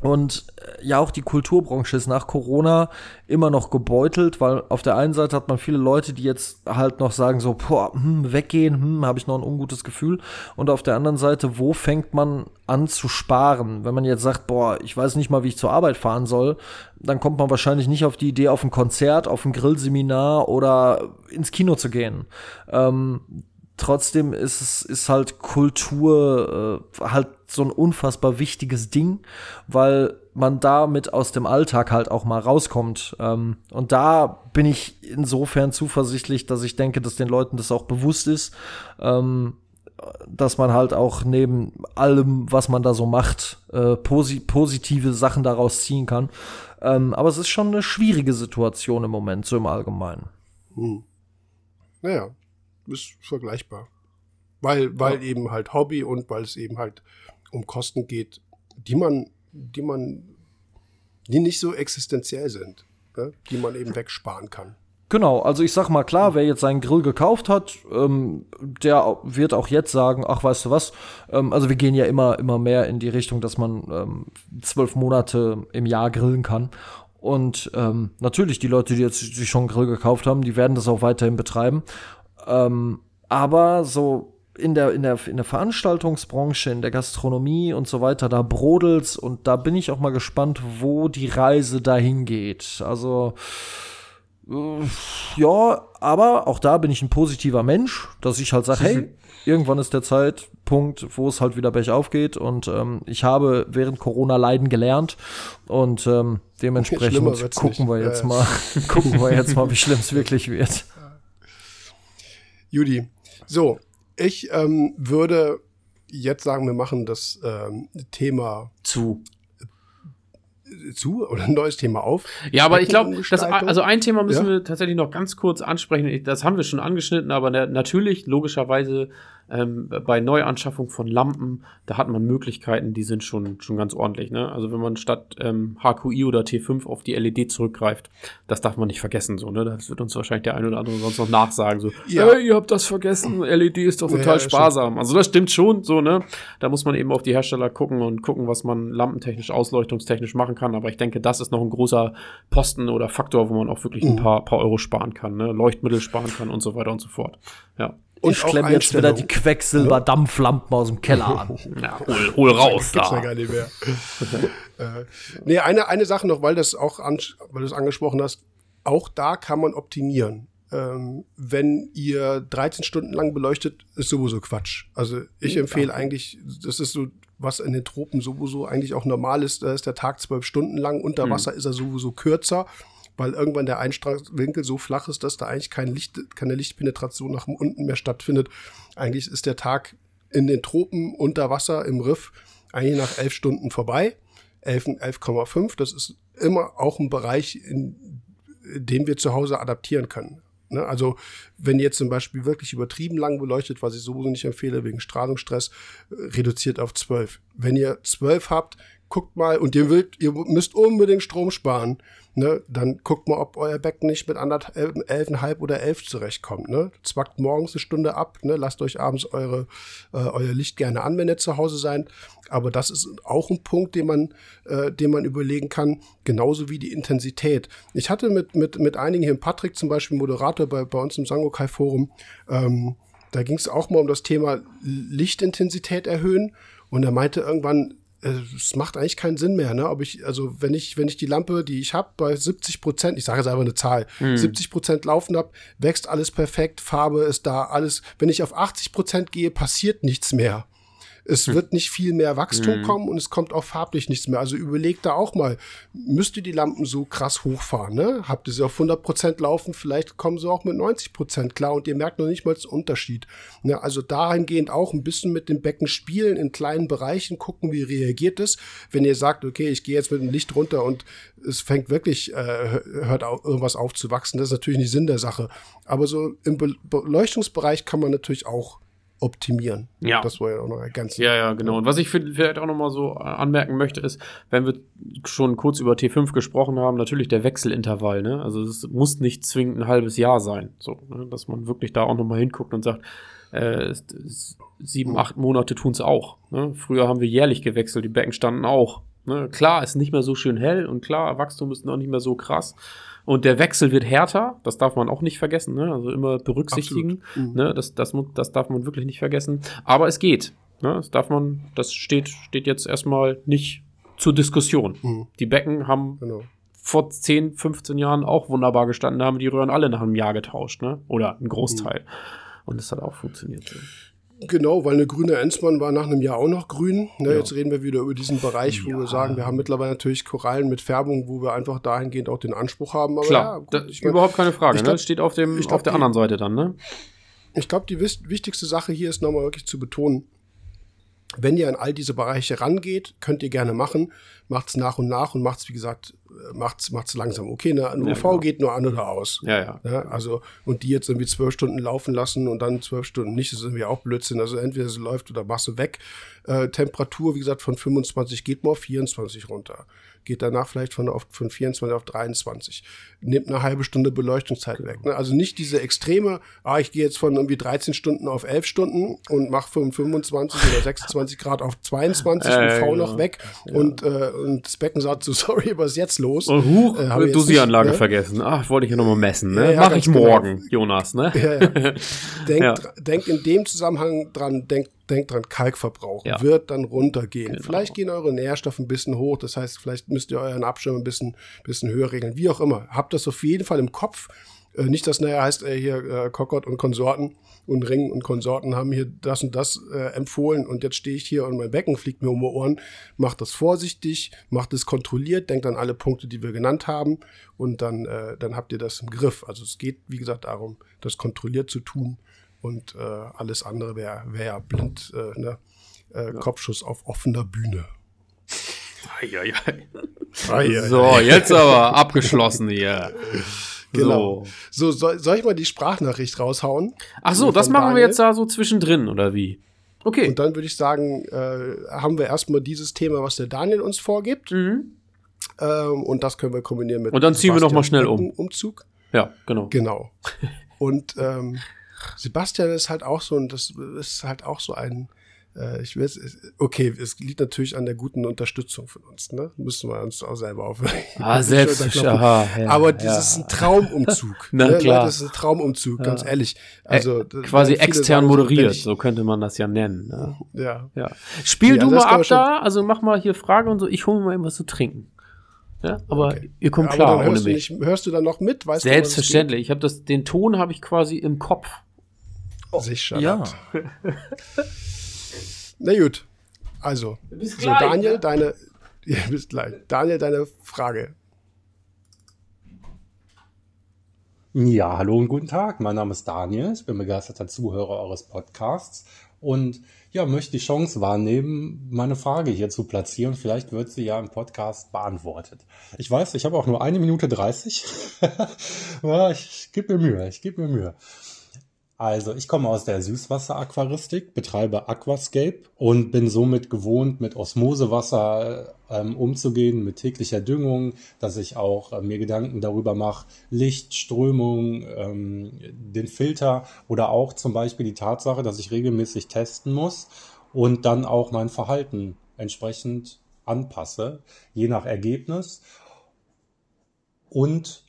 S3: Und äh, ja, auch die Kulturbranche ist nach Corona immer noch gebeutelt, weil auf der einen Seite hat man viele Leute, die jetzt halt noch sagen so, boah, hm, weggehen, hm, habe ich noch ein ungutes Gefühl. Und auf der anderen Seite, wo fängt man an zu sparen? Wenn man jetzt sagt, boah, ich weiß nicht mal, wie ich zur Arbeit fahren soll, dann kommt man wahrscheinlich nicht auf die Idee, auf ein Konzert, auf ein Grillseminar oder ins Kino zu gehen. Ähm, trotzdem ist es ist halt Kultur äh, halt so ein unfassbar wichtiges Ding, weil man damit aus dem Alltag halt auch mal rauskommt. Ähm, und da bin ich insofern zuversichtlich, dass ich denke, dass den Leuten das auch bewusst ist, ähm, dass man halt auch neben allem, was man da so macht, äh, posi positive Sachen daraus ziehen kann. Ähm, aber es ist schon eine schwierige Situation im Moment, so im Allgemeinen.
S1: Hm. Naja, ist vergleichbar. Weil, weil ja. eben halt Hobby und weil es eben halt um Kosten geht, die man, die man, die nicht so existenziell sind, ne? die man eben wegsparen kann.
S3: Genau, also ich sag mal klar, wer jetzt seinen Grill gekauft hat, ähm, der wird auch jetzt sagen, ach weißt du was, ähm, also wir gehen ja immer, immer mehr in die Richtung, dass man ähm, zwölf Monate im Jahr grillen kann. Und ähm, natürlich, die Leute, die jetzt sich schon einen Grill gekauft haben, die werden das auch weiterhin betreiben. Ähm, aber so in der, in, der, in der Veranstaltungsbranche, in der Gastronomie und so weiter, da brodelt's und da bin ich auch mal gespannt, wo die Reise dahin geht. Also, äh, ja, aber auch da bin ich ein positiver Mensch, dass ich halt sage, hey, irgendwann ist der Zeitpunkt, wo es halt wieder bergauf geht und ähm, ich habe während Corona leiden gelernt und ähm, dementsprechend gucken wir jetzt ja. mal, gucken wir jetzt mal, wie schlimm es wirklich wird.
S1: Judy, so, ich ähm, würde jetzt sagen, wir machen das ähm, Thema
S2: zu
S1: zu oder ein neues Thema auf.
S2: Ja, aber ich glaube, also ein Thema müssen ja? wir tatsächlich noch ganz kurz ansprechen. Das haben wir schon angeschnitten, aber natürlich logischerweise ähm, bei Neuanschaffung von Lampen, da hat man Möglichkeiten, die sind schon, schon ganz ordentlich. Ne? Also wenn man statt ähm, HQI oder T5 auf die LED zurückgreift, das darf man nicht vergessen. So, ne? Das wird uns wahrscheinlich der ein oder andere sonst noch nachsagen. So, ja. hey, ihr habt das vergessen, LED ist doch total ja, sparsam. Also das stimmt schon, so, ne? Da muss man eben auf die Hersteller gucken und gucken, was man lampentechnisch, ausleuchtungstechnisch machen kann. Aber ich denke, das ist noch ein großer Posten oder Faktor, wo man auch wirklich ein mhm. paar, paar Euro sparen kann, ne? Leuchtmittel sparen kann und so weiter und so fort. Ja.
S3: Und ich klemme jetzt wieder die Quecksilber-Dampflampen aus dem Keller an.
S2: ja, hol, hol raus
S1: das da. Ja gar nicht mehr. äh, nee, eine, eine Sache noch, weil das auch an, weil du es angesprochen hast, auch da kann man optimieren. Ähm, wenn ihr 13 Stunden lang beleuchtet, ist sowieso Quatsch. Also ich empfehle eigentlich, das ist so, was in den Tropen sowieso eigentlich auch normal ist, da ist der Tag zwölf Stunden lang, unter mhm. Wasser mhm. ist er sowieso kürzer weil irgendwann der Einstrahlwinkel so flach ist, dass da eigentlich kein Licht, keine Lichtpenetration nach unten mehr stattfindet. Eigentlich ist der Tag in den Tropen unter Wasser im Riff eigentlich nach elf Stunden vorbei. 11,5, das ist immer auch ein Bereich, in dem wir zu Hause adaptieren können. Ne? Also wenn ihr jetzt zum Beispiel wirklich übertrieben lang beleuchtet, was ich sowieso nicht empfehle, wegen Strahlungsstress, reduziert auf 12. Wenn ihr 12 habt, guckt mal und ihr, wollt, ihr müsst unbedingt Strom sparen, ne, dann guckt mal, ob euer Becken nicht mit anderthalb, elfeinhalb oder elf zurechtkommt. Ne? Zwackt morgens eine Stunde ab, ne? lasst euch abends eure, äh, euer Licht gerne an, wenn ihr zu Hause seid. Aber das ist auch ein Punkt, den man, äh, den man überlegen kann, genauso wie die Intensität. Ich hatte mit, mit, mit einigen hier, Patrick zum Beispiel, Moderator bei, bei uns im Sangokai-Forum, ähm, da ging es auch mal um das Thema Lichtintensität erhöhen. Und er meinte irgendwann, äh, es macht eigentlich keinen Sinn mehr, ne? Ob ich, also wenn ich, wenn ich die Lampe, die ich habe, bei 70 Prozent, ich sage jetzt einfach eine Zahl, hm. 70 Prozent laufen habe, wächst alles perfekt, Farbe ist da, alles. Wenn ich auf 80 Prozent gehe, passiert nichts mehr. Es hm. wird nicht viel mehr Wachstum hm. kommen und es kommt auch farblich nichts mehr. Also überlegt da auch mal, müsst ihr die Lampen so krass hochfahren, ne? Habt ihr sie auf 100 Prozent laufen, vielleicht kommen sie auch mit 90 Prozent klar und ihr merkt noch nicht mal den Unterschied. Ne? Also dahingehend auch ein bisschen mit dem Becken spielen, in kleinen Bereichen gucken, wie reagiert es. Wenn ihr sagt, okay, ich gehe jetzt mit dem Licht runter und es fängt wirklich, äh, hört auf, irgendwas aufzuwachsen, das ist natürlich nicht Sinn der Sache. Aber so im Beleuchtungsbereich kann man natürlich auch optimieren.
S2: Ja.
S1: Das war ja auch noch ganz.
S2: Ja, ja, genau. Und was ich vielleicht auch noch mal so anmerken möchte, ist, wenn wir schon kurz über T5 gesprochen haben, natürlich der Wechselintervall. Ne? Also es muss nicht zwingend ein halbes Jahr sein, so, ne? dass man wirklich da auch noch mal hinguckt und sagt, äh, sieben, acht Monate tun es auch. Ne? Früher haben wir jährlich gewechselt, die Becken standen auch. Ne? Klar, ist nicht mehr so schön hell und klar, Wachstum ist noch nicht mehr so krass. Und der Wechsel wird härter, das darf man auch nicht vergessen, ne? also immer berücksichtigen. Mhm. Ne? Das, das, das darf man wirklich nicht vergessen. Aber es geht. Ne? Das darf man, das steht, steht jetzt erstmal nicht zur Diskussion. Mhm. Die Becken haben genau. vor 10, 15 Jahren auch wunderbar gestanden, haben die Röhren alle nach einem Jahr getauscht, ne? Oder ein Großteil. Mhm. Und das hat auch funktioniert.
S1: Genau, weil eine grüne Ensmann war nach einem Jahr auch noch grün. Ne, ja. Jetzt reden wir wieder über diesen Bereich, wo ja. wir sagen, wir haben mittlerweile natürlich Korallen mit Färbung, wo wir einfach dahingehend auch den Anspruch haben.
S2: Aber Klar, ja, gut, da, ich mein, überhaupt keine Frage. Ne? Glaub, ne? Steht auf, dem, glaub, auf der die, anderen Seite dann, ne?
S1: Ich glaube, die wichtigste Sache hier ist nochmal wirklich zu betonen, wenn ihr an all diese Bereiche rangeht, könnt ihr gerne machen. Macht's nach und nach und macht's, wie gesagt, macht's, macht's langsam. Okay, eine, eine ja, UV genau. geht nur an oder aus.
S2: Ja, ja,
S1: ja. Also, und die jetzt irgendwie zwölf Stunden laufen lassen und dann zwölf Stunden nicht, das ist irgendwie auch Blödsinn. Also entweder sie läuft oder machst du weg. Äh, Temperatur, wie gesagt, von 25 geht mal auf 24 runter geht danach vielleicht von, auf, von 24 auf 23. Nimmt eine halbe Stunde Beleuchtungszeit weg. Ne? Also nicht diese extreme, ah, ich gehe jetzt von irgendwie 13 Stunden auf 11 Stunden und mache von 25 oder 26 Grad auf 22 äh, und V genau. noch weg. Ja. Und, äh, und das Becken sagt so, sorry, was ist jetzt los?
S2: Und huch, äh, Dosieranlage ne? vergessen. Ach, wollte ich ja nochmal messen. Ne? Ja, ja, Mach ich genau. morgen, genau. Jonas. Ne? Ja, ja.
S1: Denkt, denkt in dem Zusammenhang dran, denkt denkt dran, Kalkverbrauch ja. wird dann runtergehen. Genau. Vielleicht gehen eure Nährstoffe ein bisschen hoch, das heißt, vielleicht müsst ihr euren Abschirm ein bisschen, bisschen höher regeln, wie auch immer. Habt das auf jeden Fall im Kopf. Äh, nicht, dass nachher heißt, äh, hier äh, Kokot und Konsorten und Ring und Konsorten haben hier das und das äh, empfohlen und jetzt stehe ich hier und mein Becken fliegt mir um die Ohren. Macht das vorsichtig, macht es kontrolliert, denkt an alle Punkte, die wir genannt haben und dann, äh, dann habt ihr das im Griff. Also es geht, wie gesagt, darum, das kontrolliert zu tun und äh, alles andere wäre wär ja blind, äh, ne? Äh, ja. Kopfschuss auf offener Bühne.
S2: Eieiei. Eieiei. So, jetzt aber abgeschlossen hier.
S1: Genau. So, soll, soll ich mal die Sprachnachricht raushauen?
S2: Ach so,
S1: Von
S2: das machen wir
S1: Daniel?
S2: jetzt da so zwischendrin, oder wie? Okay.
S1: Und dann würde ich sagen, äh, haben wir erstmal dieses Thema, was der Daniel uns vorgibt.
S2: Mhm.
S1: Ähm, und das können wir kombinieren mit
S2: Und dann ziehen wir noch mal
S1: Sebastian
S2: schnell um.
S1: Umzug.
S2: Ja, genau.
S1: Genau. und ähm, Sebastian ist halt auch so, und das ist halt auch so ein, äh, ich weiß, okay, es liegt natürlich an der guten Unterstützung von uns, ne? Müssen wir uns auch selber auf.
S2: Ah, selbst. Aha, ja,
S1: Aber das
S2: ja.
S1: ist ein Traumumzug.
S2: Na
S1: ne?
S2: klar.
S1: Das ist ein Traumumzug, ganz ehrlich.
S2: Also,
S1: Also
S2: äh, quasi extern moderiert, so könnte man das ja nennen. Ne?
S1: Ja.
S2: Ja. Spiel
S1: Ja,
S2: du mal ab da, also mach mal hier Frage und so, ich hole mir mal irgendwas zu trinken. Ja, aber
S1: Okay.
S2: ihr kommt
S1: Aber
S2: klar
S1: dann
S2: ohne
S1: hörst du,
S2: mich.
S1: nicht, hörst du dann noch mit? Weißt
S2: Selbstverständlich. Ich habe das, den Ton habe ich quasi im Kopf.
S1: Was sich
S3: Ja.
S1: Na gut. Also,
S2: Bis
S1: so
S2: gleich,
S1: Daniel,
S2: ne?
S1: deine. Ja, bis gleich. Daniel, deine Frage.
S4: Ja, hallo und guten Tag. Mein Name ist Daniel. Ich bin begeisterter Zuhörer eures Podcasts und ja, möchte die Chance wahrnehmen, meine Frage hier zu platzieren. Vielleicht wird sie ja im Podcast beantwortet. Ich weiß, ich habe auch nur eine Minute 30. ja, ich gebe mir Mühe, ich gebe mir Mühe. Also, ich komme aus der Süßwasseraquaristik, betreibe Aquascape und bin somit gewohnt, mit Osmosewasser ähm, umzugehen, mit täglicher Düngung, dass ich auch äh, mir Gedanken darüber mache, Licht, Strömung, ähm, den Filter oder auch zum Beispiel die Tatsache, dass ich regelmäßig testen muss und dann auch mein Verhalten entsprechend anpasse, je nach Ergebnis. Und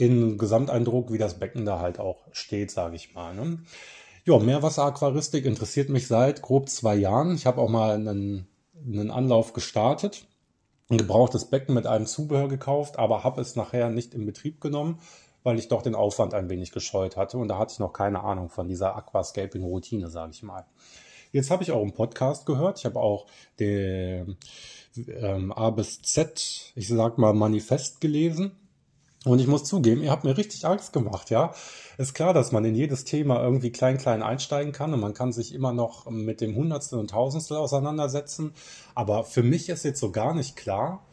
S4: in Gesamteindruck, wie das Becken da halt auch steht, sage ich mal. Ne? Ja, Meerwasseraquaristik interessiert mich seit grob zwei Jahren. Ich habe auch mal einen, einen Anlauf gestartet, ein gebrauchtes Becken mit einem Zubehör gekauft, aber habe es nachher nicht in Betrieb genommen, weil ich doch den Aufwand ein wenig gescheut hatte und da hatte ich noch keine Ahnung von dieser Aquascaping-Routine, sage ich mal. Jetzt habe ich auch einen Podcast gehört. Ich habe auch den ähm, A bis Z, ich sag mal, Manifest gelesen. Und ich muss zugeben, ihr habt mir richtig Angst gemacht, ja. Ist klar, dass man in jedes Thema irgendwie klein, klein einsteigen kann und man kann sich immer noch mit dem Hundertstel und Tausendstel auseinandersetzen. Aber für mich ist jetzt so gar nicht klar,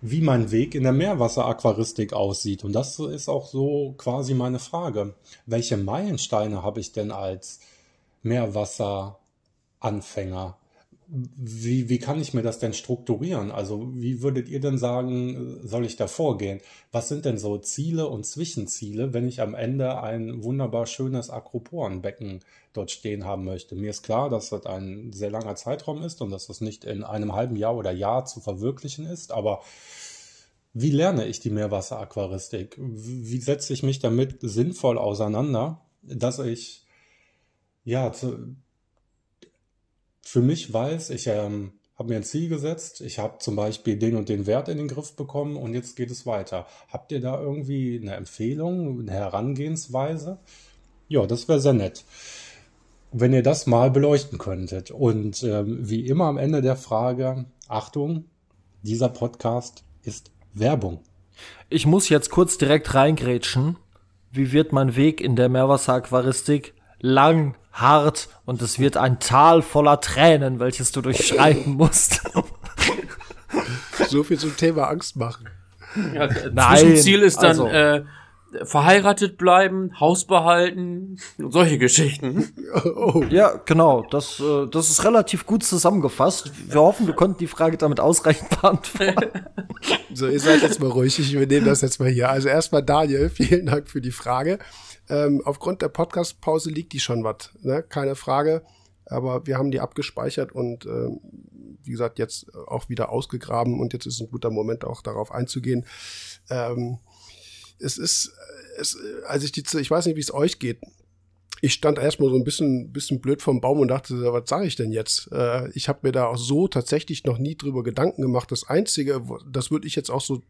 S4: wie mein Weg in der Meerwasseraquaristik aussieht. Und das ist auch so quasi meine Frage. Welche Meilensteine habe ich denn als Meerwasseranfänger? Wie, wie kann ich mir das denn strukturieren? Also wie würdet ihr denn sagen, soll ich da vorgehen? Was sind denn so Ziele und Zwischenziele, wenn ich am Ende ein wunderbar schönes Akroporenbecken dort stehen haben möchte? Mir ist klar, dass das ein sehr langer Zeitraum ist und dass das nicht in einem halben Jahr oder Jahr zu verwirklichen ist, aber wie lerne ich die Meerwasseraquaristik? Wie setze ich mich damit sinnvoll auseinander, dass ich ja zu, für mich weiß, ich ähm, habe mir ein Ziel gesetzt, ich habe zum Beispiel den und den Wert in den Griff bekommen und jetzt geht es weiter. Habt ihr da irgendwie eine Empfehlung, eine Herangehensweise? Ja, das wäre sehr nett, wenn ihr das mal beleuchten könntet. Und ähm, wie immer am Ende der Frage, Achtung, dieser Podcast ist Werbung.
S3: Ich muss jetzt kurz direkt reingrätschen. Wie wird mein Weg in der Meerwasseraquaristik? Lang, hart und es wird ein Tal voller Tränen, welches du durchschreiten musst.
S1: So viel zum Thema Angst machen.
S2: Ja,
S3: Nein,
S2: Zwischenziel ist dann
S3: also-
S2: äh, verheiratet bleiben, Haus behalten und solche Geschichten.
S1: Oh,
S3: ja, genau. Das, äh, das ist relativ gut zusammengefasst. Wir hoffen, wir konnten die Frage damit ausreichend beantworten.
S1: so, ihr seid jetzt mal ruhig. Ich übernehme das jetzt mal hier. Also erstmal Daniel, vielen Dank für die Frage. Ähm, aufgrund der Podcast-Pause liegt die schon was, ne? keine Frage. Aber wir haben die abgespeichert und ähm, wie gesagt, jetzt auch wieder ausgegraben und jetzt ist ein guter Moment auch darauf einzugehen. Ähm, es ist, es, als ich die, ich weiß nicht, wie es euch geht. Ich stand erstmal so ein bisschen, bisschen blöd vom Baum und dachte, was sage ich denn jetzt? Äh, ich habe mir da auch so tatsächlich noch nie drüber Gedanken gemacht. Das Einzige, das würde ich jetzt auch so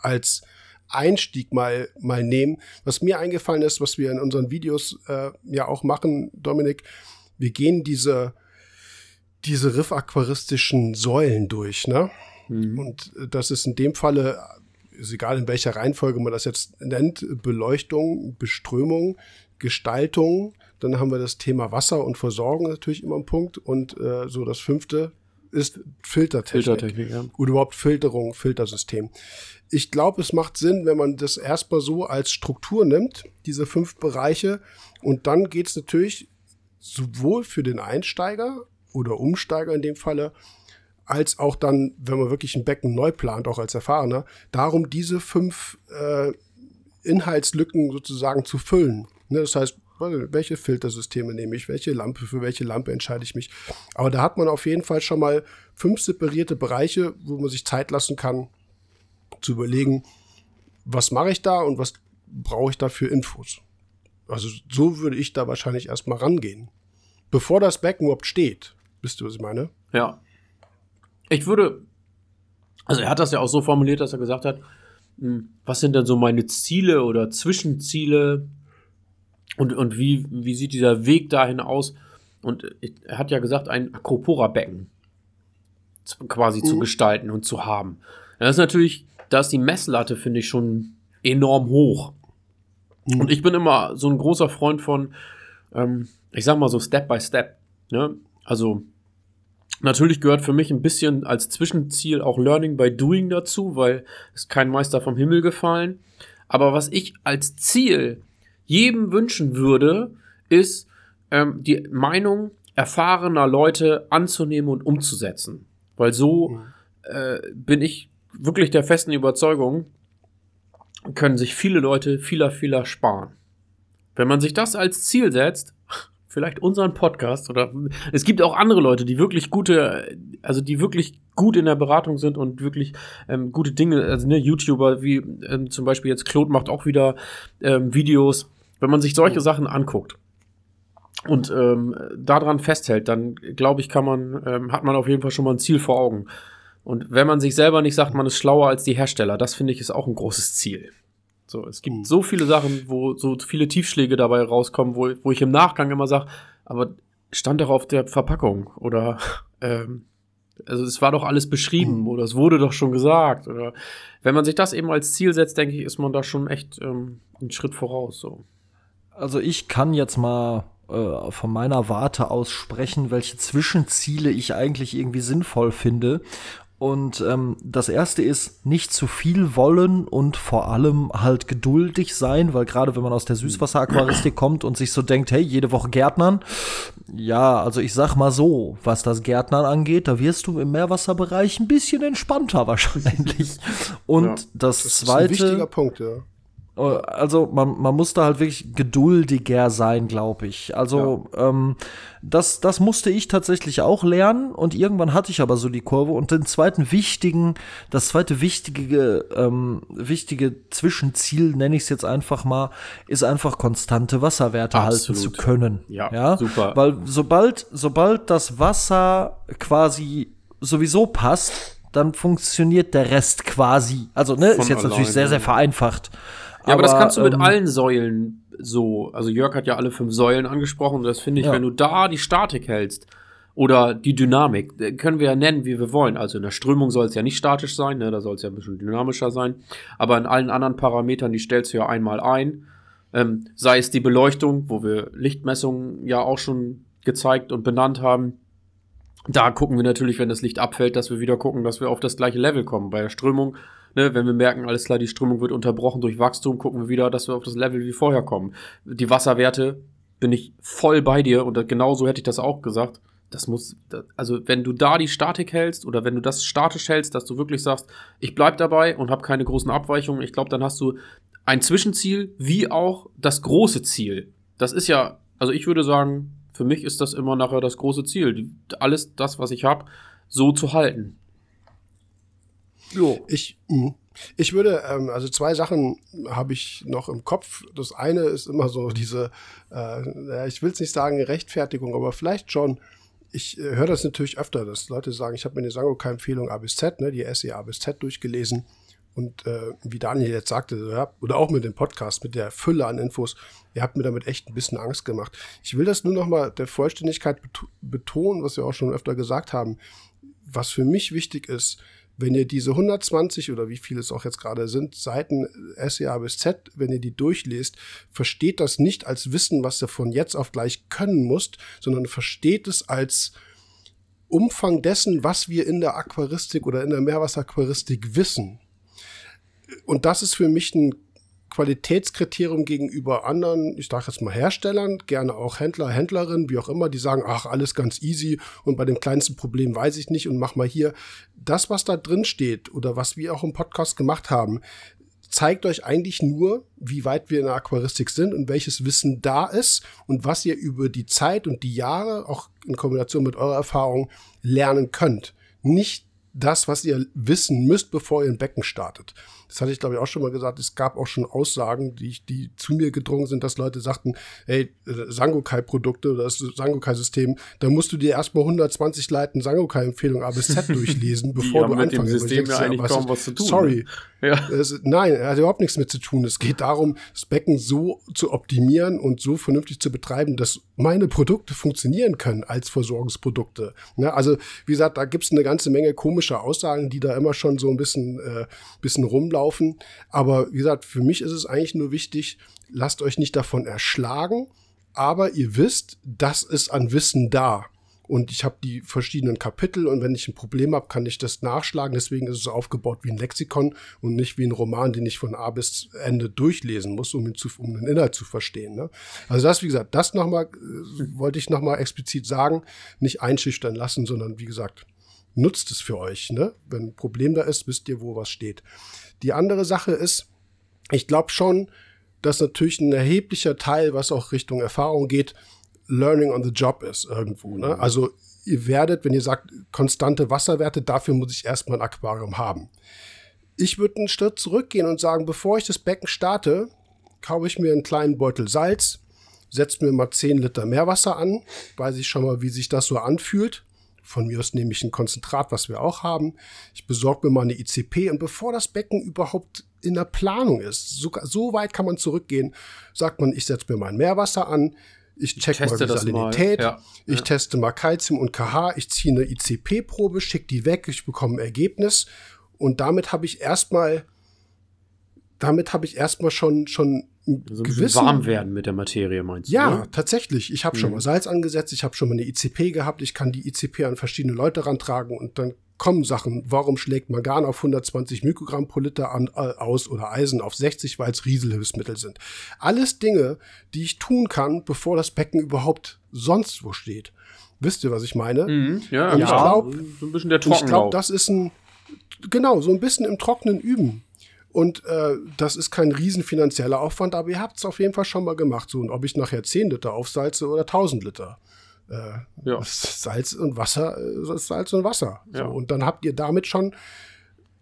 S1: als Einstieg mal, mal nehmen. Was mir eingefallen ist, was wir in unseren Videos äh, ja auch machen, Dominik, wir gehen diese, diese riffaquaristischen Säulen durch, ne? Und äh, das ist in dem Falle, ist egal in welcher Reihenfolge man das jetzt nennt, Beleuchtung, Beströmung, Gestaltung. Dann haben wir das Thema Wasser und Versorgung natürlich immer ein Punkt. Und äh, so das fünfte ist Filtertechnik.
S2: Filtertechnik, ja.
S1: Oder überhaupt Filterung, Filtersystem. Ich glaube, es macht Sinn, wenn man das erstmal so als Struktur nimmt, diese fünf Bereiche. Und dann geht es natürlich sowohl für den Einsteiger oder Umsteiger in dem Falle, als auch dann, wenn man wirklich ein Becken neu plant, auch als Erfahrener, darum, diese fünf äh, Inhaltslücken sozusagen zu füllen. Ne, das heißt, welche Filtersysteme nehme ich, welche Lampe, für welche Lampe entscheide ich mich. Aber da hat man auf jeden Fall schon mal fünf separierte Bereiche, wo man sich Zeit lassen kann, zu überlegen, was mache ich da und was brauche ich da für Infos. Also so würde ich da wahrscheinlich erstmal rangehen. Bevor das Becken überhaupt steht. Wisst ihr, was ich meine?
S2: Ja. Ich würde, also er hat das ja auch so formuliert, dass er gesagt hat, hm, was sind denn so meine Ziele oder Zwischenziele und, und wie, wie sieht dieser Weg dahin aus? Und er hat ja gesagt, ein Akropora-Becken quasi mhm. zu gestalten und zu haben. Das ist natürlich, da ist die Messlatte, finde ich, schon enorm hoch. Mhm. Und ich bin immer so ein großer Freund von, ähm, ich sag mal so Step by Step. Ne? Also Natürlich gehört für mich ein bisschen als Zwischenziel auch Learning by Doing dazu, weil es kein Meister vom Himmel gefallen. Aber was ich als Ziel jedem wünschen würde, ist ähm, die Meinung erfahrener Leute anzunehmen und umzusetzen. Weil so äh, bin ich wirklich der festen Überzeugung, können sich viele Leute vieler, vieler sparen. Wenn man sich das als Ziel setzt, vielleicht unseren Podcast oder es gibt auch andere Leute, die wirklich gute, also die wirklich gut in der Beratung sind und wirklich ähm, gute Dinge, also ne, YouTuber wie ähm, zum Beispiel jetzt Claude macht auch wieder ähm, Videos. Wenn man sich solche Sachen anguckt und ähm, daran festhält, dann glaube ich, kann man, ähm, hat man auf jeden Fall schon mal ein Ziel vor Augen. Und wenn man sich selber nicht sagt, man ist schlauer als die Hersteller, das finde ich ist auch ein großes Ziel. So, es gibt mhm. so viele Sachen, wo so viele Tiefschläge dabei rauskommen, wo, wo ich im Nachgang immer sage, aber stand doch auf der Verpackung oder ähm, also es war doch alles beschrieben mhm. oder es wurde doch schon gesagt oder wenn man sich das eben als Ziel setzt, denke ich, ist man da schon echt ähm, einen Schritt voraus. So.
S3: Also ich kann jetzt mal äh, von meiner Warte aus sprechen, welche Zwischenziele ich eigentlich irgendwie sinnvoll finde. Und ähm, das erste ist nicht zu viel wollen und vor allem halt geduldig sein, weil gerade wenn man aus der Süßwasseraquaristik kommt und sich so denkt, hey, jede Woche Gärtnern, ja, also ich sag mal so, was das Gärtnern angeht, da wirst du im Meerwasserbereich ein bisschen entspannter wahrscheinlich. Und ja, das, das zweite. Ist ein wichtiger
S1: Punkt, ja.
S3: Also man, man muss da halt wirklich geduldiger sein, glaube ich. Also ja. ähm, das, das musste ich tatsächlich auch lernen und irgendwann hatte ich aber so die Kurve und den zweiten wichtigen, das zweite wichtige, ähm, wichtige Zwischenziel, nenne ich es jetzt einfach mal, ist einfach konstante Wasserwerte Absolut. halten zu können.
S2: Ja, ja, super.
S3: Weil sobald, sobald das Wasser quasi sowieso passt, dann funktioniert der Rest quasi. Also, ne, Von ist jetzt alleine. natürlich sehr, sehr vereinfacht.
S2: Ja, aber, aber das kannst du mit ähm, allen Säulen so. Also Jörg hat ja alle fünf Säulen angesprochen das finde ich, ja. wenn du da die Statik hältst oder die Dynamik, äh, können wir ja nennen, wie wir wollen. Also in der Strömung soll es ja nicht statisch sein, ne, da soll es ja ein bisschen dynamischer sein. Aber in allen anderen Parametern, die stellst du ja einmal ein. Ähm, sei es die Beleuchtung, wo wir Lichtmessungen ja auch schon gezeigt und benannt haben. Da gucken wir natürlich, wenn das Licht abfällt, dass wir wieder gucken, dass wir auf das gleiche Level kommen. Bei der Strömung Ne, wenn wir merken, alles klar, die Strömung wird unterbrochen durch Wachstum, gucken wir wieder, dass wir auf das Level wie vorher kommen. Die Wasserwerte bin ich voll bei dir und genauso hätte ich das auch gesagt. Das muss, also wenn du da die Statik hältst oder wenn du das statisch hältst, dass du wirklich sagst, ich bleib dabei und habe keine großen Abweichungen, ich glaube, dann hast du ein Zwischenziel wie auch das große Ziel. Das ist ja, also ich würde sagen, für mich ist das immer nachher das große Ziel, alles das, was ich habe, so zu halten.
S1: Jo. Ich, hm. ich würde, ähm, also zwei Sachen habe ich noch im Kopf. Das eine ist immer so diese, äh, ich will es nicht sagen Rechtfertigung, aber vielleicht schon. Ich äh, höre das natürlich öfter, dass Leute sagen, ich habe mir eine Sangoka-Empfehlung A bis Z, ne, die SE A bis Z durchgelesen. Und äh, wie Daniel jetzt sagte, oder auch mit dem Podcast, mit der Fülle an Infos, ihr habt mir damit echt ein bisschen Angst gemacht. Ich will das nur noch mal der Vollständigkeit betonen, was wir auch schon öfter gesagt haben. Was für mich wichtig ist, wenn ihr diese 120 oder wie viele es auch jetzt gerade sind, Seiten SEA bis Z, wenn ihr die durchlest, versteht das nicht als Wissen, was ihr von jetzt auf gleich können musst, sondern versteht es als Umfang dessen, was wir in der Aquaristik oder in der Meerwasseraquaristik wissen. Und das ist für mich ein Qualitätskriterium gegenüber anderen, ich sage jetzt mal Herstellern, gerne auch Händler, Händlerinnen, wie auch immer, die sagen, ach, alles ganz easy und bei dem kleinsten Problem weiß ich nicht und mach mal hier. Das, was da drin steht oder was wir auch im Podcast gemacht haben, zeigt euch eigentlich nur, wie weit wir in der Aquaristik sind und welches Wissen da ist und was ihr über die Zeit und die Jahre, auch in Kombination mit eurer Erfahrung, lernen könnt. Nicht das, was ihr wissen müsst, bevor ihr ein Becken startet. Das hatte ich, glaube ich, auch schon mal gesagt. Es gab auch schon Aussagen, die, die zu mir gedrungen sind, dass Leute sagten, ey, Sangokai-Produkte oder das Sangokai-System, da musst du dir erstmal 120 Leiten Sangokai-Empfehlung A bis Z durchlesen, bevor du anfängst.
S2: Mit dem System ja eigentlich kaum was zu tun.
S1: Sorry.
S2: Ne? Ja.
S1: Es, nein, er hat überhaupt nichts mit zu tun. Es geht darum, das Becken so zu optimieren und so vernünftig zu betreiben, dass meine Produkte funktionieren können als Versorgungsprodukte. Ja, also, wie gesagt, da gibt es eine ganze Menge komischer Aussagen, die da immer schon so ein bisschen, äh, bisschen rumlaufen. Aber wie gesagt, für mich ist es eigentlich nur wichtig, lasst euch nicht davon erschlagen, aber ihr wisst, das ist an Wissen da und ich habe die verschiedenen Kapitel und wenn ich ein Problem habe, kann ich das nachschlagen. Deswegen ist es aufgebaut wie ein Lexikon und nicht wie ein Roman, den ich von A bis Ende durchlesen muss, um, ihn zu, um den Inhalt zu verstehen. Ne? Also das, wie gesagt, das nochmal, äh, wollte ich nochmal explizit sagen, nicht einschüchtern lassen, sondern wie gesagt, nutzt es für euch. Ne? Wenn ein Problem da ist, wisst ihr, wo was steht. Die andere Sache ist, ich glaube schon, dass natürlich ein erheblicher Teil, was auch Richtung Erfahrung geht, Learning on the Job ist irgendwo. Ne? Also ihr werdet, wenn ihr sagt, konstante Wasserwerte, dafür muss ich erstmal ein Aquarium haben. Ich würde einen Schritt zurückgehen und sagen, bevor ich das Becken starte, kaufe ich mir einen kleinen Beutel Salz, setze mir mal 10 Liter Meerwasser an, weiß ich schon mal, wie sich das so anfühlt. Von mir aus nehme ich ein Konzentrat, was wir auch haben. Ich besorge mir mal eine ICP und bevor das Becken überhaupt in der Planung ist, so, so weit kann man zurückgehen, sagt man, ich setze mir mein Meerwasser an, ich check ich mal die Salinität, ja. ich ja. teste mal Calcium und KH, ich ziehe eine ICP-Probe, schicke die weg, ich bekomme ein Ergebnis und damit habe ich erstmal, damit habe ich erstmal schon, schon
S2: so gewissen, warm werden mit der Materie, meinst du?
S1: Ja, ne? tatsächlich. Ich habe mhm. schon mal Salz angesetzt, ich habe schon mal eine ICP gehabt, ich kann die ICP an verschiedene Leute rantragen und dann kommen Sachen. Warum schlägt Mangan auf 120 Mikrogramm pro Liter an, äh, aus oder Eisen auf 60, weil es Rieselhilfsmittel sind? Alles Dinge, die ich tun kann, bevor das Becken überhaupt sonst wo steht. Wisst ihr, was ich meine?
S2: Mhm, ja, und ich glaube, so ein bisschen der
S1: Ich glaube, das ist ein, genau, so ein bisschen im Trockenen üben. Und äh, das ist kein riesen finanzieller Aufwand, aber ihr habt es auf jeden Fall schon mal gemacht. So, und ob ich nachher 10 Liter aufsalze oder 1000 Liter. Äh, ja. Salz und Wasser äh, ist Salz und Wasser. So, ja. Und dann habt ihr damit schon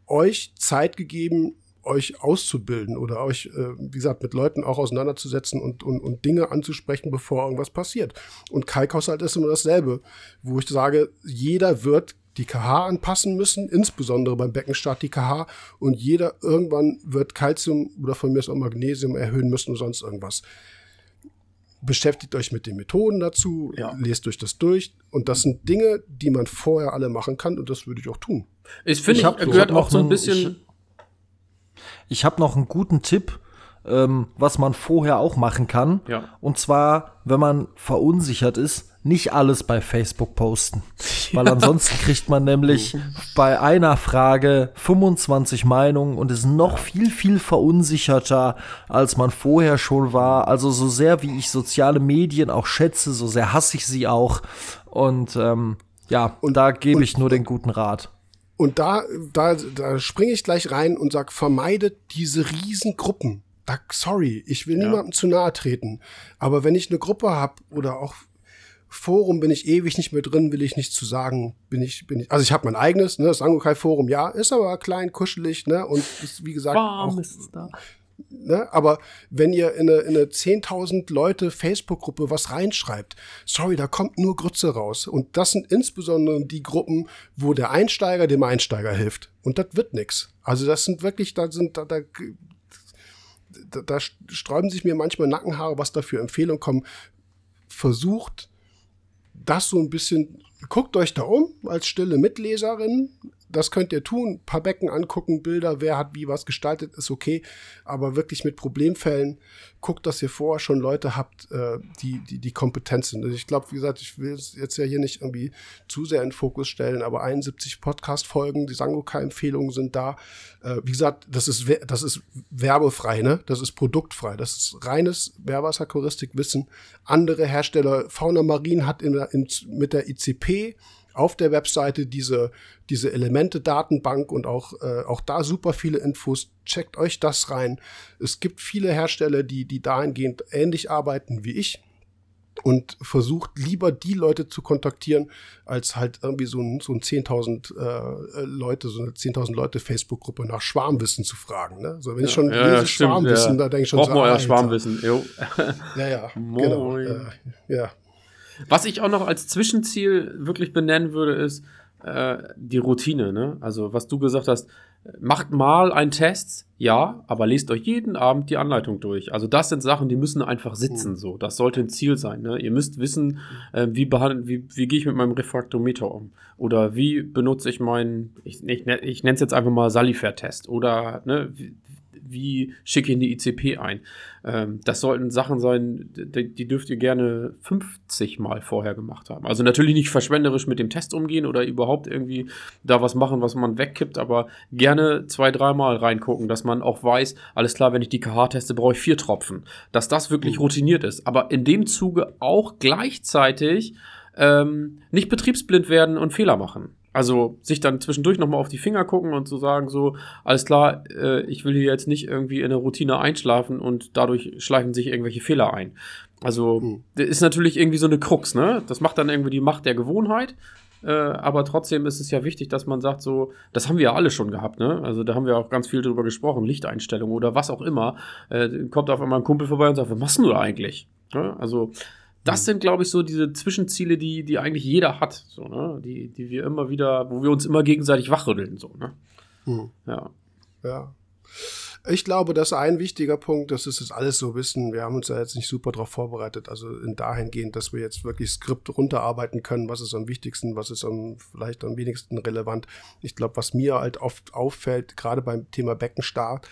S1: euch Zeit gegeben, euch auszubilden oder euch, äh, wie gesagt, mit Leuten auch auseinanderzusetzen und, und, und Dinge anzusprechen, bevor irgendwas passiert. Und Kalkhaushalt ist immer dasselbe, wo ich sage, jeder wird die KH anpassen müssen, insbesondere beim Beckenstart die KH und jeder irgendwann wird Kalzium oder von mir aus auch Magnesium erhöhen müssen und sonst irgendwas beschäftigt euch mit den Methoden dazu, ja. lest euch das durch. Und das sind Dinge, die man vorher alle machen kann und das würde ich auch tun.
S2: Ich finde, ich gehört auch so ein bisschen.
S3: Ich, ich habe noch einen guten Tipp ähm, was man vorher auch machen kann. Ja. Und zwar, wenn man verunsichert ist, nicht alles bei Facebook posten. Weil ansonsten kriegt man nämlich bei einer Frage 25 Meinungen und ist noch viel, viel verunsicherter, als man vorher schon war. Also so sehr wie ich soziale Medien auch schätze, so sehr hasse ich sie auch. Und ähm, ja, und da gebe ich nur den guten Rat.
S1: Und da, da, da springe ich gleich rein und sage, vermeidet diese Riesengruppen da, sorry, ich will ja. niemandem zu nahe treten. Aber wenn ich eine Gruppe habe oder auch Forum bin ich ewig nicht mehr drin, will ich nicht zu sagen, bin ich, bin ich, also ich habe mein eigenes, ne, das Angokai Forum, ja, ist aber klein, kuschelig, ne, und ist, wie gesagt,
S2: Warm auch, ist es da.
S1: Ne, aber wenn ihr in eine, in eine 10.000 Leute Facebook-Gruppe was reinschreibt, sorry, da kommt nur Grütze raus. Und das sind insbesondere die Gruppen, wo der Einsteiger dem Einsteiger hilft. Und das wird nix. Also das sind wirklich, da sind, da, da da, da sträuben sich mir manchmal Nackenhaare, was da für Empfehlungen kommen. Versucht das so ein bisschen, guckt euch da um als stille Mitleserin, das könnt ihr tun. Ein paar Becken angucken, Bilder, wer hat wie was gestaltet, ist okay. Aber wirklich mit Problemfällen, guckt, dass ihr vorher schon Leute habt, äh, die, die, die kompetent sind. Also ich glaube, wie gesagt, ich will jetzt ja hier nicht irgendwie zu sehr in den Fokus stellen, aber 71 Podcast-Folgen, die Sangoka-Empfehlungen sind da. Äh, wie gesagt, das ist, das ist werbefrei, ne? Das ist produktfrei. Das ist reines Meerwasserchoristik-Wissen. Andere Hersteller, Fauna Marin hat in, in, mit der ICP auf der Webseite diese, diese Elemente-Datenbank und auch, äh, auch da super viele Infos. Checkt euch das rein. Es gibt viele Hersteller, die, die dahingehend ähnlich arbeiten wie ich und versucht lieber die Leute zu kontaktieren, als halt irgendwie so ein, so ein 10.000 äh, Leute, so eine 10.000 Leute Facebook-Gruppe nach Schwarmwissen zu fragen. Ne? Also wenn
S2: ja,
S1: ich schon
S2: ja,
S1: lese
S2: ja,
S1: Schwarmwissen,
S2: ja.
S1: da denke ich schon
S2: Brauchen
S1: so,
S2: wir euer
S1: Alter.
S2: Schwarmwissen. Jo.
S1: Ja, ja, genau. Äh, ja.
S2: Was ich auch noch als Zwischenziel wirklich benennen würde, ist äh, die Routine. Ne? Also, was du gesagt hast, macht mal einen Test, ja, aber lest euch jeden Abend die Anleitung durch. Also, das sind Sachen, die müssen einfach sitzen. So, das sollte ein Ziel sein. Ne? Ihr müsst wissen, äh, wie behandelt, wie, wie gehe ich mit meinem Refraktometer um? Oder wie benutze ich meinen, ich, ich, ich nenne es jetzt einfach mal Salifair-Test. Oder ne, wie, wie schicke ich in die ICP ein. Ähm, das sollten Sachen sein, die, die, dürft ihr gerne 50 Mal vorher gemacht haben. Also natürlich nicht verschwenderisch mit dem Test umgehen oder überhaupt irgendwie da was machen, was man wegkippt, aber gerne zwei, dreimal reingucken, dass man auch weiß, alles klar, wenn ich die KH teste, brauche ich vier Tropfen. Dass das wirklich mhm. routiniert ist. Aber in dem Zuge auch gleichzeitig ähm, nicht betriebsblind werden und Fehler machen. Also sich dann zwischendurch nochmal auf die Finger gucken und zu so sagen, so, alles klar, äh, ich will hier jetzt nicht irgendwie in eine Routine einschlafen und dadurch schleichen sich irgendwelche Fehler ein. Also, mhm. das ist natürlich irgendwie so eine Krux, ne? Das macht dann irgendwie die Macht der Gewohnheit. Äh, aber trotzdem ist es ja wichtig, dass man sagt, so, das haben wir ja alle schon gehabt, ne? Also da haben wir auch ganz viel drüber gesprochen, Lichteinstellungen oder was auch immer. Äh, kommt auf einmal ein Kumpel vorbei und sagt, was machst du da eigentlich? Ja, also, das sind, glaube ich, so diese Zwischenziele, die, die eigentlich jeder hat, so, ne? Die, die wir immer wieder, wo wir uns immer gegenseitig wachrütteln, so, ne?
S1: Mhm.
S2: Ja.
S1: Ja. Ich glaube, das ist ein wichtiger Punkt, das ist es alles so wissen. Wir haben uns ja jetzt nicht super darauf vorbereitet, also in dahingehend, dass wir jetzt wirklich Skript runterarbeiten können, was ist am wichtigsten, was ist am vielleicht am wenigsten relevant. Ich glaube, was mir halt oft auffällt, gerade beim Thema Beckenstart,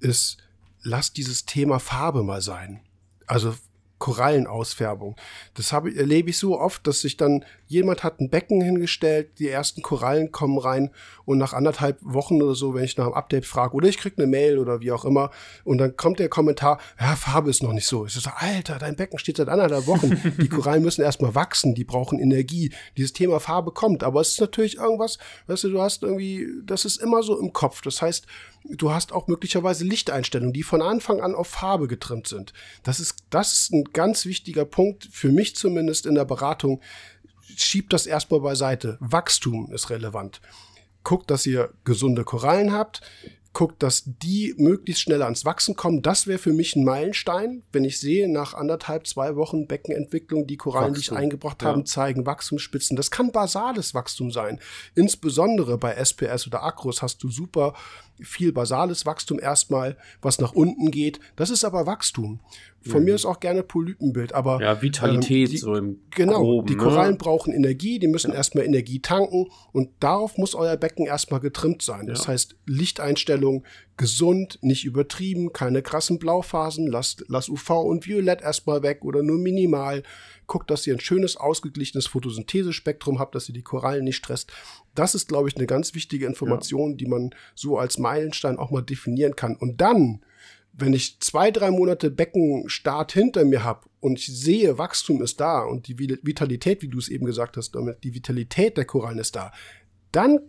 S1: ist, lass dieses Thema Farbe mal sein. Also Korallenausfärbung. Das habe, erlebe ich so oft, dass sich dann jemand hat ein Becken hingestellt, die ersten Korallen kommen rein und nach anderthalb Wochen oder so, wenn ich nach einem Update frage oder ich kriege eine Mail oder wie auch immer und dann kommt der Kommentar, ja, Farbe ist noch nicht so. Ich so, Alter, dein Becken steht seit anderthalb Wochen. Die Korallen müssen erstmal wachsen, die brauchen Energie. Dieses Thema Farbe kommt, aber es ist natürlich irgendwas, weißt du, du hast irgendwie, das ist immer so im Kopf. Das heißt, du hast auch möglicherweise Lichteinstellungen, die von Anfang an auf Farbe getrimmt sind. Das ist, das ist ein ganz wichtiger Punkt, für mich zumindest in der Beratung. Schiebt das erstmal beiseite. Wachstum ist relevant. Guckt, dass ihr gesunde Korallen habt guckt, dass die möglichst schnell ans Wachsen kommen. Das wäre für mich ein Meilenstein, wenn ich sehe, nach anderthalb, zwei Wochen Beckenentwicklung, die Korallen, Wachstum. die ich eingebracht ja. habe, zeigen Wachstumsspitzen. Das kann basales Wachstum sein. Insbesondere bei SPS oder Akros hast du super viel basales Wachstum erstmal, was nach unten geht. Das ist aber Wachstum. Von mhm. mir ist auch gerne Polypenbild, aber.
S2: Ja, Vitalität
S1: ähm, die,
S2: so im
S1: Genau,
S2: Groben,
S1: die
S2: ne?
S1: Korallen brauchen Energie, die müssen ja. erstmal Energie tanken und darauf muss euer Becken erstmal getrimmt sein. Das
S2: Ja.
S1: heißt, Lichteinstellung gesund, nicht übertrieben, keine krassen Blauphasen, lasst, lasst UV und Violett erstmal weg oder nur minimal. Guckt, dass ihr ein schönes, ausgeglichenes Photosynthesespektrum habt, dass ihr die Korallen nicht stresst. Das ist, glaube ich, eine ganz wichtige Information, die man so als Meilenstein auch mal definieren kann. Und dann, wenn ich zwei, drei Monate Beckenstart hinter mir habe und ich sehe, Wachstum ist da und die Vitalität, wie du es eben gesagt hast, damit die Vitalität der Korallen ist da, dann,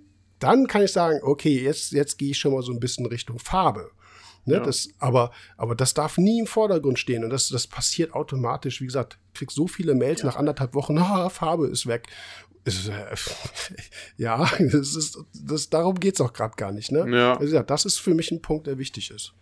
S1: dann kann ich sagen, okay, jetzt, jetzt gehe ich schon mal so ein bisschen Richtung Farbe. Ne,
S2: Ja.
S1: das, aber, aber das darf nie im Vordergrund stehen und das, das passiert automatisch. Wie gesagt, krieg so viele Mails nach anderthalb Wochen, ah, Farbe ist weg. Ist, äh, ja, das ist, das, darum geht's auch gerade gar nicht. Ne?
S2: Ja.
S1: Also, ja, das ist für mich ein Punkt, der wichtig ist.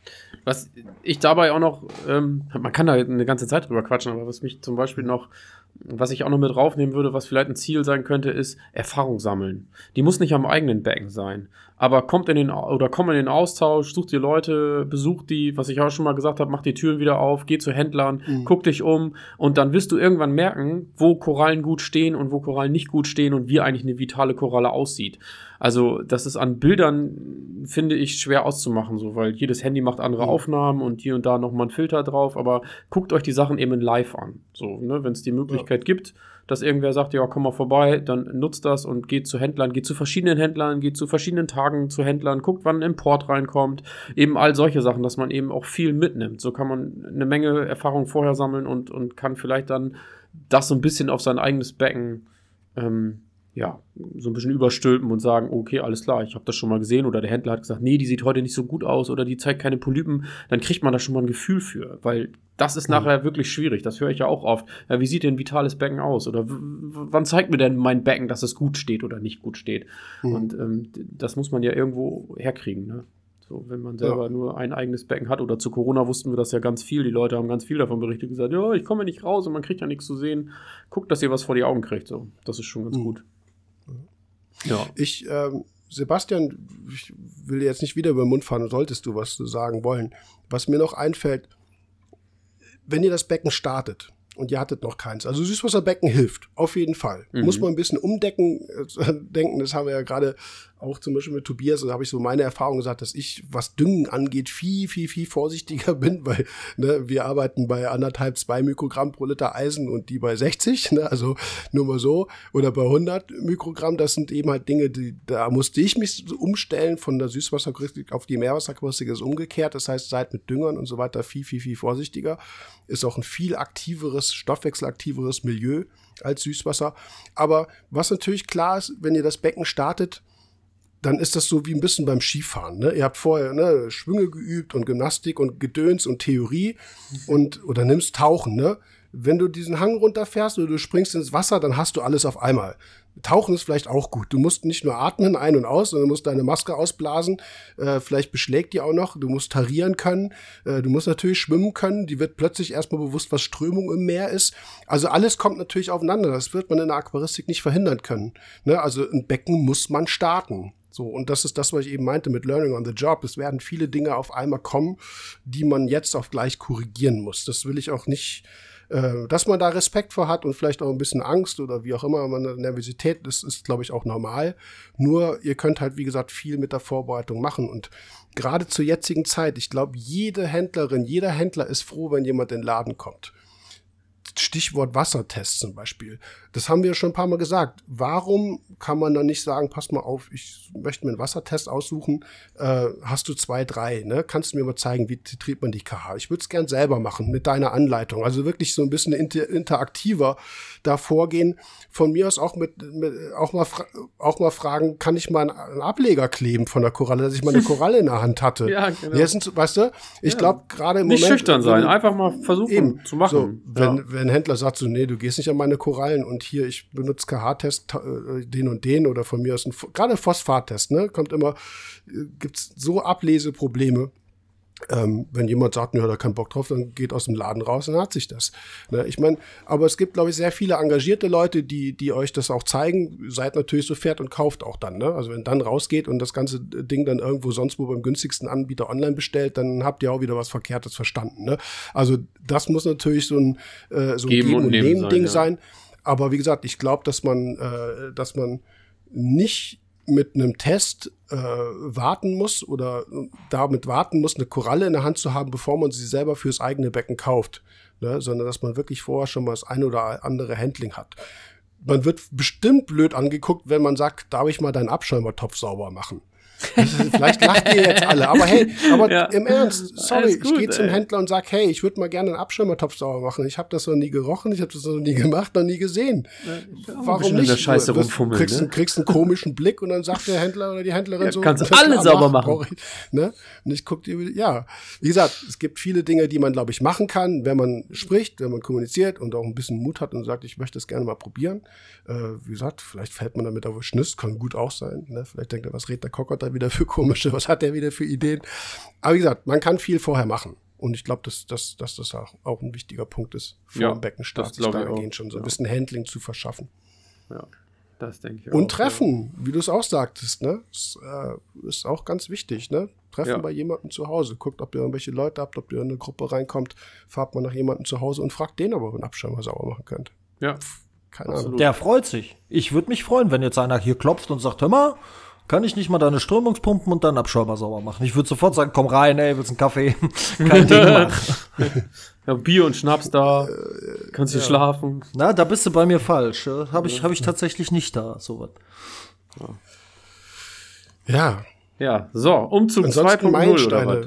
S2: Was ich dabei auch noch, ähm, man kann da eine ganze Zeit drüber quatschen, aber was mich zum Beispiel noch, was ich auch noch mit draufnehmen würde, was vielleicht ein Ziel sein könnte, ist Erfahrung sammeln. Die muss nicht am eigenen Becken sein, aber kommt in den oder komm in den Austausch, sucht dir Leute, besucht die, was ich auch schon mal gesagt habe, mach die Türen wieder auf, geh zu Händlern,
S1: Mhm.
S2: guck dich um und dann wirst du irgendwann merken, wo Korallen gut stehen und wo Korallen nicht gut stehen und wie eigentlich eine vitale Koralle aussieht. Also, das ist an Bildern, finde ich, schwer auszumachen, so, weil jedes Handy macht andere
S1: Mhm.
S2: Aufnahmen und hier und da nochmal ein Filter drauf, aber guckt euch die Sachen eben in live an. So, ne, wenn es die Möglichkeit gibt, dass irgendwer sagt, ja, komm mal vorbei, dann nutzt das und geht zu Händlern, geht zu verschiedenen Händlern, geht zu verschiedenen Tagen zu Händlern, guckt, wann ein Import reinkommt, eben all solche Sachen, dass man eben auch viel mitnimmt. So kann man eine Menge Erfahrung vorher sammeln und, und kann vielleicht dann das so ein bisschen auf sein eigenes Becken ähm, ja, so ein bisschen überstülpen und sagen, okay, alles klar, ich habe das schon mal gesehen oder der Händler hat gesagt, nee, die sieht heute nicht so gut aus oder die zeigt keine Polypen, dann kriegt man da schon mal ein Gefühl für, weil das ist nachher wirklich schwierig, das höre ich ja auch oft. Ja, wie sieht denn ein vitales Becken aus oder wann zeigt mir denn mein Becken, dass es gut steht oder nicht gut steht?
S1: Mhm.
S2: Und ähm, das muss man ja irgendwo herkriegen, ne? So, wenn man selber
S1: Ja.
S2: nur ein eigenes Becken hat oder zu Corona wussten wir das ja ganz viel. Die Leute haben ganz viel davon berichtet, gesagt, ja, ich komme nicht raus und man kriegt ja nichts zu sehen. Guckt, dass ihr was vor die Augen kriegt. So, das ist schon ganz
S1: Mhm.
S2: gut. Ja.
S1: Ich, ähm, Sebastian, ich will jetzt nicht wieder über den Mund fahren, solltest du was sagen wollen. Was mir noch einfällt, wenn ihr das Becken startet und ihr hattet noch keins, also Süßwasserbecken hilft, auf jeden Fall.
S2: Mhm.
S1: Muss man ein bisschen umdecken, äh, denken, das haben wir ja gerade auch zum Beispiel mit Tobias, da habe ich so meine Erfahrung gesagt, dass ich, was Düngen angeht, viel, viel, viel vorsichtiger bin, weil ne, wir arbeiten bei anderthalb, zwei Mikrogramm pro Liter Eisen und die bei 60, ne, also nur mal so, oder bei 100 Mikrogramm, das sind eben halt Dinge, die, da musste ich mich umstellen von der Süßwasserquaristik auf die Meerwasserquaristik ist umgekehrt, das heißt, seid mit Düngern und so weiter viel, viel, viel vorsichtiger, ist auch ein viel aktiveres, stoffwechselaktiveres Milieu als Süßwasser, aber was natürlich klar ist, wenn ihr das Becken startet, dann ist das so wie ein bisschen beim Skifahren. Ne? Ihr habt vorher ne, Schwünge geübt und Gymnastik und Gedöns und Theorie und oder nimmst Tauchen. Ne? Wenn du diesen Hang runterfährst oder du springst ins Wasser, dann hast du alles auf einmal. Tauchen ist vielleicht auch gut. Du musst nicht nur atmen ein und aus, sondern du musst deine Maske ausblasen. Äh, vielleicht beschlägt die auch noch. Du musst tarieren können. Äh, du musst natürlich schwimmen können. Die wird plötzlich erstmal bewusst, was Strömung im Meer ist. Also alles kommt natürlich aufeinander. Das wird man in der Aquaristik nicht verhindern können. Ne? Also ein Becken muss man starten. So, und das ist das, was ich eben meinte mit Learning on the Job. Es werden viele Dinge auf einmal kommen, die man jetzt auf gleich korrigieren muss. Das will ich auch nicht, äh, dass man da Respekt vor hat und vielleicht auch ein bisschen Angst oder wie auch immer, man Nervosität, das ist, glaube ich, auch normal. Nur, ihr könnt halt, wie gesagt, viel mit der Vorbereitung machen. Und gerade zur jetzigen Zeit, ich glaube, jede Händlerin, jeder Händler ist froh, wenn jemand in den Laden kommt. Stichwort Wassertest zum Beispiel. Das haben wir schon ein paar Mal gesagt. Warum kann man dann nicht sagen, pass mal auf, ich möchte mir einen Wassertest aussuchen, äh, hast du zwei, drei, ne? Kannst du mir mal zeigen, wie tritt man die KH? Ich würde es gern selber machen mit deiner Anleitung. Also wirklich so ein bisschen inter interaktiver da vorgehen. Von mir aus auch mit, mit auch mal auch mal fragen, kann ich mal einen, Ableger kleben von der Koralle, dass ich mal eine Koralle in der Hand hatte.
S2: Ja, genau.
S1: Ja, sind, weißt du, ich
S2: Ja.
S1: glaube gerade im
S2: Nicht
S1: Moment
S2: schüchtern sein, einfach mal versuchen
S1: Eben.
S2: zu machen.
S1: So, wenn,
S2: ja.
S1: wenn ein Händler sagt so, nee, du gehst nicht an meine Korallen und hier, ich benutze KH-Test, äh, den und den oder von mir aus ein, gerade Phosphattest, ne, kommt immer, äh, gibt's so Ableseprobleme. Ähm, wenn jemand sagt, ja, da keinen Bock drauf, dann geht aus dem Laden raus und hat sich das. Ne, ich meine, aber es gibt, glaube ich, sehr viele engagierte Leute, die, die euch das auch zeigen. Seid natürlich so fährt und kauft auch dann. Ne? Also wenn dann rausgeht und das ganze Ding dann irgendwo sonst wo beim günstigsten Anbieter online bestellt, dann habt ihr auch wieder was Verkehrtes verstanden. Ne? Also das muss natürlich so ein, äh, so ein
S2: Geben
S1: Geben
S2: und
S1: und
S2: Nehmen
S1: Nehmen
S2: sein, ja.
S1: sein. Aber wie gesagt, ich glaube, dass man, äh, dass man nicht mit einem Test äh, warten muss oder damit warten muss, eine Koralle in der Hand zu haben, bevor man sie selber fürs eigene Becken kauft, ne? sondern dass man wirklich vorher schon mal das eine oder andere Handling hat. Man wird bestimmt blöd angeguckt, wenn man sagt, darf ich mal deinen Abschäumertopf sauber machen? Ist- Vielleicht lacht ihr jetzt alle, aber hey, aber
S2: Ja.
S1: im Ernst, sorry,
S2: Alles
S1: ich
S2: gut,
S1: gehe zum. Händler und sag, hey, ich würde mal gerne einen Abschirmertopf sauber machen. Ich habe das noch nie gerochen, ich habe das noch nie gemacht, noch nie gesehen. Warum
S2: bisschen in
S1: nicht?
S2: Scheiße
S1: Du kriegst,
S2: ne?
S1: einen, kriegst einen komischen Blick und dann sagt der Händler oder die Händlerin
S2: Ja,
S1: so,
S2: kannst
S1: "Na
S2: alle sauber
S1: mach,
S2: machen."
S1: brauch Ich, ne? Und ich guck dir, ja, wie gesagt, es gibt viele Dinge, die man, glaube ich, machen kann, wenn man spricht, wenn man kommuniziert und auch ein bisschen Mut hat und sagt, ich möchte das gerne mal probieren. Äh, wie gesagt, vielleicht fällt man damit auf den Schniss, kann gut auch sein. Ne? Vielleicht denkt er, was redet der Kockert da wieder für komische, was hat der wieder für Ideen? Aber wie gesagt, man kann viel vorher machen. Und ich glaube, dass, dass, dass das auch, auch ein wichtiger Punkt ist, vor
S2: Ja,
S1: dem Beckenstart, sich dahingehend schon so ein
S2: ja.
S1: bisschen Handling zu verschaffen.
S2: ja, das denke ich
S1: Und
S2: auch,
S1: Treffen, wie du es auch sagtest, ne? Das, äh, ist auch ganz wichtig, ne? Treffen
S2: Ja.
S1: bei jemandem zu Hause. Guckt, ob ihr irgendwelche Leute habt, ob ihr in eine Gruppe reinkommt, fahrt mal nach jemandem zu Hause und fragt den, ob ihr einen Abschirmer sauber machen könnt.
S2: Ja. ja.
S1: Keine
S2: Absolut.
S1: Ahnung.
S3: Der freut sich. Ich würde mich freuen, wenn jetzt einer hier klopft und sagt, hör mal, Kann ich nicht mal deine Strömungspumpen und deinen Abschäumer sauber machen? Ich würde sofort sagen, komm rein, ey, willst einen Kaffee? Kein Ding machen.
S2: Ja, Bier und Schnaps da. Kannst du schlafen.
S3: Na, da bist du bei mir falsch. Habe ich, hab ich tatsächlich nicht da, sowas.
S1: Ja.
S2: Ja, so, Umzug 2.0
S1: Ansonsten
S2: oder was?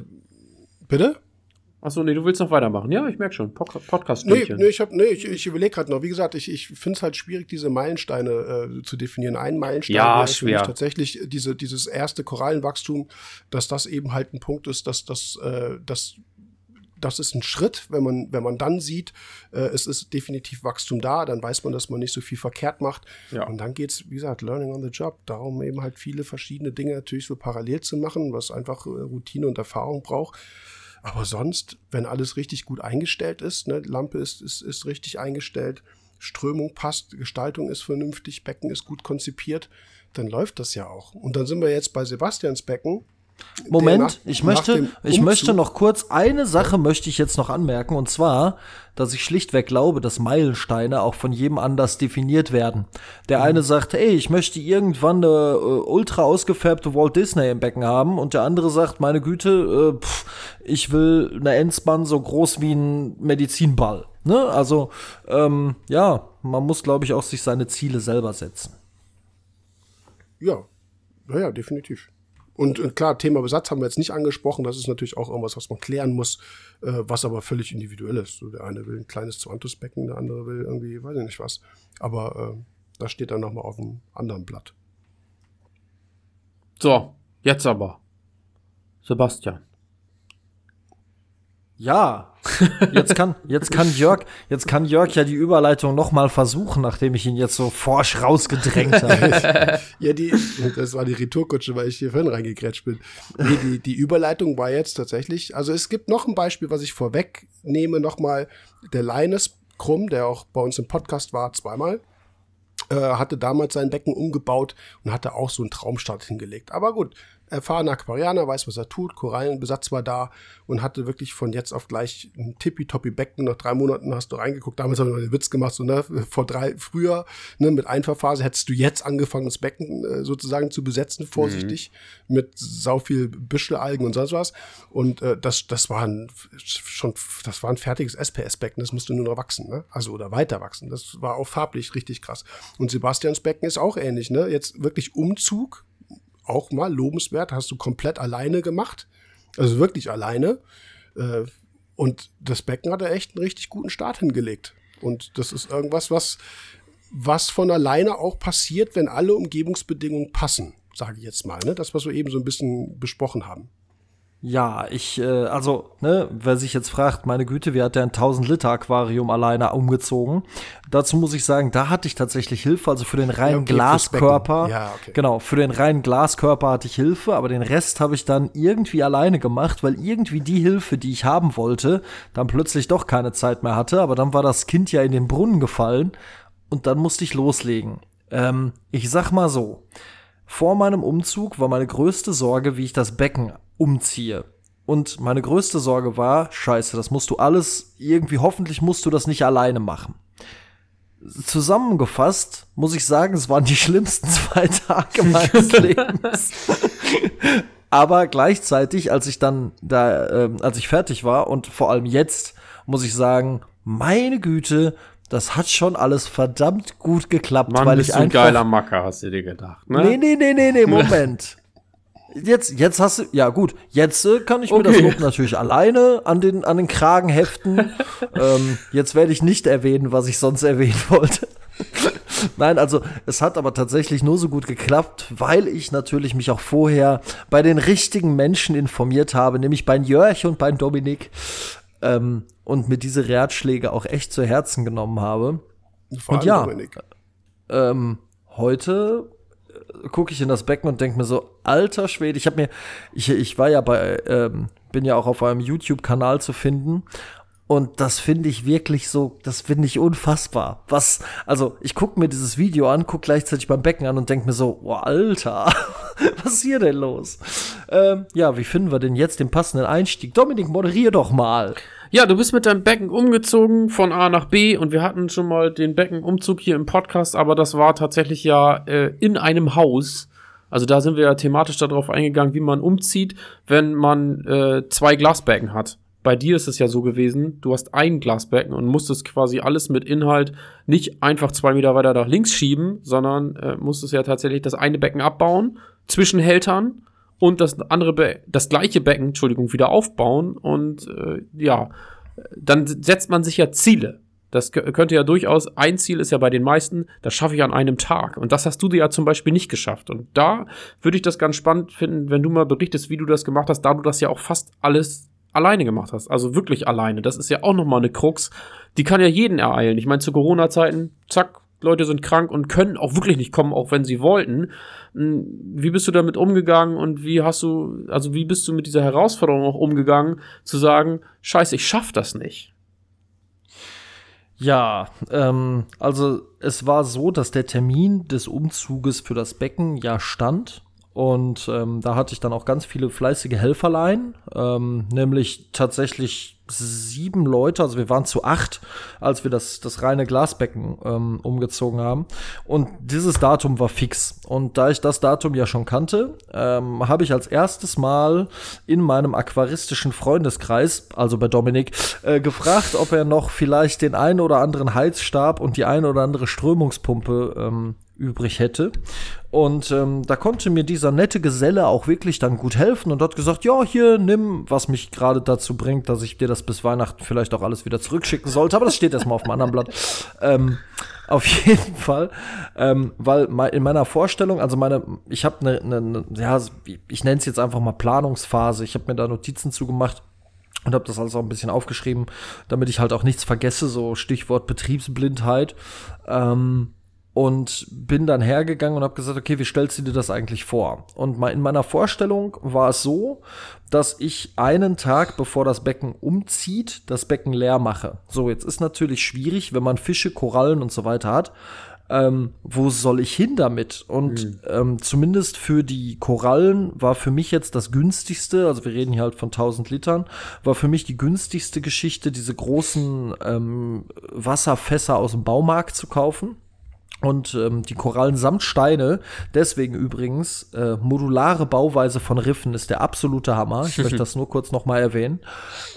S1: Bitte?
S2: Achso, nee, du willst noch weitermachen. Ja, ich merke schon. Pod podcast
S1: Nee, nee, ich, hab- nee, ich, ich überlege gerade noch. Wie gesagt, ich, ich finde es halt schwierig, diese Meilensteine äh, zu definieren. Ein Meilenstein
S2: Ja,
S1: wäre
S2: schwer.
S1: tatsächlich diese, dieses erste Korallenwachstum, dass das eben halt ein Punkt ist, dass das, äh, das, das ist ein Schritt, wenn man, wenn man dann sieht, äh, es ist definitiv Wachstum da, dann weiß man, dass man nicht so viel verkehrt macht.
S2: Ja.
S1: Und dann geht's, wie gesagt, Learning on the Job. Darum eben halt viele verschiedene Dinge natürlich so parallel zu machen, was einfach äh, Routine und Erfahrung braucht. Aber sonst, wenn alles richtig gut eingestellt ist, ne, Lampe ist, ist, ist richtig eingestellt, Strömung passt, Gestaltung ist vernünftig, Becken ist gut konzipiert, dann läuft das ja auch. Und dann sind wir jetzt bei Sebastians Becken.
S3: Moment,
S1: nach-
S3: ich möchte, ich möchte noch kurz eine Sache möchte ich jetzt noch anmerken und zwar, dass ich schlichtweg glaube, dass Meilensteine auch von jedem anders definiert werden. Der
S1: Mhm.
S3: eine sagt, ey, ich möchte irgendwann eine äh, ultra ausgefärbte Walt Disney im Becken haben und der andere sagt, meine Güte, äh, pff, ich will eine Endspann so groß wie ein Medizinball. Ne? Also ähm, ja, man muss glaube ich auch sich seine Ziele selber setzen.
S1: Ja, ja, ja, definitiv. Und äh, klar, Thema Besatz haben wir jetzt nicht angesprochen. Das ist natürlich auch irgendwas, was man klären muss, äh, was aber völlig individuell ist. So, der eine will ein kleines Zoanthusbecken, der andere will irgendwie, weiß ich nicht was. Aber äh, das steht dann nochmal auf einem anderen Blatt.
S2: So, jetzt aber. Sebastian.
S3: Ja, jetzt kann, jetzt kann Jörg, jetzt kann Jörg ja die Überleitung noch mal versuchen, nachdem ich ihn jetzt so forsch rausgedrängt habe.
S1: Ja, die, das war die Retourkutsche, weil ich hier vorhin reingekrätscht bin. Nee, die, die Überleitung war jetzt tatsächlich, also es gibt noch ein Beispiel, was ich vorwegnehme, nochmal. Der Leines Krumm, der auch bei uns im Podcast war, zweimal, äh, hatte damals sein Becken umgebaut und hatte auch so einen Traumstart hingelegt. Aber gut, erfahrener Aquarianer, weiß, was er tut, Korallenbesatz war da und hatte wirklich von jetzt auf gleich ein tippitoppi Becken. Nach drei Monaten hast du reingeguckt, damals haben wir den Witz gemacht, so, ne, vor drei, früher, ne, mit Einfahrphase hättest du jetzt angefangen, das Becken äh, sozusagen zu besetzen, vorsichtig, mit sau viel Büschelalgen und sonst was. Und äh, das, das war ein, schon, das war ein fertiges SPS-Becken, das musste nur noch wachsen, ne? Also oder weiter wachsen. Das war auch farblich richtig krass. Und Sebastians Becken ist auch ähnlich, ne? Jetzt wirklich Umzug, auch mal lobenswert, hast du komplett alleine gemacht. Also wirklich alleine. Äh, und das Becken hat er echt einen richtig guten Start hingelegt. Und das ist irgendwas, was, was von alleine auch passiert, wenn alle Umgebungsbedingungen passen, sage ich jetzt mal. Ne? Das, was wir eben so ein bisschen besprochen haben.
S3: Ja, ich, äh, also, ne, wer sich jetzt fragt, meine Güte, wie hat der ein 1000 Liter Aquarium alleine umgezogen? Dazu muss ich sagen, da hatte ich tatsächlich Hilfe, also für den reinen
S1: okay,
S3: Glaskörper.
S1: Ja, okay.
S3: Genau, für den reinen Glaskörper hatte ich Hilfe, aber den Rest habe ich dann irgendwie alleine gemacht, weil irgendwie die Hilfe, die ich haben wollte, dann plötzlich doch keine Zeit mehr hatte, aber dann war das Kind ja in den Brunnen gefallen und dann musste ich loslegen. Ähm, ich sag mal so, vor meinem Umzug war meine größte Sorge, wie ich das Becken umziehe. Und meine größte Sorge war, scheiße, das musst du alles irgendwie, hoffentlich musst du das nicht alleine machen. Zusammengefasst muss ich sagen, es waren die schlimmsten zwei Tage meines Lebens. Aber gleichzeitig, als ich dann da, ähm, als ich fertig war und vor allem jetzt, muss ich sagen, meine Güte, das hat schon alles verdammt gut geklappt,
S2: Mann,
S3: weil
S2: bist
S3: ich
S2: du ein
S3: einfach
S2: geiler Macker, hast du dir gedacht, ne?
S3: Nee, nee, nee, nee, nee, Moment. Jetzt, jetzt hast du, ja gut, jetzt äh, kann ich mir das
S2: Okay.
S3: Lob natürlich alleine an den, an den Kragen heften. ähm, jetzt werde ich nicht erwähnen, was ich sonst erwähnen wollte. Nein, also es hat aber tatsächlich nur so gut geklappt, weil ich natürlich mich auch vorher bei den richtigen Menschen informiert habe, nämlich bei Jörg und bei Dominik ähm, und mir diese Ratschläge auch echt zu Herzen genommen habe.
S1: Vor
S3: Und ja.
S1: Dominik.
S3: Ähm, heute gucke ich in das Becken und denke mir so, alter Schwede, ich habe mir, ich, ich war ja bei, ähm, bin ja auch auf einem YouTube-Kanal zu finden und das finde ich wirklich so, das finde ich unfassbar. Was, also ich gucke mir dieses Video an, gucke gleichzeitig beim Becken an und denke mir so, oh, Alter, was ist hier denn los? Ähm, ja, wie finden wir denn jetzt den passenden Einstieg? Dominik, moderier doch mal.
S2: Ja, du bist mit deinem Becken umgezogen von A nach B und wir hatten schon mal den Beckenumzug hier im Podcast, aber das war tatsächlich ja äh, in einem Haus Also da sind wir ja thematisch darauf eingegangen, wie man umzieht, wenn man äh, zwei Glasbecken hat. Bei dir ist es ja so gewesen, du hast ein Glasbecken und musstest quasi alles mit Inhalt nicht einfach zwei Meter weiter nach links schieben, sondern äh, musstest ja tatsächlich das eine Becken abbauen, zwischen Hältern und das andere, Be das gleiche Becken, Entschuldigung, wieder aufbauen und äh, ja, dann setzt man sich ja Ziele. Das könnte ja durchaus, ein Ziel ist ja bei den meisten, das schaffe ich an einem Tag. Und das hast du dir ja zum Beispiel nicht geschafft. Und da würde ich das ganz spannend finden, wenn du mal berichtest, wie du das gemacht hast, da du das ja auch fast alles alleine gemacht hast. Also wirklich alleine. Das ist ja auch nochmal eine Krux. Die kann ja jeden ereilen. Ich meine, zu Corona-Zeiten, zack, Leute sind krank und können auch wirklich nicht kommen, auch wenn sie wollten. Hm, wie bist du damit umgegangen und wie hast du, also wie bist du mit dieser Herausforderung auch umgegangen, zu sagen, scheiße, ich schaff das nicht?
S3: Ja, ähm, also es war so, dass der Termin des Umzuges für das Becken ja stand. Und ähm, da hatte ich dann auch ganz viele fleißige Helferlein, ähm, nämlich tatsächlich sieben Leute, also wir waren zu acht, als wir das, das reine Glasbecken ähm, umgezogen haben. Und dieses Datum war fix. Und da ich das Datum ja schon kannte, ähm, habe ich als erstes Mal in meinem aquaristischen Freundeskreis, also bei Dominik, äh, gefragt, ob er noch vielleicht den einen oder anderen Heizstab und die eine oder andere Strömungspumpe ähm, übrig hätte. Und ähm, da konnte mir dieser nette Geselle auch wirklich dann gut helfen und hat gesagt, ja, hier, nimm, was mich gerade dazu bringt, dass ich dir das bis Weihnachten vielleicht auch alles wieder zurückschicken sollte. Aber das steht erstmal auf dem anderen Blatt. Ähm, auf jeden Fall, ähm, weil in meiner Vorstellung, also meine, ich habe eine, ne, ne, ja, ich nenne es jetzt einfach mal Planungsphase. Ich habe mir da Notizen zugemacht und habe das alles auch ein bisschen aufgeschrieben, damit ich halt auch nichts vergesse, so Stichwort Betriebsblindheit. Ähm, und bin dann hergegangen und habe gesagt, okay, wie stellst du dir das eigentlich vor? Und in meiner Vorstellung war es so, dass ich einen Tag bevor das Becken umzieht, das Becken leer mache. So, jetzt ist natürlich schwierig, wenn man Fische, Korallen und so weiter hat. Ähm, wo soll ich hin damit? Und mhm. ähm, zumindest für die Korallen war für mich jetzt das günstigste, also wir reden hier halt von 1000 Litern, war für mich die günstigste Geschichte, diese großen ähm, Wasserfässer aus dem Baumarkt zu kaufen und ähm, die Korallen samt Steine, deswegen übrigens, äh, modulare Bauweise von Riffen ist der absolute Hammer. Ich möchte das nur kurz nochmal erwähnen.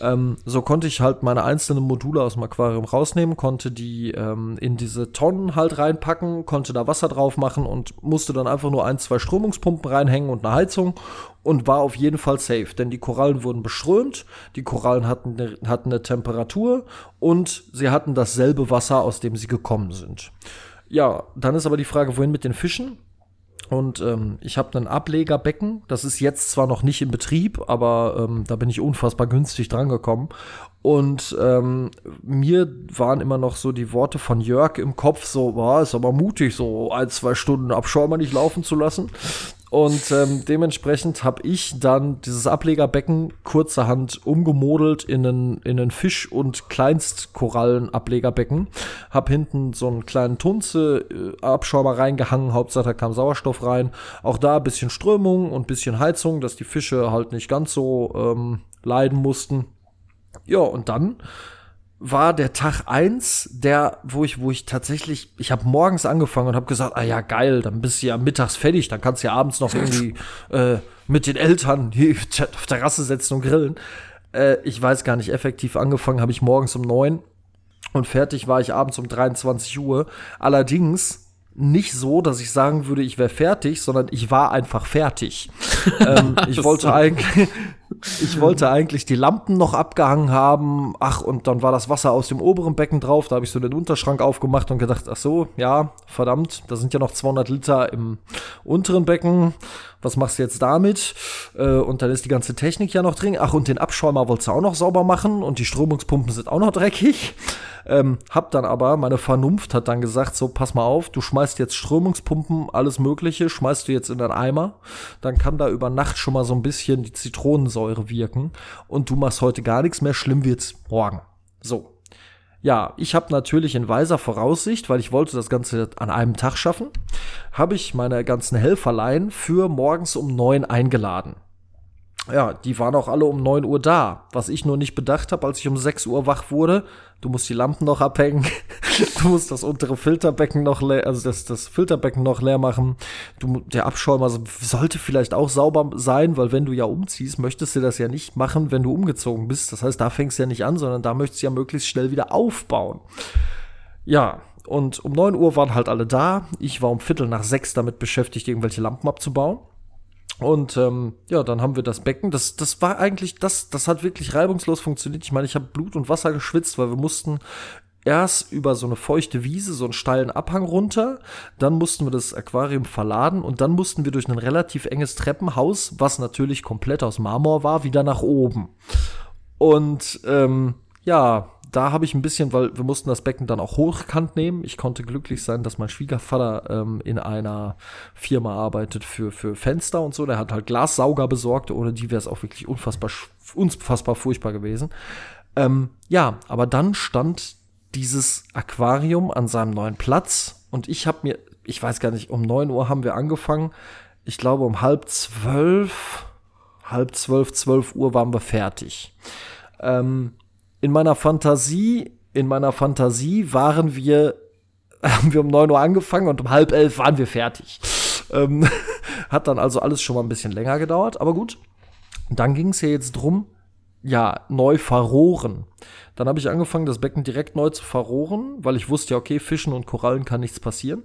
S3: Ähm, so konnte ich halt meine einzelnen Module aus dem Aquarium rausnehmen, konnte die ähm, in diese Tonnen halt reinpacken, konnte da Wasser drauf machen und musste dann einfach nur ein, zwei Strömungspumpen reinhängen und eine Heizung und war auf jeden Fall safe, denn die Korallen wurden beströmt, die Korallen hatten hatten eine Temperatur und sie hatten dasselbe Wasser, aus dem sie gekommen sind. Ja, dann ist aber die Frage, wohin mit den Fischen? Und ähm, ich habe ein Ablegerbecken. Das ist jetzt zwar noch nicht in Betrieb, aber ähm, da bin ich unfassbar günstig drangekommen. Und ähm, mir waren immer noch so die Worte von Jörg im Kopf, so, boah, ist aber mutig, so ein, zwei Stunden Abschäumer nicht laufen zu lassen. Und ähm, dementsprechend habe ich dann dieses Ablegerbecken kurzerhand umgemodelt in einen, in einen Fisch- und Kleinstkorallen-Ablegerbecken. Hab hinten so einen kleinen Tunze-Abschäumer äh, reingehangen, Hauptsache da kam Sauerstoff rein. Auch da ein bisschen Strömung und ein bisschen Heizung, dass die Fische halt nicht ganz so ähm, leiden mussten. Ja, und dann war der Tag eins, der, wo ich, wo ich tatsächlich, ich habe morgens angefangen und habe gesagt, ah ja, geil, dann bist du ja mittags fertig, dann kannst du ja abends noch irgendwie äh, mit den Eltern hier auf der Terrasse setzen und grillen. Äh, ich weiß gar nicht, effektiv angefangen habe ich morgens um neun und fertig war ich abends um 23 Uhr. Allerdings nicht so, dass ich sagen würde, ich wäre fertig, sondern ich war einfach fertig. ähm, ich wollte eigentlich, ich wollte eigentlich die Lampen noch abgehangen haben. Ach, und dann war das Wasser aus dem oberen Becken drauf. Da habe ich so den Unterschrank aufgemacht und gedacht, ach so, ja, verdammt, da sind ja noch 200 Liter im unteren Becken. Was machst du jetzt damit? Äh, und dann ist die ganze Technik ja noch drin. Ach, und den Abschäumer wolltest du auch noch sauber machen und die Strömungspumpen sind auch noch dreckig. Ähm, hab dann aber, meine Vernunft hat dann gesagt, so, pass mal auf, du schmeißt jetzt Strömungspumpen, alles Mögliche, schmeißt du jetzt in den Eimer. Dann kann da über Nacht schon mal so ein bisschen die Zitronensäure wirken. Und du machst heute gar nichts mehr, schlimm wird's morgen. So. Ja, ich habe natürlich in weiser Voraussicht, weil ich wollte das Ganze an einem Tag schaffen, habe ich meine ganzen Helferlein für morgens um neun eingeladen. Ja, die waren auch alle um 9 Uhr da. Was ich nur nicht bedacht habe, als ich um 6 Uhr wach wurde, du musst die Lampen noch abhängen, du musst das untere Filterbecken noch leer, also das, das Filterbecken noch leer machen. Du, der Abschäumer sollte vielleicht auch sauber sein, weil wenn du ja umziehst, möchtest du das ja nicht machen, wenn du umgezogen bist. Das heißt, da fängst du ja nicht an, sondern da möchtest du ja möglichst schnell wieder aufbauen. Ja, und um 9 Uhr waren halt alle da. Ich war um Viertel nach sechs damit beschäftigt, irgendwelche Lampen abzubauen. Und ähm, ja, dann haben wir das Becken. Das, das war eigentlich, das, das hat wirklich reibungslos funktioniert. Ich meine, ich habe Blut und Wasser geschwitzt, weil wir mussten erst über so eine feuchte Wiese, so einen steilen Abhang runter. Dann mussten wir das Aquarium verladen und dann mussten wir durch ein relativ enges Treppenhaus, was natürlich komplett aus Marmor war, wieder nach oben. Und ähm, ja, da habe ich ein bisschen, weil wir mussten das Becken dann auch hochkant nehmen. Ich konnte glücklich sein, dass mein Schwiegervater ähm, in einer Firma arbeitet für, für Fenster und so. Der hat halt Glassauger besorgt. Ohne die wäre es auch wirklich unfassbar, unfassbar furchtbar gewesen. Ähm, ja, aber dann stand dieses Aquarium an seinem neuen Platz und ich habe mir, ich weiß gar nicht, um neun Uhr haben wir angefangen. Ich glaube, um halb zwölf, halb zwölf, zwölf Uhr waren wir fertig. Ähm, in meiner Fantasie, in meiner Fantasie waren wir, haben wir um 9 Uhr angefangen und um halb elf waren wir fertig. Ähm, hat dann also alles schon mal ein bisschen länger gedauert, aber gut. Dann ging es ja jetzt drum, ja, neu verrohren. Dann habe ich angefangen, das Becken direkt neu zu verrohren, weil ich wusste ja, okay, Fischen und Korallen kann nichts passieren.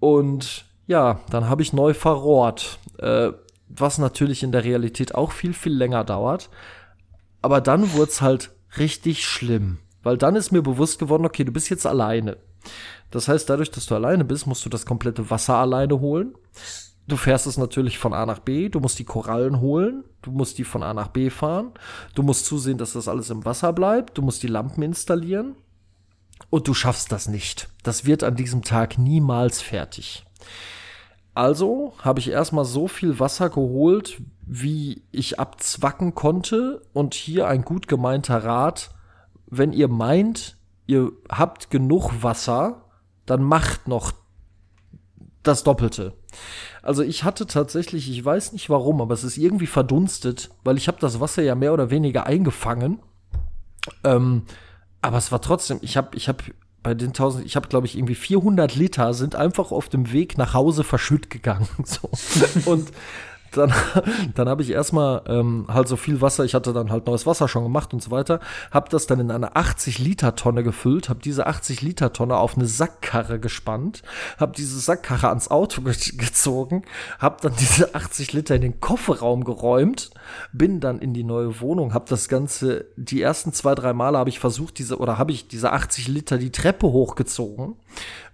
S3: Und ja, dann habe ich neu verrohrt, äh, was natürlich in der Realität auch viel, viel länger dauert. Aber dann wurde es halt richtig schlimm. Weil dann ist mir bewusst geworden, okay, du bist jetzt alleine. Das heißt, dadurch, dass du alleine bist, musst du das komplette Wasser alleine holen. Du fährst es natürlich von A nach B, du musst die Korallen holen, du musst die von A nach B fahren, du musst zusehen, dass das alles im Wasser bleibt, du musst die Lampen installieren und du schaffst das nicht. Das wird an diesem Tag niemals fertig. Also habe ich erstmal so viel Wasser geholt, wie ich abzwacken konnte. Und hier ein gut gemeinter Rat. Wenn ihr meint, ihr habt genug Wasser, dann macht noch das Doppelte. Also ich hatte tatsächlich, ich weiß nicht warum, aber es ist irgendwie verdunstet, weil ich habe das Wasser ja mehr oder weniger eingefangen. Ähm, aber es war trotzdem, ich habe ich hab bei den 1000, ich habe glaube ich irgendwie 400 Liter sind einfach auf dem Weg nach Hause verschütt gegangen. So. Und dann, dann habe ich erstmal ähm, halt so viel Wasser, ich hatte dann halt neues Wasser schon gemacht und so weiter, habe das dann in eine 80 Liter Tonne gefüllt, habe diese 80 Liter Tonne auf eine Sackkarre gespannt, habe diese Sackkarre ans Auto ge gezogen, habe dann diese 80 Liter in den Kofferraum geräumt, bin dann in die neue Wohnung, habe das Ganze, die ersten zwei, drei Male habe ich versucht, diese, oder habe ich diese 80 Liter die Treppe hochgezogen,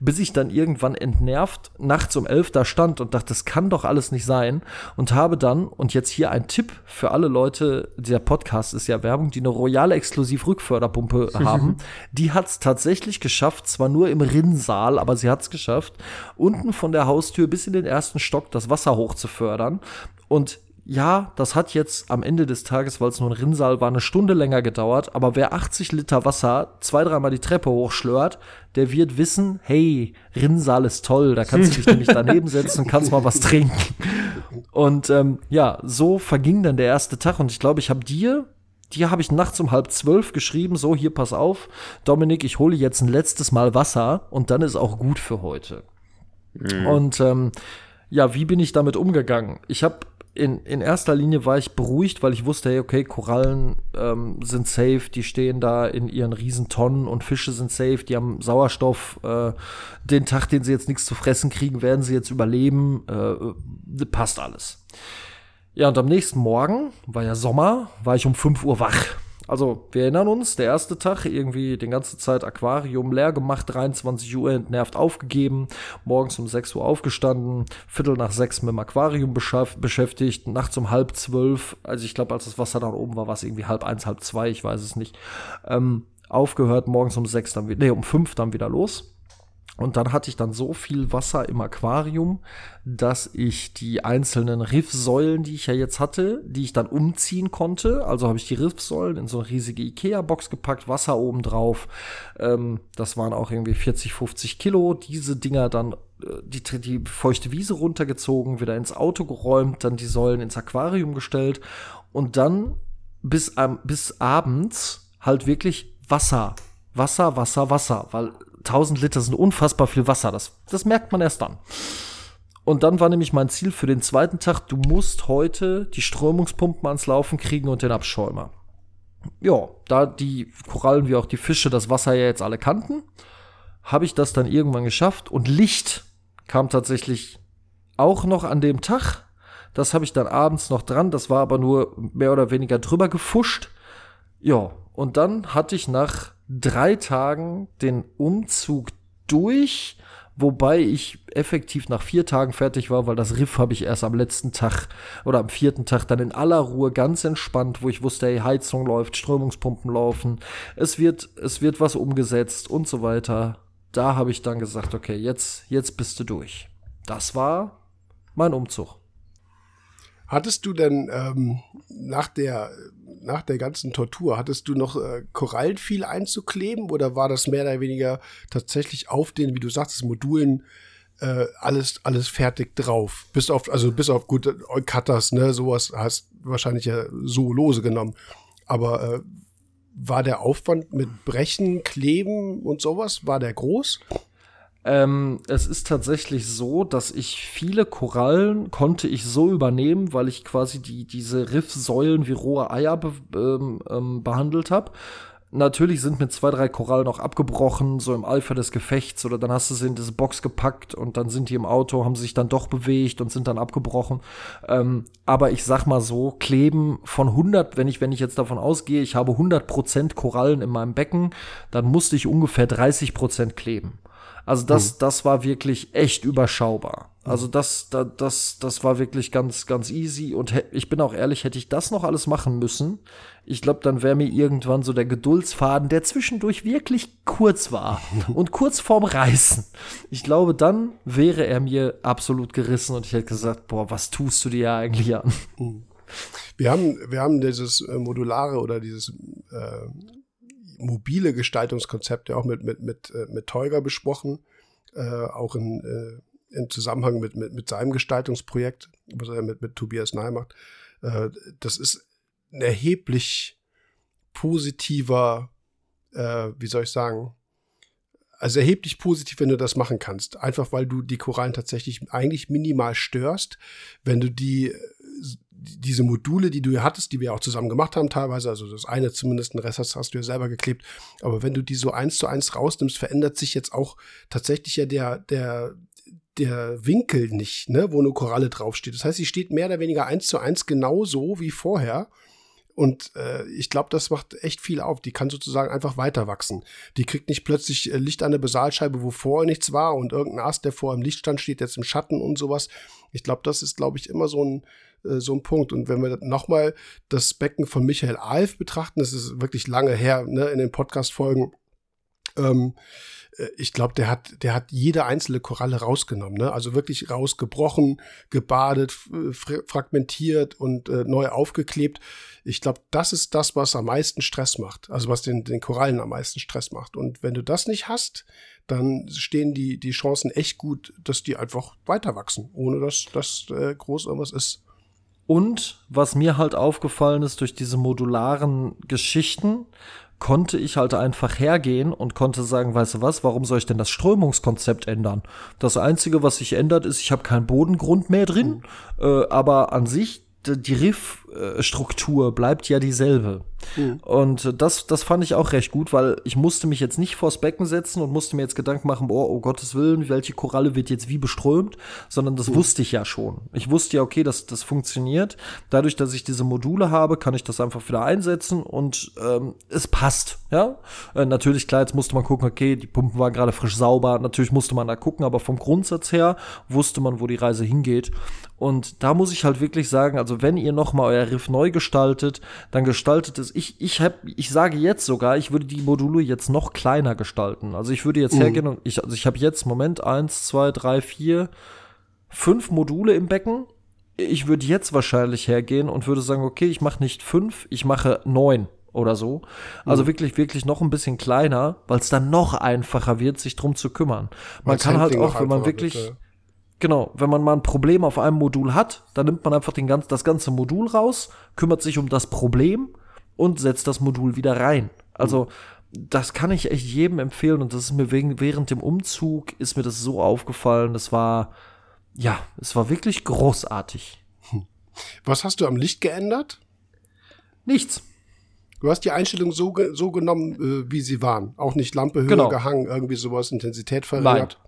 S3: bis ich dann irgendwann entnervt nachts um elf da stand und dachte, das kann doch alles nicht sein und habe dann, und jetzt hier ein Tipp für alle Leute, der Podcast ist ja Werbung, die eine royale Exklusiv-Rückförderpumpe haben, die hat es tatsächlich geschafft, zwar nur im Rinnsal, aber sie hat es geschafft, unten von der Haustür bis in den ersten Stock das Wasser hochzufördern und ja, das hat jetzt am Ende des Tages, weil es nur ein Rinnsal war, eine Stunde länger gedauert. Aber wer 80 Liter Wasser zwei, dreimal die Treppe hochschlört, der wird wissen, hey, Rinnsal ist toll, da kannst du dich nämlich daneben setzen und kannst mal was trinken. Und ähm, ja, so verging dann der erste Tag. Und ich glaube, ich habe dir, dir habe ich nachts um halb zwölf geschrieben, so, hier, pass auf, Dominik, ich hole jetzt ein letztes Mal Wasser und dann ist auch gut für heute. Mhm. Und ähm, ja, wie bin ich damit umgegangen? Ich habe in, in erster Linie war ich beruhigt, weil ich wusste, hey, okay, Korallen ähm, sind safe, die stehen da in ihren Riesentonnen und Fische sind safe, die haben Sauerstoff. Äh, den Tag, den sie jetzt nichts zu fressen kriegen, werden sie jetzt überleben. Äh, passt alles. Ja, und am nächsten Morgen, war ja Sommer, war ich um 5 Uhr wach. Also, wir erinnern uns, der erste Tag irgendwie die ganze Zeit Aquarium leer gemacht, 23 Uhr entnervt aufgegeben, morgens um 6 Uhr aufgestanden, Viertel nach 6 mit dem Aquarium beschäftigt, nachts um halb zwölf, also ich glaube, als das Wasser da oben war, war es irgendwie halb eins, halb zwei, ich weiß es nicht, ähm, aufgehört, morgens um 6 dann wieder, nee, um 5 dann wieder los. Und dann hatte ich dann so viel Wasser im Aquarium, dass ich die einzelnen Riffsäulen, die ich ja jetzt hatte, die ich dann umziehen konnte. Also habe ich die Riffsäulen in so eine riesige Ikea-Box gepackt, Wasser oben drauf. Ähm, das waren auch irgendwie 40, 50 Kilo. Diese Dinger dann äh, die, die feuchte Wiese runtergezogen, wieder ins Auto geräumt, dann die Säulen ins Aquarium gestellt und dann bis, ähm, bis abends halt wirklich Wasser. Wasser, Wasser, Wasser, weil 1000 Liter sind unfassbar viel Wasser. Das, das merkt man erst dann. Und dann war nämlich mein Ziel für den zweiten Tag, du musst heute die Strömungspumpen ans Laufen kriegen und den Abschäumer. Ja, da die Korallen wie auch die Fische das Wasser ja jetzt alle kannten, habe ich das dann irgendwann geschafft und Licht kam tatsächlich auch noch an dem Tag. Das habe ich dann abends noch dran, das war aber nur mehr oder weniger drüber gefuscht. Ja, und dann hatte ich nach drei Tagen den Umzug durch, wobei ich effektiv nach vier Tagen fertig war, weil das Riff habe ich erst am letzten Tag oder am vierten Tag dann in aller Ruhe ganz entspannt, wo ich wusste, hey, Heizung läuft, Strömungspumpen laufen, es wird, es wird was umgesetzt und so weiter. Da habe ich dann gesagt, okay, jetzt, jetzt bist du durch. Das war mein Umzug.
S1: Hattest du denn ähm, nach der nach der ganzen Tortur, hattest du noch äh, Korallen viel einzukleben oder war das mehr oder weniger tatsächlich auf den, wie du sagst, Modulen äh, alles, alles fertig drauf? Bis auf, also bis auf gute Cutters, ne, sowas hast wahrscheinlich ja so lose genommen. Aber äh, war der Aufwand mit Brechen, Kleben und sowas, war der groß?
S3: Ähm, es ist tatsächlich so, dass ich viele Korallen konnte ich so übernehmen, weil ich quasi die, diese Riffsäulen wie rohe Eier be ähm, ähm, behandelt habe. Natürlich sind mir zwei, drei Korallen auch abgebrochen, so im Eifer des Gefechts, oder dann hast du sie in diese Box gepackt und dann sind die im Auto, haben sich dann doch bewegt und sind dann abgebrochen. Ähm, aber ich sag mal so, kleben von 100, wenn ich, wenn ich jetzt davon ausgehe, ich habe 100% Korallen in meinem Becken, dann musste ich ungefähr 30% kleben. Also das, mhm. das war wirklich echt überschaubar. Also das, das, das, das war wirklich ganz, ganz easy. Und ich bin auch ehrlich, hätte ich das noch alles machen müssen, ich glaube, dann wäre mir irgendwann so der Geduldsfaden, der zwischendurch wirklich kurz war und kurz vorm Reißen. Ich glaube, dann wäre er mir absolut gerissen und ich hätte gesagt, boah, was tust du dir eigentlich an? Mhm.
S1: Wir haben, wir haben dieses äh, modulare oder dieses äh, mobile Gestaltungskonzept ja auch mit, mit, mit, äh, mit Teuger besprochen, äh, auch in, äh, in Zusammenhang mit, mit, mit seinem Gestaltungsprojekt, was er mit, mit Tobias Ney macht. Äh, das ist ein erheblich positiver, äh, wie soll ich sagen, also erheblich positiv, wenn du das machen kannst. Einfach weil du die Korallen tatsächlich eigentlich minimal störst. Wenn du die diese Module, die du ja hattest, die wir auch zusammen gemacht haben teilweise, also das eine zumindest, ein Rest hast, hast du ja selber geklebt, aber wenn du die so eins zu eins rausnimmst, verändert sich jetzt auch tatsächlich ja der, der, der Winkel nicht, ne, wo eine Koralle draufsteht. Das heißt, sie steht mehr oder weniger eins zu eins genauso wie vorher. Und äh, ich glaube, das macht echt viel auf. Die kann sozusagen einfach weiter wachsen. Die kriegt nicht plötzlich äh, Licht an der Basalscheibe, wo vorher nichts war und irgendein Ast, der vorher im Licht stand, steht jetzt im Schatten und sowas. Ich glaube, das ist, glaube ich, immer so ein, äh, so ein Punkt. Und wenn wir nochmal das Becken von Michael Alf betrachten, das ist wirklich lange her, ne, in den Podcast-Folgen, ähm, äh, ich glaube, der hat, der hat jede einzelne Koralle rausgenommen, ne? Also wirklich rausgebrochen, gebadet, fragmentiert und äh, neu aufgeklebt. Ich glaube, das ist das, was am meisten Stress macht. Also was den, den Korallen am meisten Stress macht. Und wenn du das nicht hast, dann stehen die, die Chancen echt gut, dass die einfach weiter wachsen, ohne dass das äh, groß irgendwas ist.
S3: Und was mir halt aufgefallen ist durch diese modularen Geschichten, konnte ich halt einfach hergehen und konnte sagen, weißt du was, warum soll ich denn das Strömungskonzept ändern? Das Einzige, was sich ändert, ist, ich habe keinen Bodengrund mehr drin, mhm. äh, aber an sich die Riffstruktur bleibt ja dieselbe. Mhm. Und das, das fand ich auch recht gut, weil ich musste mich jetzt nicht vors Becken setzen und musste mir jetzt Gedanken machen, boah, oh Gottes Willen, welche Koralle wird jetzt wie beströmt, sondern das mhm. wusste ich ja schon. Ich wusste ja, okay, das, das funktioniert. Dadurch, dass ich diese Module habe, kann ich das einfach wieder einsetzen und ähm, es passt. Ja, äh, natürlich, klar, jetzt musste man gucken, okay, die Pumpen waren gerade frisch sauber, natürlich musste man da gucken, aber vom Grundsatz her wusste man, wo die Reise hingeht. Und da muss ich halt wirklich sagen, also wenn ihr noch mal euer der Riff neu gestaltet, dann gestaltet es. Ich, ich, hab, ich sage jetzt sogar, ich würde die Module jetzt noch kleiner gestalten. Also ich würde jetzt mhm. hergehen und ich, also ich habe jetzt, Moment, eins, zwei, drei, vier, fünf Module im Becken. Ich würde jetzt wahrscheinlich hergehen und würde sagen, okay, ich mache nicht fünf, ich mache neun oder so. Also mhm. wirklich, wirklich noch ein bisschen kleiner, weil es dann noch einfacher wird, sich drum zu kümmern. Man kann halt auch, wenn man wirklich, bitte. Genau, wenn man mal ein Problem auf einem Modul hat, dann nimmt man einfach den ganz, das ganze Modul raus, kümmert sich um das Problem und setzt das Modul wieder rein. Also, das kann ich echt jedem empfehlen und das ist mir wegen, während dem Umzug ist mir das so aufgefallen. Das war, ja, es war wirklich großartig.
S1: Was hast du am Licht geändert?
S3: Nichts.
S1: Du hast die Einstellung so, so genommen, äh, wie sie waren. Auch nicht Lampe höher genau. gehangen, irgendwie sowas, Intensität verringert.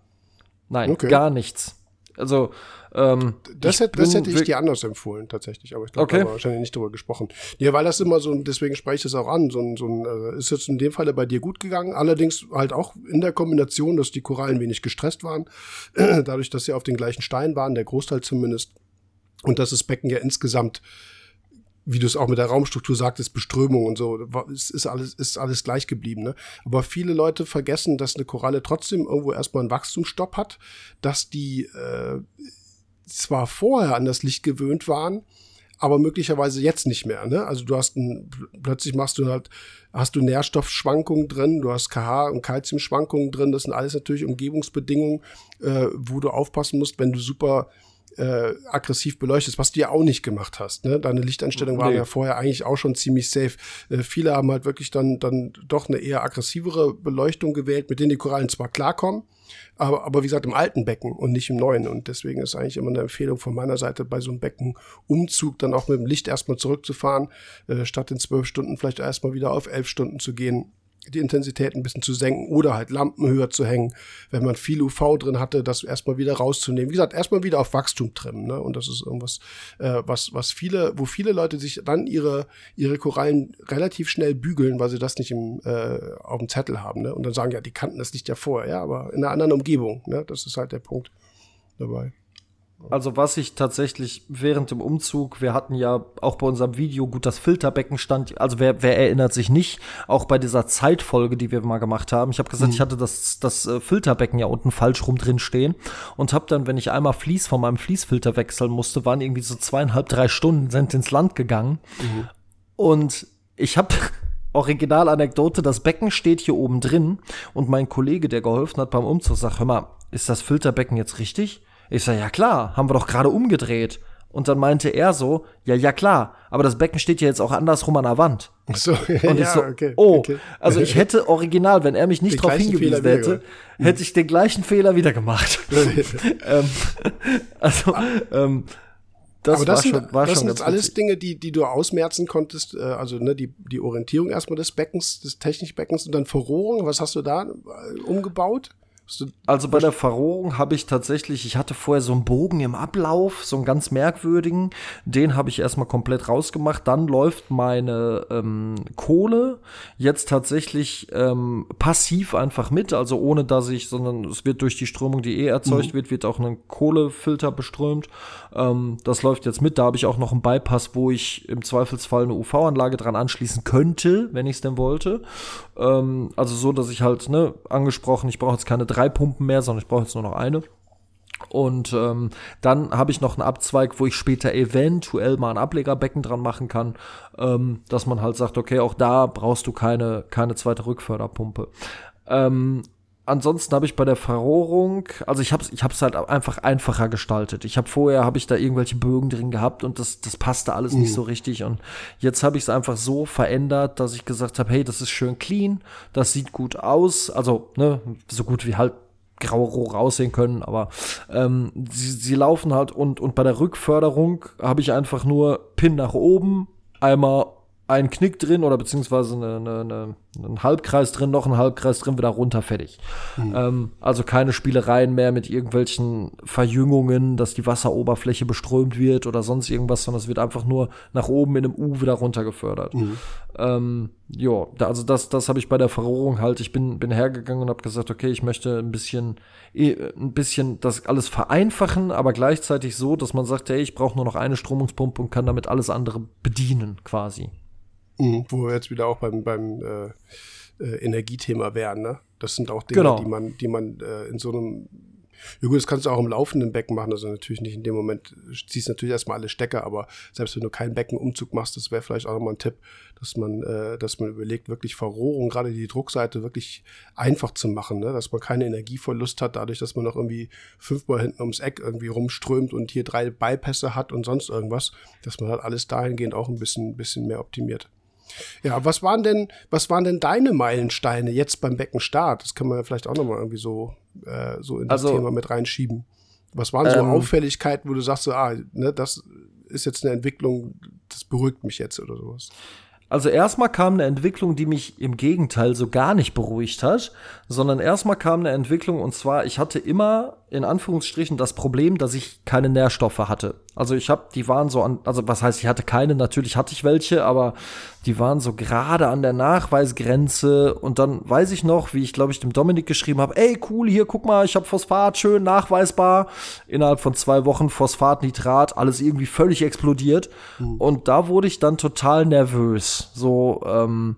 S3: Nein, Nein okay. gar nichts. Also, ähm,
S1: das, hätte, das hätte ich dir anders empfohlen, tatsächlich. Aber ich glaube, okay. da haben wir wahrscheinlich nicht drüber gesprochen. Ja, weil das immer so, deswegen spreche ich das auch an, so ein, so ein äh, ist jetzt in dem Falle bei dir gut gegangen. Allerdings halt auch in der Kombination, dass die Korallen wenig gestresst waren. dadurch, dass sie auf den gleichen Stein waren, der Großteil zumindest. Und dass das Becken ja insgesamt wie du es auch mit der Raumstruktur sagtest, Beströmung und so, ist, ist alles, ist alles gleich geblieben. Ne? Aber viele Leute vergessen, dass eine Koralle trotzdem irgendwo erstmal einen Wachstumsstopp hat, dass die äh, zwar vorher an das Licht gewöhnt waren, aber möglicherweise jetzt nicht mehr. Ne? Also du hast ein, plötzlich machst du halt, hast du Nährstoffschwankungen drin, du hast KH und Kalziumschwankungen drin. Das sind alles natürlich Umgebungsbedingungen, äh, wo du aufpassen musst, wenn du super äh, aggressiv beleuchtest, was du ja auch nicht gemacht hast. Ne? Deine Lichteinstellungen waren nee. ja vorher eigentlich auch schon ziemlich safe. Äh, viele haben halt wirklich dann, dann doch eine eher aggressivere Beleuchtung gewählt, mit denen die Korallen zwar klarkommen, aber, aber wie gesagt im alten Becken und nicht im neuen. Und deswegen ist eigentlich immer eine Empfehlung von meiner Seite, bei so einem Beckenumzug dann auch mit dem Licht erstmal zurückzufahren, äh, statt in zwölf Stunden vielleicht erstmal wieder auf elf Stunden zu gehen die Intensität ein bisschen zu senken oder halt Lampen höher zu hängen, wenn man viel UV drin hatte, das erstmal wieder rauszunehmen. Wie gesagt, erstmal wieder auf Wachstum trimmen, ne? Und das ist irgendwas, äh, was, was viele, wo viele Leute sich dann ihre, ihre Korallen relativ schnell bügeln, weil sie das nicht im, äh, auf dem Zettel haben, ne? Und dann sagen, ja, die kannten das nicht ja vorher, ja, aber in einer anderen Umgebung, ne? Das ist halt der Punkt dabei.
S3: Also was ich tatsächlich während dem Umzug, wir hatten ja auch bei unserem Video gut das Filterbecken stand, also wer, wer erinnert sich nicht, auch bei dieser Zeitfolge, die wir mal gemacht haben. Ich habe gesagt, mhm. ich hatte das, das äh, Filterbecken ja unten falsch rum drin stehen und habe dann, wenn ich einmal Fließ von meinem Fließfilter wechseln musste, waren irgendwie so zweieinhalb, drei Stunden sind ins Land gegangen. Mhm. Und ich habe Originalanekdote, das Becken steht hier oben drin und mein Kollege, der geholfen hat beim Umzug, sagt, hör mal, ist das Filterbecken jetzt richtig? Ich sag, ja klar, haben wir doch gerade umgedreht. Und dann meinte er so, ja, ja klar, aber das Becken steht ja jetzt auch andersrum an der Wand.
S1: So,
S3: und ich so, okay, oh, okay. also ich hätte original, wenn er mich nicht darauf hingewiesen hätte, hätte ich den gleichen Fehler wieder gemacht. ähm, also, ähm,
S1: das, aber das war sind, war das sind jetzt alles Dinge, die, die du ausmerzen konntest, äh, also ne, die, die Orientierung erstmal des Beckens, des Technikbeckens und dann Verrohrung. Was hast du da äh, umgebaut?
S3: Also bei der Verrohrung habe ich tatsächlich, ich hatte vorher so einen Bogen im Ablauf, so einen ganz merkwürdigen, den habe ich erstmal komplett rausgemacht. Dann läuft meine ähm, Kohle jetzt tatsächlich ähm, passiv einfach mit, also ohne dass ich, sondern es wird durch die Strömung, die eh erzeugt mhm. wird, wird auch ein Kohlefilter beströmt. Ähm, das läuft jetzt mit. Da habe ich auch noch einen Bypass, wo ich im Zweifelsfall eine UV-Anlage dran anschließen könnte, wenn ich es denn wollte. Ähm, also so, dass ich halt, ne, angesprochen, ich brauche jetzt keine drei Pumpen mehr, sondern ich brauche jetzt nur noch eine. Und ähm, dann habe ich noch einen Abzweig, wo ich später eventuell mal ein Ablegerbecken dran machen kann, ähm, dass man halt sagt, okay, auch da brauchst du keine, keine zweite Rückförderpumpe. Ähm, ansonsten habe ich bei der Verrohrung, also ich habe es ich hab's halt einfach einfacher gestaltet. Ich habe vorher habe ich da irgendwelche Bögen drin gehabt und das das passte alles mhm. nicht so richtig und jetzt habe ich es einfach so verändert, dass ich gesagt habe, hey, das ist schön clean, das sieht gut aus, also ne, so gut wie halt graue Rohre aussehen können, aber ähm, sie, sie laufen halt und und bei der Rückförderung habe ich einfach nur Pin nach oben, einmal einen Knick drin oder beziehungsweise eine, eine, eine Ein Halbkreis drin, noch ein Halbkreis drin, wieder runter, fertig. Mhm. Ähm, also keine Spielereien mehr mit irgendwelchen Verjüngungen, dass die Wasseroberfläche beströmt wird oder sonst irgendwas, sondern es wird einfach nur nach oben in einem U wieder runter gefördert. Mhm. Ähm, ja, also das, das habe ich bei der Verrohrung halt. Ich bin, bin hergegangen und habe gesagt, okay, ich möchte ein bisschen, eh, ein bisschen das alles vereinfachen, aber gleichzeitig so, dass man sagt, hey, ich brauche nur noch eine Stromungspumpe und kann damit alles andere bedienen, quasi.
S1: Mhm, wo wir jetzt wieder auch beim, beim äh, äh, Energiethema wären, ne? Das sind auch Dinge, genau. die man, die man äh, in so einem ja gut, das kannst du auch im laufenden Becken machen, also natürlich nicht in dem Moment, ziehst natürlich erstmal alle Stecker, aber selbst wenn du keinen Beckenumzug machst, das wäre vielleicht auch nochmal ein Tipp, dass man, äh, dass man überlegt, wirklich Verrohrung, gerade die Druckseite, wirklich einfach zu machen, ne? dass man keine Energieverlust hat, dadurch, dass man noch irgendwie fünfmal hinten ums Eck irgendwie rumströmt und hier drei Bypässe hat und sonst irgendwas, dass man halt alles dahingehend auch ein bisschen, bisschen mehr optimiert. Ja, was waren denn, was waren denn deine Meilensteine jetzt beim Beckenstart? Das kann man ja vielleicht auch nochmal irgendwie so, äh, so in das also, Thema mit reinschieben. Was waren so ähm, Auffälligkeiten, wo du sagst, so, ah, ne, das ist jetzt eine Entwicklung, das beruhigt mich jetzt oder sowas?
S3: Also erstmal kam eine Entwicklung, die mich im Gegenteil so gar nicht beruhigt hat, sondern erstmal kam eine Entwicklung und zwar, ich hatte immer in Anführungsstrichen das Problem, dass ich keine Nährstoffe hatte. Also ich habe, die waren so an, also was heißt, ich hatte keine, natürlich hatte ich welche, aber die waren so gerade an der Nachweisgrenze und dann weiß ich noch, wie ich glaube ich dem Dominik geschrieben habe, ey cool, hier guck mal, ich habe Phosphat, schön nachweisbar. Innerhalb von zwei Wochen Phosphat, Nitrat, alles irgendwie völlig explodiert mhm. und da wurde ich dann total nervös. So, ähm,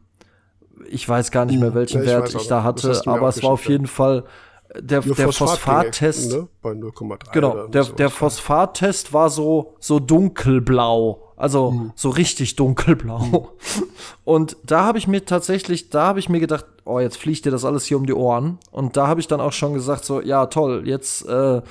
S3: ich weiß gar nicht mehr, hm. welchen ja, Wert ich da hatte, aber es war auf jeden Fall der, der Phosphattest. Ne? Bei 0,3. Genau, der, der Phosphattest war so, so dunkelblau. Also mhm. so richtig dunkelblau. Mhm. Und da habe ich mir tatsächlich, da habe ich mir gedacht, oh, jetzt fliegt dir das alles hier um die Ohren. Und da habe ich dann auch schon gesagt, so, ja, toll, jetzt, äh,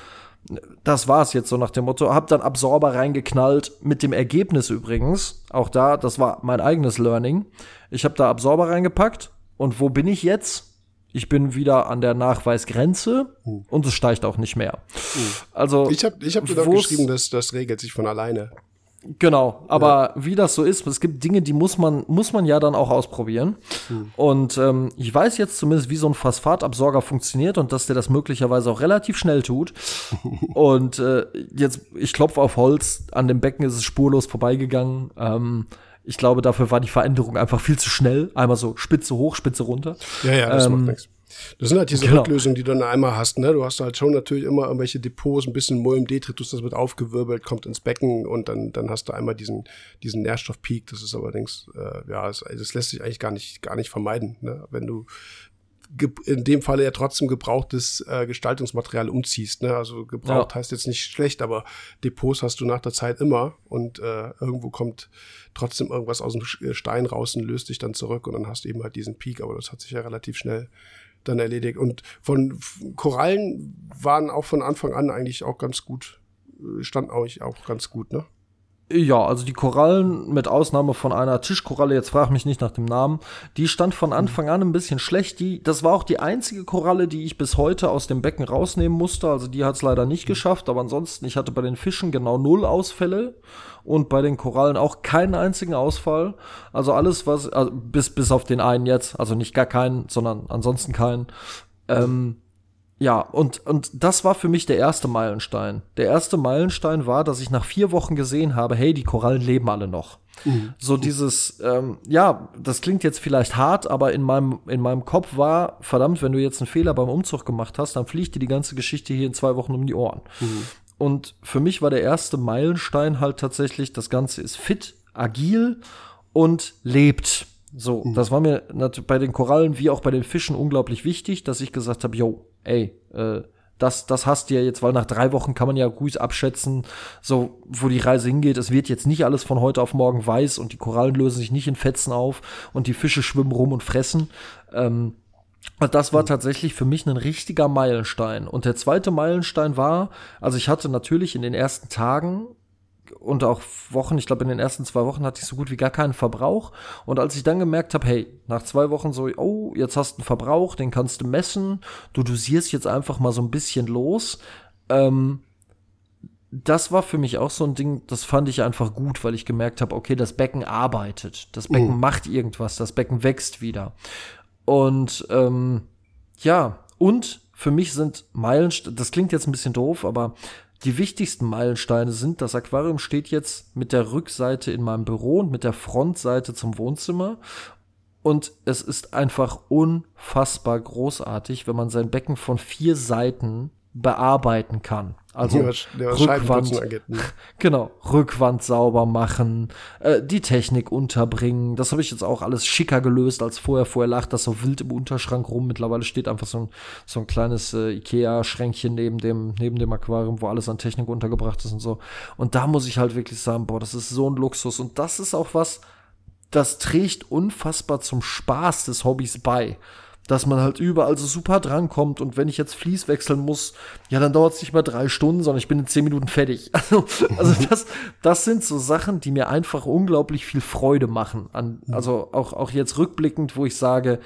S3: das war's jetzt so nach dem Motto. Hab dann Absorber reingeknallt, mit dem Ergebnis übrigens. Auch da, das war mein eigenes Learning. Ich habe da Absorber reingepackt. Und wo bin ich jetzt? Ich bin wieder an der Nachweisgrenze hm. und es steigt auch nicht mehr. Hm. Also
S1: ich habe ich hab dir doch geschrieben, dass das regelt sich von alleine.
S3: Genau, aber ja. wie das so ist, es gibt Dinge, die muss man, muss man ja dann auch ausprobieren. Hm. Und ähm, ich weiß jetzt zumindest, wie so ein Phosphatabsorger funktioniert und dass der das möglicherweise auch relativ schnell tut. und äh, jetzt, ich klopfe auf Holz, an dem Becken ist es spurlos vorbeigegangen. Ähm, ich glaube, dafür war die Veränderung einfach viel zu schnell. Einmal so Spitze hoch, Spitze runter.
S1: Ja, ja, das ähm, macht nichts. Das sind halt diese genau. Rücklösungen, die du dann einmal hast. Ne? Du hast halt schon natürlich immer irgendwelche Depots, ein bisschen Mulm, Detritus, das wird aufgewirbelt, kommt ins Becken und dann, dann hast du einmal diesen, diesen Nährstoffpeak. Das ist allerdings, äh, ja, das, das lässt sich eigentlich gar nicht, gar nicht vermeiden. Ne? Wenn du in dem Falle ja trotzdem gebrauchtes äh, Gestaltungsmaterial umziehst. Ne? Also gebraucht ja. heißt jetzt nicht schlecht, aber Depots hast du nach der Zeit immer und äh, irgendwo kommt trotzdem irgendwas aus dem äh, Stein raus und löst dich dann zurück und dann hast du eben halt diesen Peak, aber das hat sich ja relativ schnell dann erledigt. Und von Korallen waren auch von Anfang an eigentlich auch ganz gut, äh, standen auch, auch ganz gut, ne?
S3: Ja, also die Korallen, mit Ausnahme von einer Tischkoralle, jetzt frag mich nicht nach dem Namen, die stand von Anfang an ein bisschen schlecht. Die, das war auch die einzige Koralle, die ich bis heute aus dem Becken rausnehmen musste. Also die hat es leider nicht geschafft, aber ansonsten, ich hatte bei den Fischen genau null Ausfälle und bei den Korallen auch keinen einzigen Ausfall. Also alles, was, also bis, bis auf den einen jetzt, also nicht gar keinen, sondern ansonsten keinen. Ähm, ja, und, und das war für mich der erste Meilenstein. Der erste Meilenstein war, dass ich nach vier Wochen gesehen habe, hey, die Korallen leben alle noch. Mhm. So dieses, ähm, ja, das klingt jetzt vielleicht hart, aber in meinem, in meinem Kopf war, verdammt, wenn du jetzt einen Fehler beim Umzug gemacht hast, dann fliegt dir die ganze Geschichte hier in zwei Wochen um die Ohren. Mhm. Und für mich war der erste Meilenstein halt tatsächlich, das Ganze ist fit, agil und lebt. So, mhm. das war mir bei den Korallen wie auch bei den Fischen unglaublich wichtig, dass ich gesagt habe, yo, ey, äh, das, das hast du ja jetzt, weil nach drei Wochen kann man ja gut abschätzen, so, wo die Reise hingeht. Es wird jetzt nicht alles von heute auf morgen weiß und die Korallen lösen sich nicht in Fetzen auf und die Fische schwimmen rum und fressen. Ähm, das war mhm. tatsächlich für mich ein richtiger Meilenstein. Und der zweite Meilenstein war, also ich hatte natürlich in den ersten Tagen und auch Wochen, ich glaube in den ersten zwei Wochen hatte ich so gut wie gar keinen Verbrauch. Und als ich dann gemerkt habe, hey, nach zwei Wochen so, oh, jetzt hast du einen Verbrauch, den kannst du messen, du dosierst jetzt einfach mal so ein bisschen los. Ähm, das war für mich auch so ein Ding, das fand ich einfach gut, weil ich gemerkt habe, okay, das Becken arbeitet, das Becken mhm. macht irgendwas, das Becken wächst wieder. Und ähm, ja, und für mich sind Meilensteine, das klingt jetzt ein bisschen doof, aber die wichtigsten Meilensteine sind, das Aquarium steht jetzt mit der Rückseite in meinem Büro und mit der Frontseite zum Wohnzimmer. Und es ist einfach unfassbar großartig, wenn man sein Becken von vier Seiten bearbeiten kann. Also
S1: der
S3: Rückwand,
S1: ne?
S3: genau, Rückwand sauber machen, äh, die Technik unterbringen. Das habe ich jetzt auch alles schicker gelöst als vorher. Vorher lag das so wild im Unterschrank rum. Mittlerweile steht einfach so ein, so ein kleines äh, Ikea-Schränkchen neben dem, neben dem Aquarium, wo alles an Technik untergebracht ist und so. Und da muss ich halt wirklich sagen, boah, das ist so ein Luxus. Und das ist auch was, das trägt unfassbar zum Spaß des Hobbys bei. Dass man halt überall so super drankommt und wenn ich jetzt Vlies wechseln muss, ja, dann dauert es nicht mal drei Stunden, sondern ich bin in zehn Minuten fertig. Also, also das, das sind so Sachen, die mir einfach unglaublich viel Freude machen. An, also auch, auch jetzt rückblickend, wo ich sage,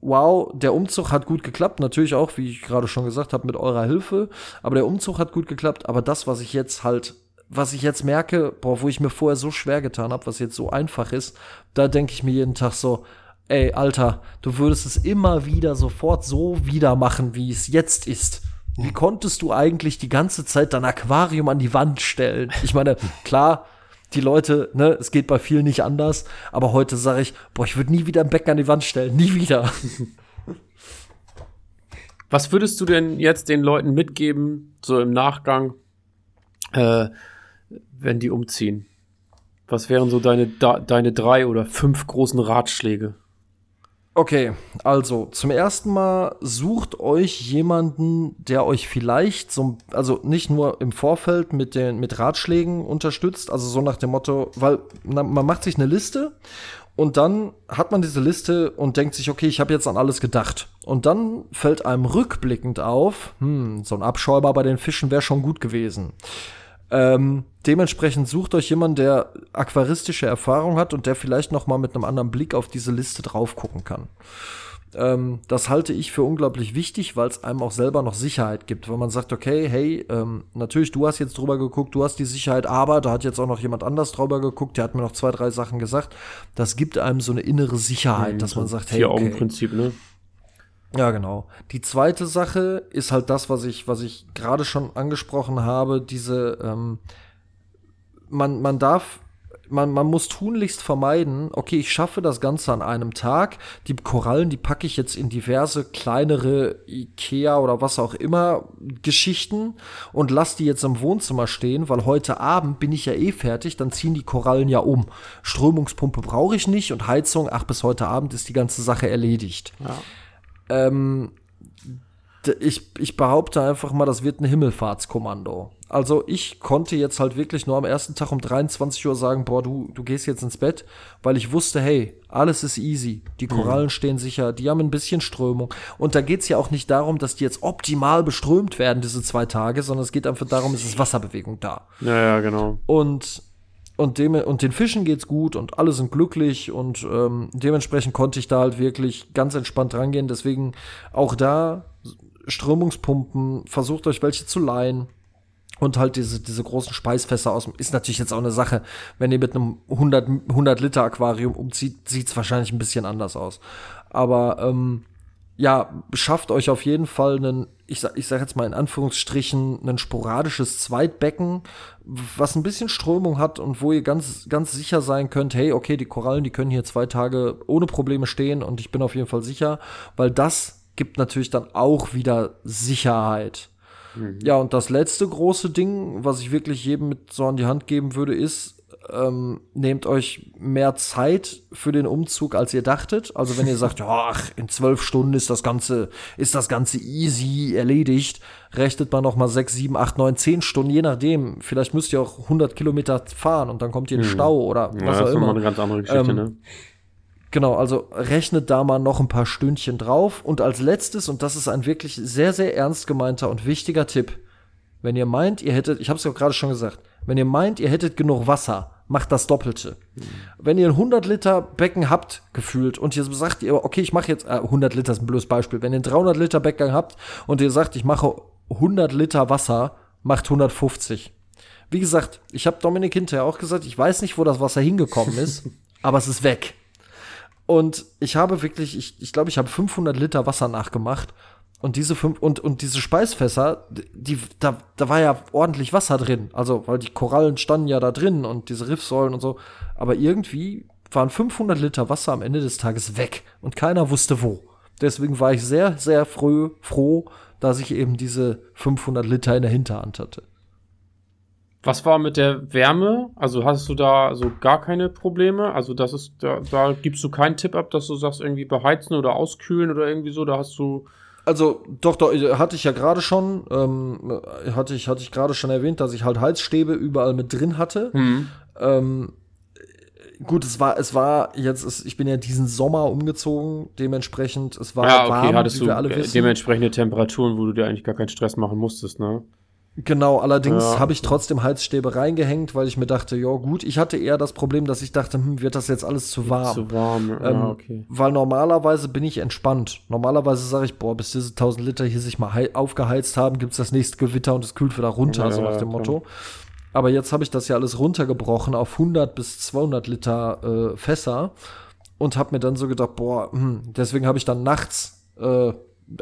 S3: wow, der Umzug hat gut geklappt. Natürlich auch, wie ich gerade schon gesagt habe, mit eurer Hilfe. Aber der Umzug hat gut geklappt. Aber das, was ich jetzt halt, was ich jetzt merke, boah, wo ich mir vorher so schwer getan habe, was jetzt so einfach ist, da denke ich mir jeden Tag so, ey, Alter, du würdest es immer wieder sofort so wieder machen, wie es jetzt ist. Wie konntest du eigentlich die ganze Zeit dein Aquarium an die Wand stellen? Ich meine, klar, die Leute, ne, es geht bei vielen nicht anders, aber heute sage ich, boah, ich würde nie wieder ein Becken an die Wand stellen, nie wieder.
S2: Was würdest du denn jetzt den Leuten mitgeben, so im Nachgang, äh, wenn die umziehen? Was wären so deine, deine drei oder fünf großen Ratschläge?
S3: Okay, also zum ersten Mal sucht euch jemanden, der euch vielleicht so, also nicht nur im Vorfeld mit den mit Ratschlägen unterstützt, also so nach dem Motto, weil na, man macht sich eine Liste und dann hat man diese Liste und denkt sich, okay, ich habe jetzt an alles gedacht. Und dann fällt einem rückblickend auf, hm, so ein Abschäumer bei den Fischen wäre schon gut gewesen. Ähm, dementsprechend sucht euch jemand, der aquaristische Erfahrung hat und der vielleicht noch mal mit einem anderen Blick auf diese Liste drauf gucken kann. Ähm, das halte ich für unglaublich wichtig, weil es einem auch selber noch Sicherheit gibt. Wenn man sagt, okay, hey, ähm, natürlich, du hast jetzt drüber geguckt, du hast die Sicherheit, aber da hat jetzt auch noch jemand anders drüber geguckt, der hat mir noch zwei, drei Sachen gesagt. Das gibt einem so eine innere Sicherheit, dass man sagt, hey, okay,
S2: Vier-Augen-Prinzip, ne?
S3: Ja, genau. Die zweite Sache ist halt das, was ich, was ich gerade schon angesprochen habe, diese, ähm, man, man darf, man, man muss tunlichst vermeiden, okay, ich schaffe das Ganze an einem Tag, die Korallen, die packe ich jetzt in diverse kleinere Ikea oder was auch immer Geschichten und lass die jetzt im Wohnzimmer stehen, weil heute Abend bin ich ja eh fertig, dann ziehen die Korallen ja um. Strömungspumpe brauche ich nicht und Heizung, ach, bis heute Abend ist die ganze Sache erledigt.
S2: Ja.
S3: Ähm, ich, ich behaupte einfach mal, das wird ein Himmelfahrtskommando. Also ich konnte jetzt halt wirklich nur am ersten Tag um 23 Uhr sagen, boah, du, du gehst jetzt ins Bett, weil ich wusste, hey, alles ist easy. Die Korallen stehen sicher, die haben ein bisschen Strömung. Und da geht's ja auch nicht darum, dass die jetzt optimal beströmt werden, diese zwei Tage, sondern es geht einfach darum, es ist Wasserbewegung da.
S2: Ja, ja, genau.
S3: Und, und, dem, und den Fischen geht's gut und alle sind glücklich und ähm, dementsprechend konnte ich da halt wirklich ganz entspannt rangehen. Deswegen auch da Strömungspumpen, versucht euch welche zu leihen. Und halt diese, diese großen Speisfässer aus, ist natürlich jetzt auch eine Sache. Wenn ihr mit einem 100, 100 Liter Aquarium umzieht, sieht's wahrscheinlich ein bisschen anders aus. Aber, ähm, ja, schafft euch auf jeden Fall einen, ich sag, ich sag jetzt mal in Anführungsstrichen, ein sporadisches Zweitbecken, was ein bisschen Strömung hat und wo ihr ganz, ganz sicher sein könnt, hey, okay, die Korallen, die können hier zwei Tage ohne Probleme stehen und ich bin auf jeden Fall sicher, weil das gibt natürlich dann auch wieder Sicherheit. Ja, und das letzte große Ding, was ich wirklich jedem mit so an die Hand geben würde, ist, ähm, nehmt euch mehr Zeit für den Umzug, als ihr dachtet. Also wenn ihr sagt, ja, ach, in zwölf Stunden ist das Ganze, ist das Ganze easy erledigt, rechnet man noch mal sechs, sieben, acht, neun, zehn Stunden, je nachdem. Vielleicht müsst ihr auch 100 Kilometer fahren und dann kommt ihr in den Stau oder
S2: Ja,
S3: was
S2: das
S3: auch
S2: ist nochmal
S3: immer.
S2: eine ganz andere Geschichte,
S3: Ähm,
S2: ne?
S3: Genau, also rechnet da mal noch ein paar Stündchen drauf. Und als letztes, und das ist ein wirklich sehr, sehr ernst gemeinter und wichtiger Tipp, wenn ihr meint, ihr hättet, ich habe es ja gerade schon gesagt, wenn ihr meint, ihr hättet genug Wasser, macht das Doppelte. Wenn ihr ein 100 Liter Becken habt, gefühlt, und ihr sagt, ihr, okay, ich mache jetzt, äh, 100 Liter ist ein blödes Beispiel, wenn ihr ein 300 Liter Becken habt und ihr sagt, ich mache 100 Liter Wasser, macht 150. Wie gesagt, ich habe Dominik hinterher auch gesagt, ich weiß nicht, wo das Wasser hingekommen ist, aber es ist weg. Und ich habe wirklich, ich, ich glaube, ich habe 500 Liter Wasser nachgemacht. Und diese fünf, und, und diese Speisfässer, die, da, da war ja ordentlich Wasser drin. Also, weil die Korallen standen ja da drin und diese Riffsäulen und so. Aber irgendwie waren 500 Liter Wasser am Ende des Tages weg und keiner wusste wo. Deswegen war ich sehr, sehr früh froh, dass ich eben diese 500 Liter in der Hinterhand hatte.
S2: Was war mit der Wärme? Also hast du da so gar keine Probleme? Also das ist, da, da gibst du keinen Tipp ab, dass du sagst, irgendwie beheizen oder auskühlen oder irgendwie so, da hast du.
S3: Also, doch, doch, hatte ich ja gerade schon, ähm, hatte ich, hatte ich gerade schon erwähnt, dass ich halt Heizstäbe überall mit drin hatte.
S2: Hm.
S3: Ähm, gut, es war, es war jetzt, es, ich bin ja diesen Sommer umgezogen, dementsprechend, es war
S2: Ja, okay,
S3: warm,
S2: hattest
S3: wie
S2: du
S3: wir alle
S2: äh,
S3: wissen.
S2: dementsprechende Temperaturen, wo du dir eigentlich gar keinen Stress machen musstest, ne?
S3: Genau, allerdings
S2: Ja.
S3: habe ich trotzdem Heizstäbe reingehängt, weil ich mir dachte, ja gut, ich hatte eher das Problem, dass ich dachte, hm, wird das jetzt alles zu warm?
S2: Zu warm,
S3: Ähm,
S2: ja, okay.
S3: Weil normalerweise bin ich entspannt. Normalerweise sage ich, boah, bis diese 1000 Liter hier sich mal hei- aufgeheizt haben, gibt's das nächste Gewitter und es kühlt wieder runter,
S2: Ja,
S3: so nach dem
S2: klar.
S3: Motto. Aber jetzt habe ich das ja alles runtergebrochen auf 100 bis 200 Liter äh, Fässer und habe mir dann so gedacht, boah, hm, deswegen habe ich dann nachts äh,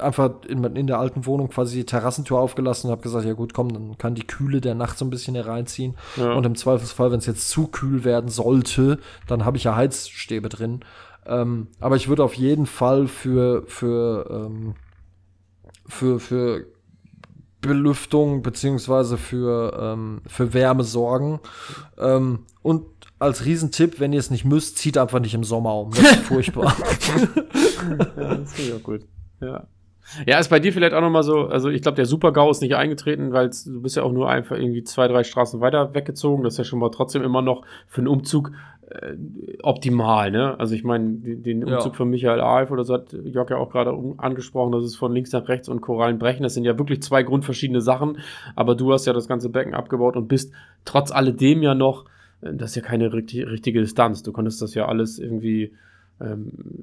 S3: einfach in, in der alten Wohnung quasi die Terrassentür aufgelassen und habe gesagt, ja gut, komm, dann kann die Kühle der Nacht so ein bisschen hereinziehen.
S2: Ja.
S3: Und im Zweifelsfall, wenn es jetzt zu kühl werden sollte, dann habe ich ja Heizstäbe drin. Ähm, aber ich würde auf jeden Fall für, für, ähm, für, für Belüftung beziehungsweise für, ähm, für Wärme sorgen. Ähm, und als Riesentipp, wenn ihr es nicht müsst, zieht einfach nicht im Sommer um. Das ist furchtbar.
S2: Ja, das ich auch gut. Ja. Ja, ist bei dir vielleicht auch nochmal so, also ich glaube, der Super-GAU ist nicht eingetreten, weil du bist ja auch nur einfach irgendwie zwei, drei Straßen weiter weggezogen. Das ist ja schon mal trotzdem immer noch für einen Umzug äh, optimal, ne? Also ich meine, den den
S3: Ja.
S2: Umzug von Michael Alf oder so hat Jörg ja auch gerade angesprochen, das ist von links nach rechts und Korallen brechen. Das sind ja wirklich zwei grundverschiedene Sachen, aber du hast ja das ganze Becken abgebaut und bist trotz alledem ja noch, äh, das ist ja keine richtig, richtige Distanz. Du konntest das ja alles irgendwie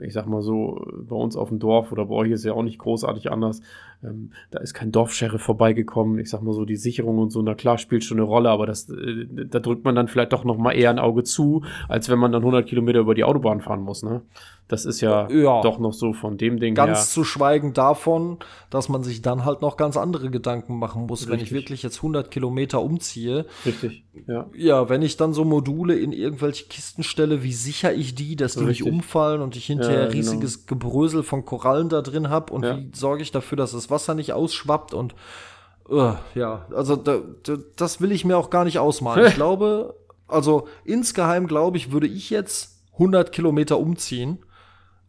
S2: ich sag mal so, bei uns auf dem Dorf oder bei euch ist ja auch nicht großartig anders. Ähm, da ist kein Dorfsheriff vorbeigekommen. Ich sag mal so, die Sicherung und so, na klar, spielt schon eine Rolle, aber das, äh, da drückt man dann vielleicht doch noch mal eher ein Auge zu, als wenn man dann 100 Kilometer über die Autobahn fahren muss, ne? Das ist ja,
S3: Ja.
S2: doch noch so von dem Ding
S3: Ganz
S2: her.
S3: zu schweigen davon, dass man sich dann halt noch ganz andere Gedanken machen muss, wenn ich
S2: Richtig.
S3: wirklich jetzt 100 Kilometer umziehe.
S2: Richtig, ja.
S3: Ja, wenn ich dann so Module in irgendwelche Kisten stelle, wie sichere ich die, dass die
S2: Richtig.
S3: nicht umfallen und ich hinterher
S2: Ja, genau.
S3: riesiges Gebrösel von Korallen da drin habe und
S2: Ja.
S3: wie sorge ich dafür, dass das Wasser nicht ausschwappt und äh, ja, also da, da, das will ich mir auch gar nicht ausmalen. ich glaube, also insgeheim glaube ich, würde ich jetzt 100 Kilometer umziehen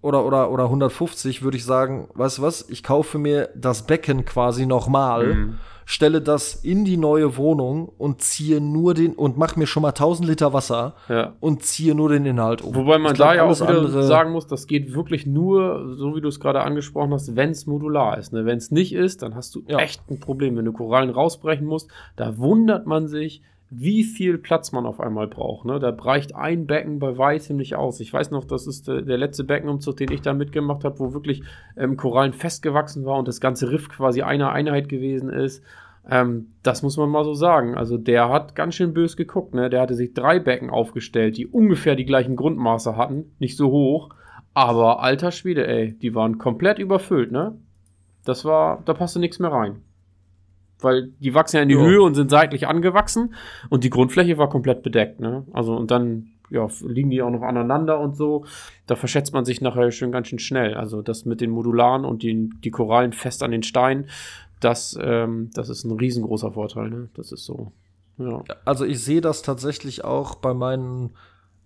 S3: oder, oder, oder 150, würde ich sagen, weißt du was, ich kaufe mir das Becken quasi nochmal,
S2: Mhm.
S3: stelle das in die neue Wohnung und ziehe nur den, und mach mir schon mal 1000 Liter Wasser
S2: ja.
S3: und ziehe nur den Inhalt um.
S2: Wobei man da ja auch wieder sagen muss, das geht wirklich nur, so wie du es gerade angesprochen hast, wenn es modular ist. Ne? Wenn es nicht ist, dann hast du
S3: Ja.
S2: echt ein Problem. Wenn du Korallen rausbrechen musst, da wundert man sich, wie viel Platz man auf einmal braucht. Ne? Da reicht ein Becken bei weitem nicht aus. Ich weiß noch, das ist der, der letzte Beckenumzug, den ich da mitgemacht habe, wo wirklich ähm, Korallen festgewachsen war und das ganze Riff quasi eine Einheit gewesen ist. Ähm, das muss man mal so sagen. Also der hat ganz schön bös geguckt. Ne? Der hatte sich drei Becken aufgestellt, die ungefähr die gleichen Grundmaße hatten. Nicht so hoch. Aber alter Schwede, ey, die waren komplett überfüllt, ne? Das war, da passte nichts mehr rein. Weil die wachsen ja in die
S3: Ja.
S2: Höhe und sind seitlich angewachsen und die Grundfläche war komplett bedeckt, ne? Also und dann ja, liegen die auch noch aneinander und so. Da verschätzt man sich nachher schon ganz schön schnell. Also das mit den Modularen und die, die Korallen fest an den Steinen, das, ähm, das ist ein riesengroßer Vorteil, ne? Das ist so. Ja.
S3: Also ich sehe das tatsächlich auch bei meinen,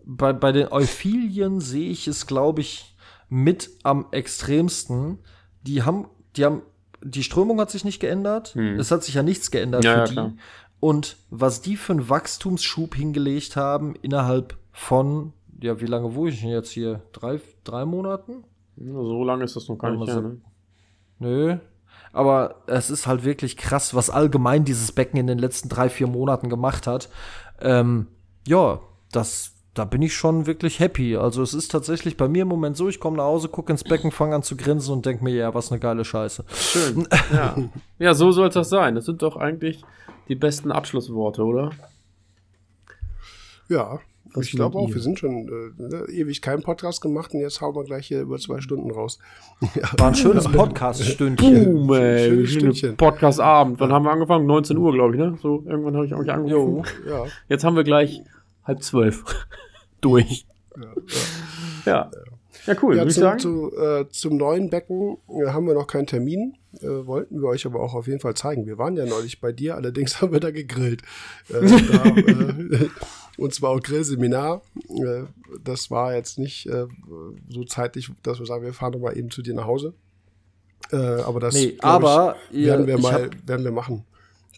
S3: bei, bei den Euphilien sehe ich es, glaube ich, mit am extremsten. Die haben, die haben, die Strömung hat sich nicht geändert.
S2: Hm.
S3: Es hat sich ja nichts geändert
S2: Ja,
S3: für
S2: ja,
S3: die.
S2: klar.
S3: Und was die für einen Wachstumsschub hingelegt haben innerhalb von, ja, wie lange wohne ich denn jetzt hier? Drei, drei Monaten?
S2: So lange ist das noch gar nicht her, ne?
S3: Nö. Aber es ist halt wirklich krass, was allgemein dieses Becken in den letzten drei, vier Monaten gemacht hat. Ähm, ja, das, da bin ich schon wirklich happy. Also es ist tatsächlich bei mir im Moment so, ich komme nach Hause, gucke ins Becken, fange an zu grinsen und denke mir, ja, was eine geile Scheiße.
S2: Schön. Ja, ja so soll es das sein. Das sind doch eigentlich die besten Abschlussworte, oder?
S1: Ja,
S2: Was
S1: ich glaube auch,
S2: ihr?
S1: wir sind schon äh, ne, ewig keinen Podcast gemacht und jetzt hauen wir gleich hier über zwei Stunden raus.
S3: War ein schönes Podcast-Stündchen.
S2: Boom, ey.
S1: Stündchen.
S2: Podcast-Abend. Wann haben wir angefangen? 19 Uhr, glaube ich, ne? So, irgendwann habe ich euch angerufen.
S3: Jo.
S1: Ja,
S2: Jetzt haben wir gleich halb zwölf durch.
S1: ja,
S2: Ja. Ja, cool,
S1: ja zum, zu, äh, zum neuen Becken äh, haben wir noch keinen Termin. Äh, wollten wir euch aber auch auf jeden Fall zeigen. Wir waren ja neulich bei dir, allerdings haben wir da gegrillt. Äh, da, äh, und zwar auch Grillseminar. Äh, das war jetzt nicht so zeitlich, dass wir sagen, wir fahren doch mal eben zu dir nach Hause. Aber das
S3: Nee, aber
S1: ich, werden wir mal werden wir machen.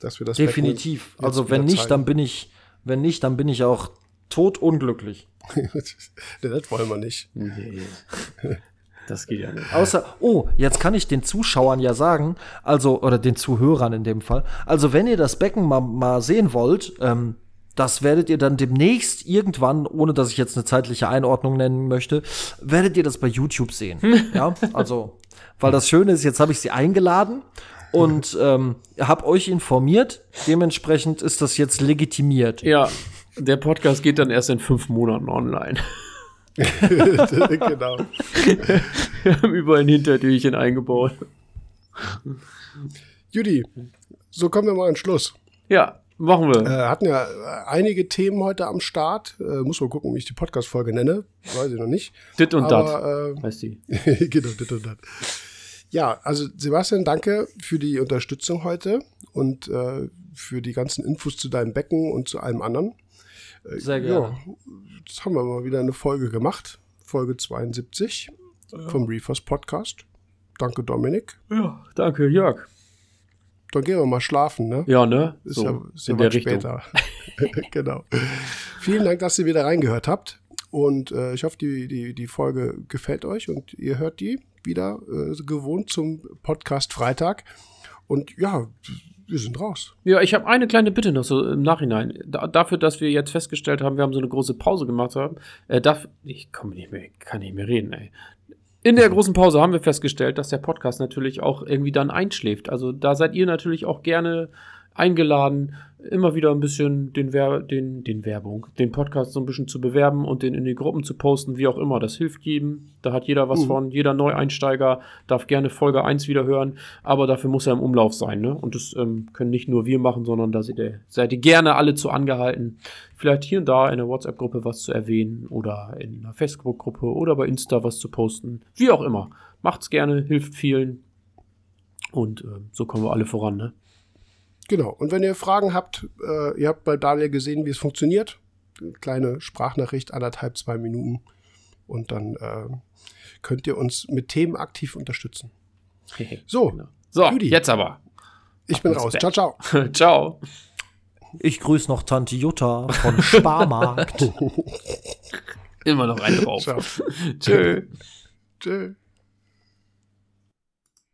S1: Dass wir das
S3: Definitiv. Also wenn nicht, dann bin ich, wenn nicht, dann bin ich auch tot unglücklich.
S1: zeigen. nee, das wollen wir nicht.
S2: Nee. Das geht ja nicht.
S3: Außer, oh, jetzt kann ich den Zuschauern ja sagen, also, oder den Zuhörern in dem Fall, also wenn ihr das Becken mal, mal sehen wollt, ähm, das werdet ihr dann demnächst irgendwann, ohne dass ich jetzt eine zeitliche Einordnung nennen möchte, werdet ihr das bei YouTube sehen. ja, also, weil das Schöne ist, jetzt habe ich sie eingeladen und ähm, habe euch informiert. Dementsprechend ist das jetzt legitimiert.
S2: Ja, der Podcast geht dann erst in fünf Monaten online.
S1: genau.
S2: Wir haben überall ein Hintertürchen eingebaut.
S1: Judy, so kommen wir mal an den Schluss.
S2: Ja, machen wir.
S1: Äh, hatten ja äh, einige Themen heute am Start. Äh, muss mal gucken, wie ich die Podcast-Folge nenne. Weiß ich noch nicht.
S2: Dit und dat.
S1: Aber,
S2: Heißt die.
S1: äh, genau, dit und dat. Ja, also Sebastian, danke für die Unterstützung heute und äh, für die ganzen Infos zu deinem Becken und zu allem anderen.
S3: Sehr gerne.
S1: Ja, jetzt haben wir mal wieder eine Folge gemacht. Folge 72 vom Reefers Podcast. Danke, Dominik.
S2: Ja, danke, Jörg.
S1: Dann gehen wir mal schlafen, ne?
S2: Ja, ne?
S1: Ist
S2: so,
S1: ja, ist ja
S2: in der
S1: weit
S2: Richtung.
S1: später. genau. Vielen Dank, dass ihr wieder reingehört habt. Und äh, ich hoffe, die, die, die Folge gefällt euch und ihr hört die wieder äh, gewohnt zum Podcast Freitag. Und ja, wir sind raus.
S2: Ja, ich habe eine kleine Bitte noch so im Nachhinein. Da, dafür, dass wir jetzt festgestellt haben, wir haben so eine große Pause gemacht haben. Äh, darf, ich komme nicht mehr, kann nicht mehr reden, ey. In der großen Pause haben wir festgestellt, dass der Podcast natürlich auch irgendwie dann einschläft. Also da seid ihr natürlich auch gerne eingeladen, immer wieder ein bisschen den, Wer den, den Werbung, den Podcast so ein bisschen zu bewerben und den in die Gruppen zu posten, wie auch immer. Das hilft jedem. Da hat jeder was
S1: Mhm.
S2: von. Jeder Neueinsteiger darf gerne Folge 1 wieder hören, aber dafür muss er im Umlauf sein. Ne? Und das ähm, können nicht nur wir machen, sondern da seid ihr, seid ihr gerne alle zu angehalten. Vielleicht hier und da in der WhatsApp-Gruppe was zu erwähnen oder in einer Facebook-Gruppe oder bei Insta was zu posten. Wie auch immer. Macht's gerne, hilft vielen. Und ähm, so kommen wir alle voran. Ne?
S1: Genau. Und wenn ihr Fragen habt, äh, ihr habt bei Daniel gesehen, wie es funktioniert. Eine kleine Sprachnachricht, anderthalb, zwei Minuten. Und dann äh, könnt ihr uns mit Themen aktiv unterstützen. So,
S2: Genau. So,
S1: Judy.
S2: jetzt aber.
S1: ich bin raus.
S2: Bett.
S1: Ciao, ciao.
S2: Ciao.
S3: Ich grüße noch Tante Jutta von Sparmarkt.
S2: Immer noch ein drauf.
S1: Ciao.
S2: Tschö.
S1: Tschö.